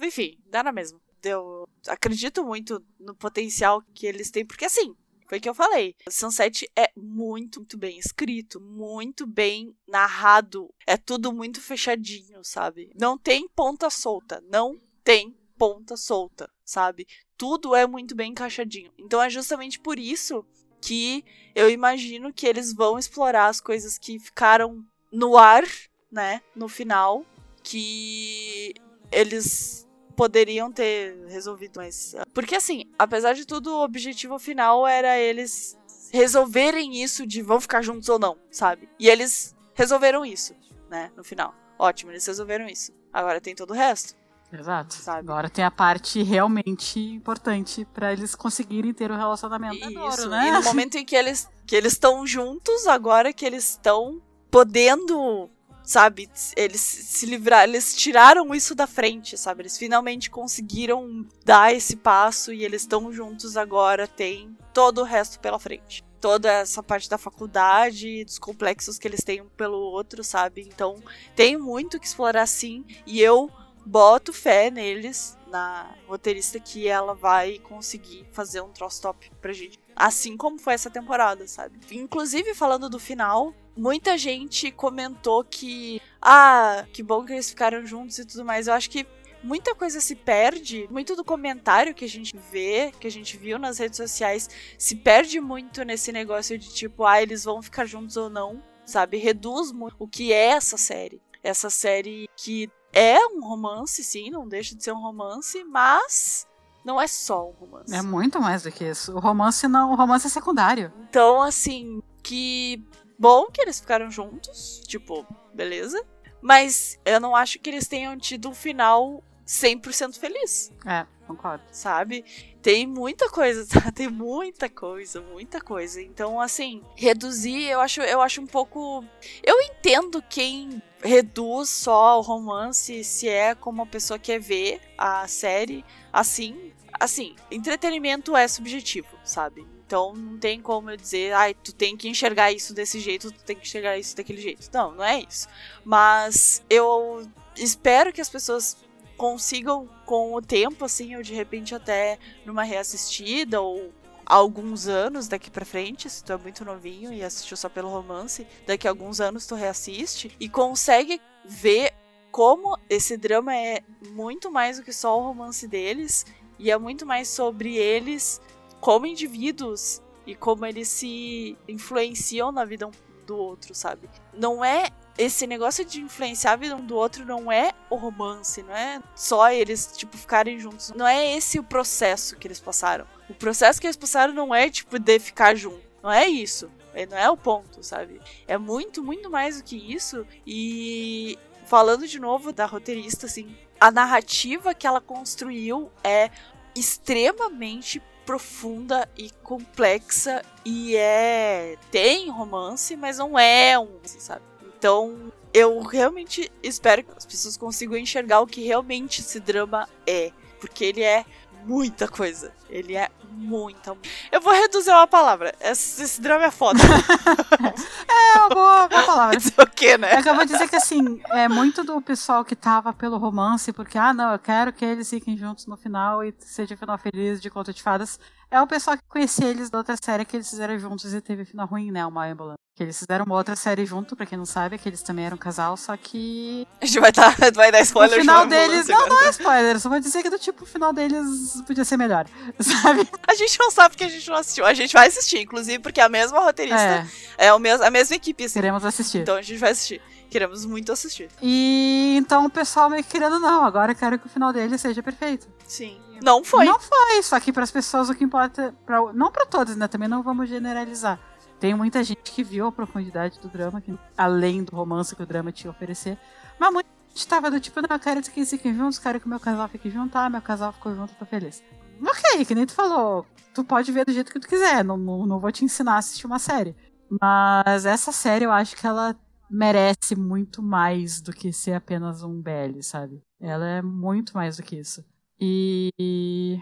Enfim, dá na mesma. Eu acredito muito no potencial que eles têm, porque assim, foi o que eu falei. Sunset é muito, muito bem escrito, muito bem narrado. É tudo muito fechadinho, sabe? Não tem ponta solta. Não tem ponta solta, sabe? Tudo é muito bem encaixadinho. Então é justamente por isso que eu imagino que eles vão explorar as coisas que ficaram no ar, né? No final. Que eles poderiam ter resolvido, mas. Porque assim, apesar de tudo, o objetivo final era eles resolverem isso de vão ficar juntos ou não, sabe? E eles resolveram isso, né? No final. Ótimo, eles resolveram isso. Agora tem todo o resto. Exato. Sabe? Agora tem a parte realmente importante pra eles conseguirem ter o relacionamento. Adoro, Isso. né? E no momento em que eles que eles estão juntos, agora que eles estão podendo, sabe, eles se livrar, eles tiraram isso da frente, sabe? Eles finalmente conseguiram dar esse passo e eles estão juntos agora, tem todo o resto pela frente. Toda essa parte da faculdade, dos complexos que eles têm um pelo outro, sabe? Então, tem muito que explorar sim, e eu boto fé neles, na roteirista, que ela vai conseguir fazer um troço top pra gente. Assim como foi essa temporada, sabe? Inclusive, falando do final, muita gente comentou que. Ah, que bom que eles ficaram juntos e tudo mais. Eu acho que muita coisa se perde, muito do comentário que a gente vê, que a gente viu nas redes sociais, se perde muito nesse negócio de tipo, ah, eles vão ficar juntos ou não, sabe? Reduz muito o que é essa série. Essa série que é um romance, sim, não deixa de ser um romance, mas não é só um romance. É muito mais do que isso. O romance não, o romance é secundário. Então, assim, que bom que eles ficaram juntos, tipo, beleza. Mas eu não acho que eles tenham tido um final 100% feliz, É, concordo. sabe? Tem muita coisa, tá? Tem muita coisa, muita coisa. Então, assim, reduzir, eu acho, eu acho um pouco. Eu entendo quem reduz só o romance se é como a pessoa quer ver a série assim. Assim, entretenimento é subjetivo, sabe? Então não tem como eu dizer, ai, tu tem que enxergar isso desse jeito, tu tem que enxergar isso daquele jeito. Não, não é isso. Mas eu espero que as pessoas consigam com o tempo, assim, ou de repente até numa reassistida ou alguns anos daqui pra frente, se tu é muito novinho e assistiu só pelo romance, daqui a alguns anos tu reassiste e consegue ver como esse drama é muito mais do que só o romance deles e é muito mais sobre eles como indivíduos e como eles se influenciam na vida um do outro, sabe? Não é esse negócio de influenciar a vida um do outro não é o romance, não é só eles, tipo, ficarem juntos. Não é esse o processo que eles passaram. O processo que eles passaram não é, tipo, de ficar junto. Não é isso. É, não é o ponto, sabe? É muito, muito mais do que isso. E falando de novo da roteirista, assim, a narrativa que ela construiu é extremamente profunda e complexa e é tem romance, mas não é um, sabe? Então, eu realmente espero que as pessoas consigam enxergar o que realmente esse drama é, porque ele é muita coisa. Ele é muita. Eu vou reduzir uma palavra. Esse, esse drama é foda. é uma boa, boa palavra. Mas o que, né? É eu vou dizer que assim, é muito do pessoal que tava pelo romance, porque, ah, não, eu quero que eles fiquem juntos no final e seja um final feliz de conta de fadas. É o pessoal que conhecia eles da outra série que eles fizeram juntos e teve final ruim, né? Uma ambulância. Que eles fizeram uma outra série junto, pra quem não sabe, que eles também eram um casal, só que. A gente vai, tá, vai dar spoiler O final deles. Não, não é spoiler, só vou dizer que do tipo, o final deles podia ser melhor, sabe? A gente não sabe porque a gente não assistiu. A gente vai assistir, inclusive, porque a mesma roteirista é, é o mes a mesma equipe. Assim. Queremos assistir. Então a gente vai assistir. Queremos muito assistir. E então o pessoal meio que querendo não, agora eu quero que o final dele seja perfeito. Sim. Não foi. Não foi, só que para as pessoas o que importa, pra, não para todas, né? Também não vamos generalizar. Tem muita gente que viu a profundidade do drama, que, além do romance que o drama tinha a oferecer. Mas muita gente tava do tipo, não, eu quero que fiquem juntos, quero que meu casal fique junto, ah, meu casal ficou junto, tô feliz. Ok, que nem tu falou, tu pode ver do jeito que tu quiser, não, não, não vou te ensinar a assistir uma série. Mas essa série eu acho que ela merece muito mais do que ser apenas um BL, sabe? Ela é muito mais do que isso. E.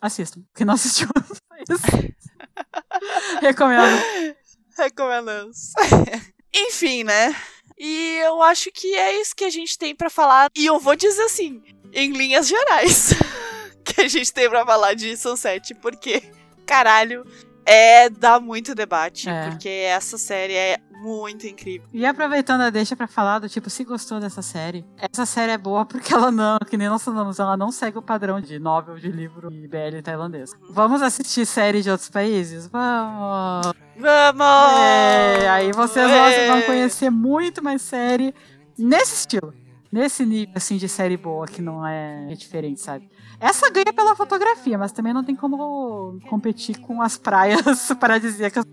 Assistam, porque não assistiu. Recomendo. Recomendamos. Enfim, né? E eu acho que é isso que a gente tem para falar. E eu vou dizer assim, em linhas gerais, que a gente tem para falar de Sunset, porque, caralho, é dá muito debate, é. porque essa série é muito incrível. E aproveitando a deixa para falar do tipo, se gostou dessa série, essa série é boa porque ela não, que nem nós falamos, ela não segue o padrão de novel de livro e BL tailandês. Uhum. Vamos assistir série de outros países? Vamos! Vamos! É, aí vocês é. vão conhecer muito mais série nesse estilo. Nesse nível, assim, de série boa, que não é diferente, sabe? Essa ganha pela fotografia, mas também não tem como competir com as praias paradisíacas.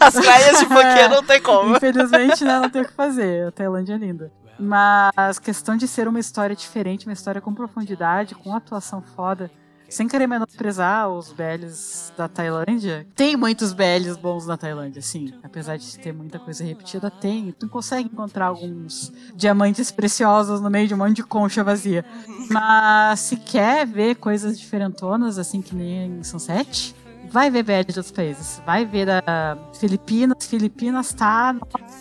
As praias de Phuket não tem como. Infelizmente, né, não tem o que fazer. A Tailândia é linda. Mas questão de ser uma história diferente, uma história com profundidade, com atuação foda, sem querer menosprezar os BLs da Tailândia, tem muitos BLs bons na Tailândia, sim. Apesar de ter muita coisa repetida, tem. Tu consegue encontrar alguns diamantes preciosos no meio de um monte de concha vazia. Mas se quer ver coisas diferentonas, assim que nem Sunset, vai ver BL de outros países. Vai ver da Filipinas. Filipinas tá.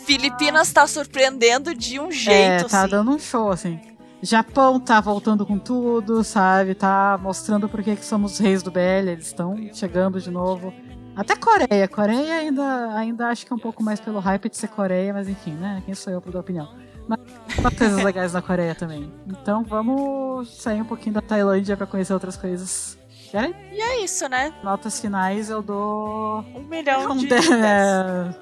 Filipinas tá surpreendendo de um jeito, É, tá assim. dando um show, assim. Japão tá voltando com tudo, sabe? Tá mostrando por que somos reis do BL, eles estão chegando de novo. Até Coreia. Coreia ainda, ainda acho que é um pouco mais pelo hype de ser Coreia, mas enfim, né? Quem sou eu pra dar opinião? Mas tem coisas legais na Coreia também. Então vamos sair um pouquinho da Tailândia para conhecer outras coisas. E é isso, né? Notas finais eu dou. Um milhão um de. de... É...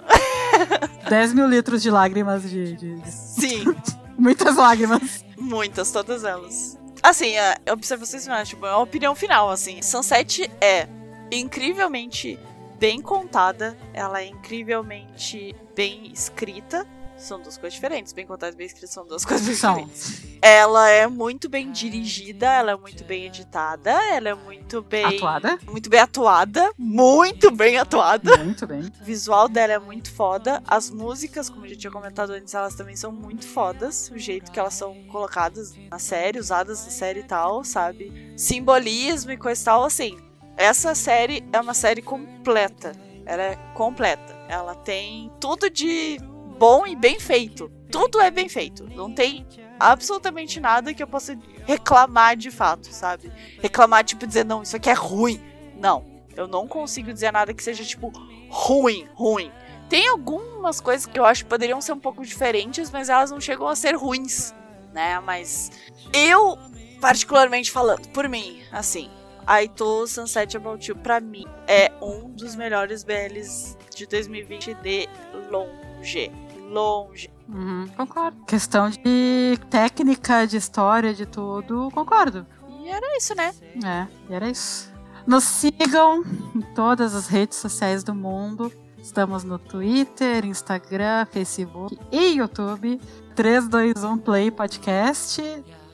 10 mil litros de lágrimas de. de... Sim. Muitas lágrimas. Muitas, todas elas. Assim, a observações finais, tipo, é uma opinião final, assim. Sunset é incrivelmente bem contada, ela é incrivelmente bem escrita. São duas coisas diferentes. Bem contada e bem escrita são duas coisas São. diferentes. Ela é muito bem dirigida, ela é muito bem editada, ela é muito bem. Atuada? Muito bem atuada. Muito bem atuada. Muito bem. O visual dela é muito foda. As músicas, como eu já tinha comentado antes, elas também são muito fodas. O jeito que elas são colocadas na série, usadas na série e tal, sabe? Simbolismo e coisa e tal, assim. Essa série é uma série completa. Ela é completa. Ela tem tudo de bom e bem feito. Tudo é bem feito. Não tem absolutamente nada que eu possa reclamar de fato, sabe? Reclamar, tipo, dizer, não, isso aqui é ruim. Não. Eu não consigo dizer nada que seja, tipo, ruim, ruim. Tem algumas coisas que eu acho que poderiam ser um pouco diferentes, mas elas não chegam a ser ruins, né? Mas eu, particularmente falando, por mim, assim, Aito Sunset About You, pra mim, é um dos melhores BLs de 2020 de longe. Longe. Uhum, concordo. Questão de técnica, de história, de tudo, concordo. E era isso, né? É, e era isso. Nos sigam em todas as redes sociais do mundo. Estamos no Twitter, Instagram, Facebook e YouTube. 321 Play Podcast.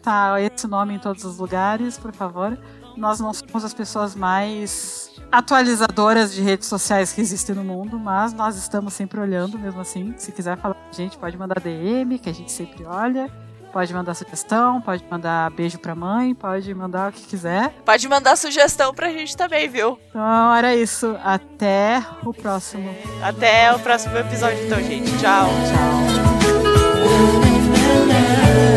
Tá esse nome em todos os lugares, por favor. Nós não somos as pessoas mais atualizadoras de redes sociais que existem no mundo, mas nós estamos sempre olhando mesmo assim. Se quiser falar com a gente, pode mandar DM, que a gente sempre olha. Pode mandar sugestão, pode mandar beijo pra mãe, pode mandar o que quiser. Pode mandar sugestão pra gente também, viu? Então era isso. Até o próximo. Até o próximo episódio, então, gente. Tchau. Tchau.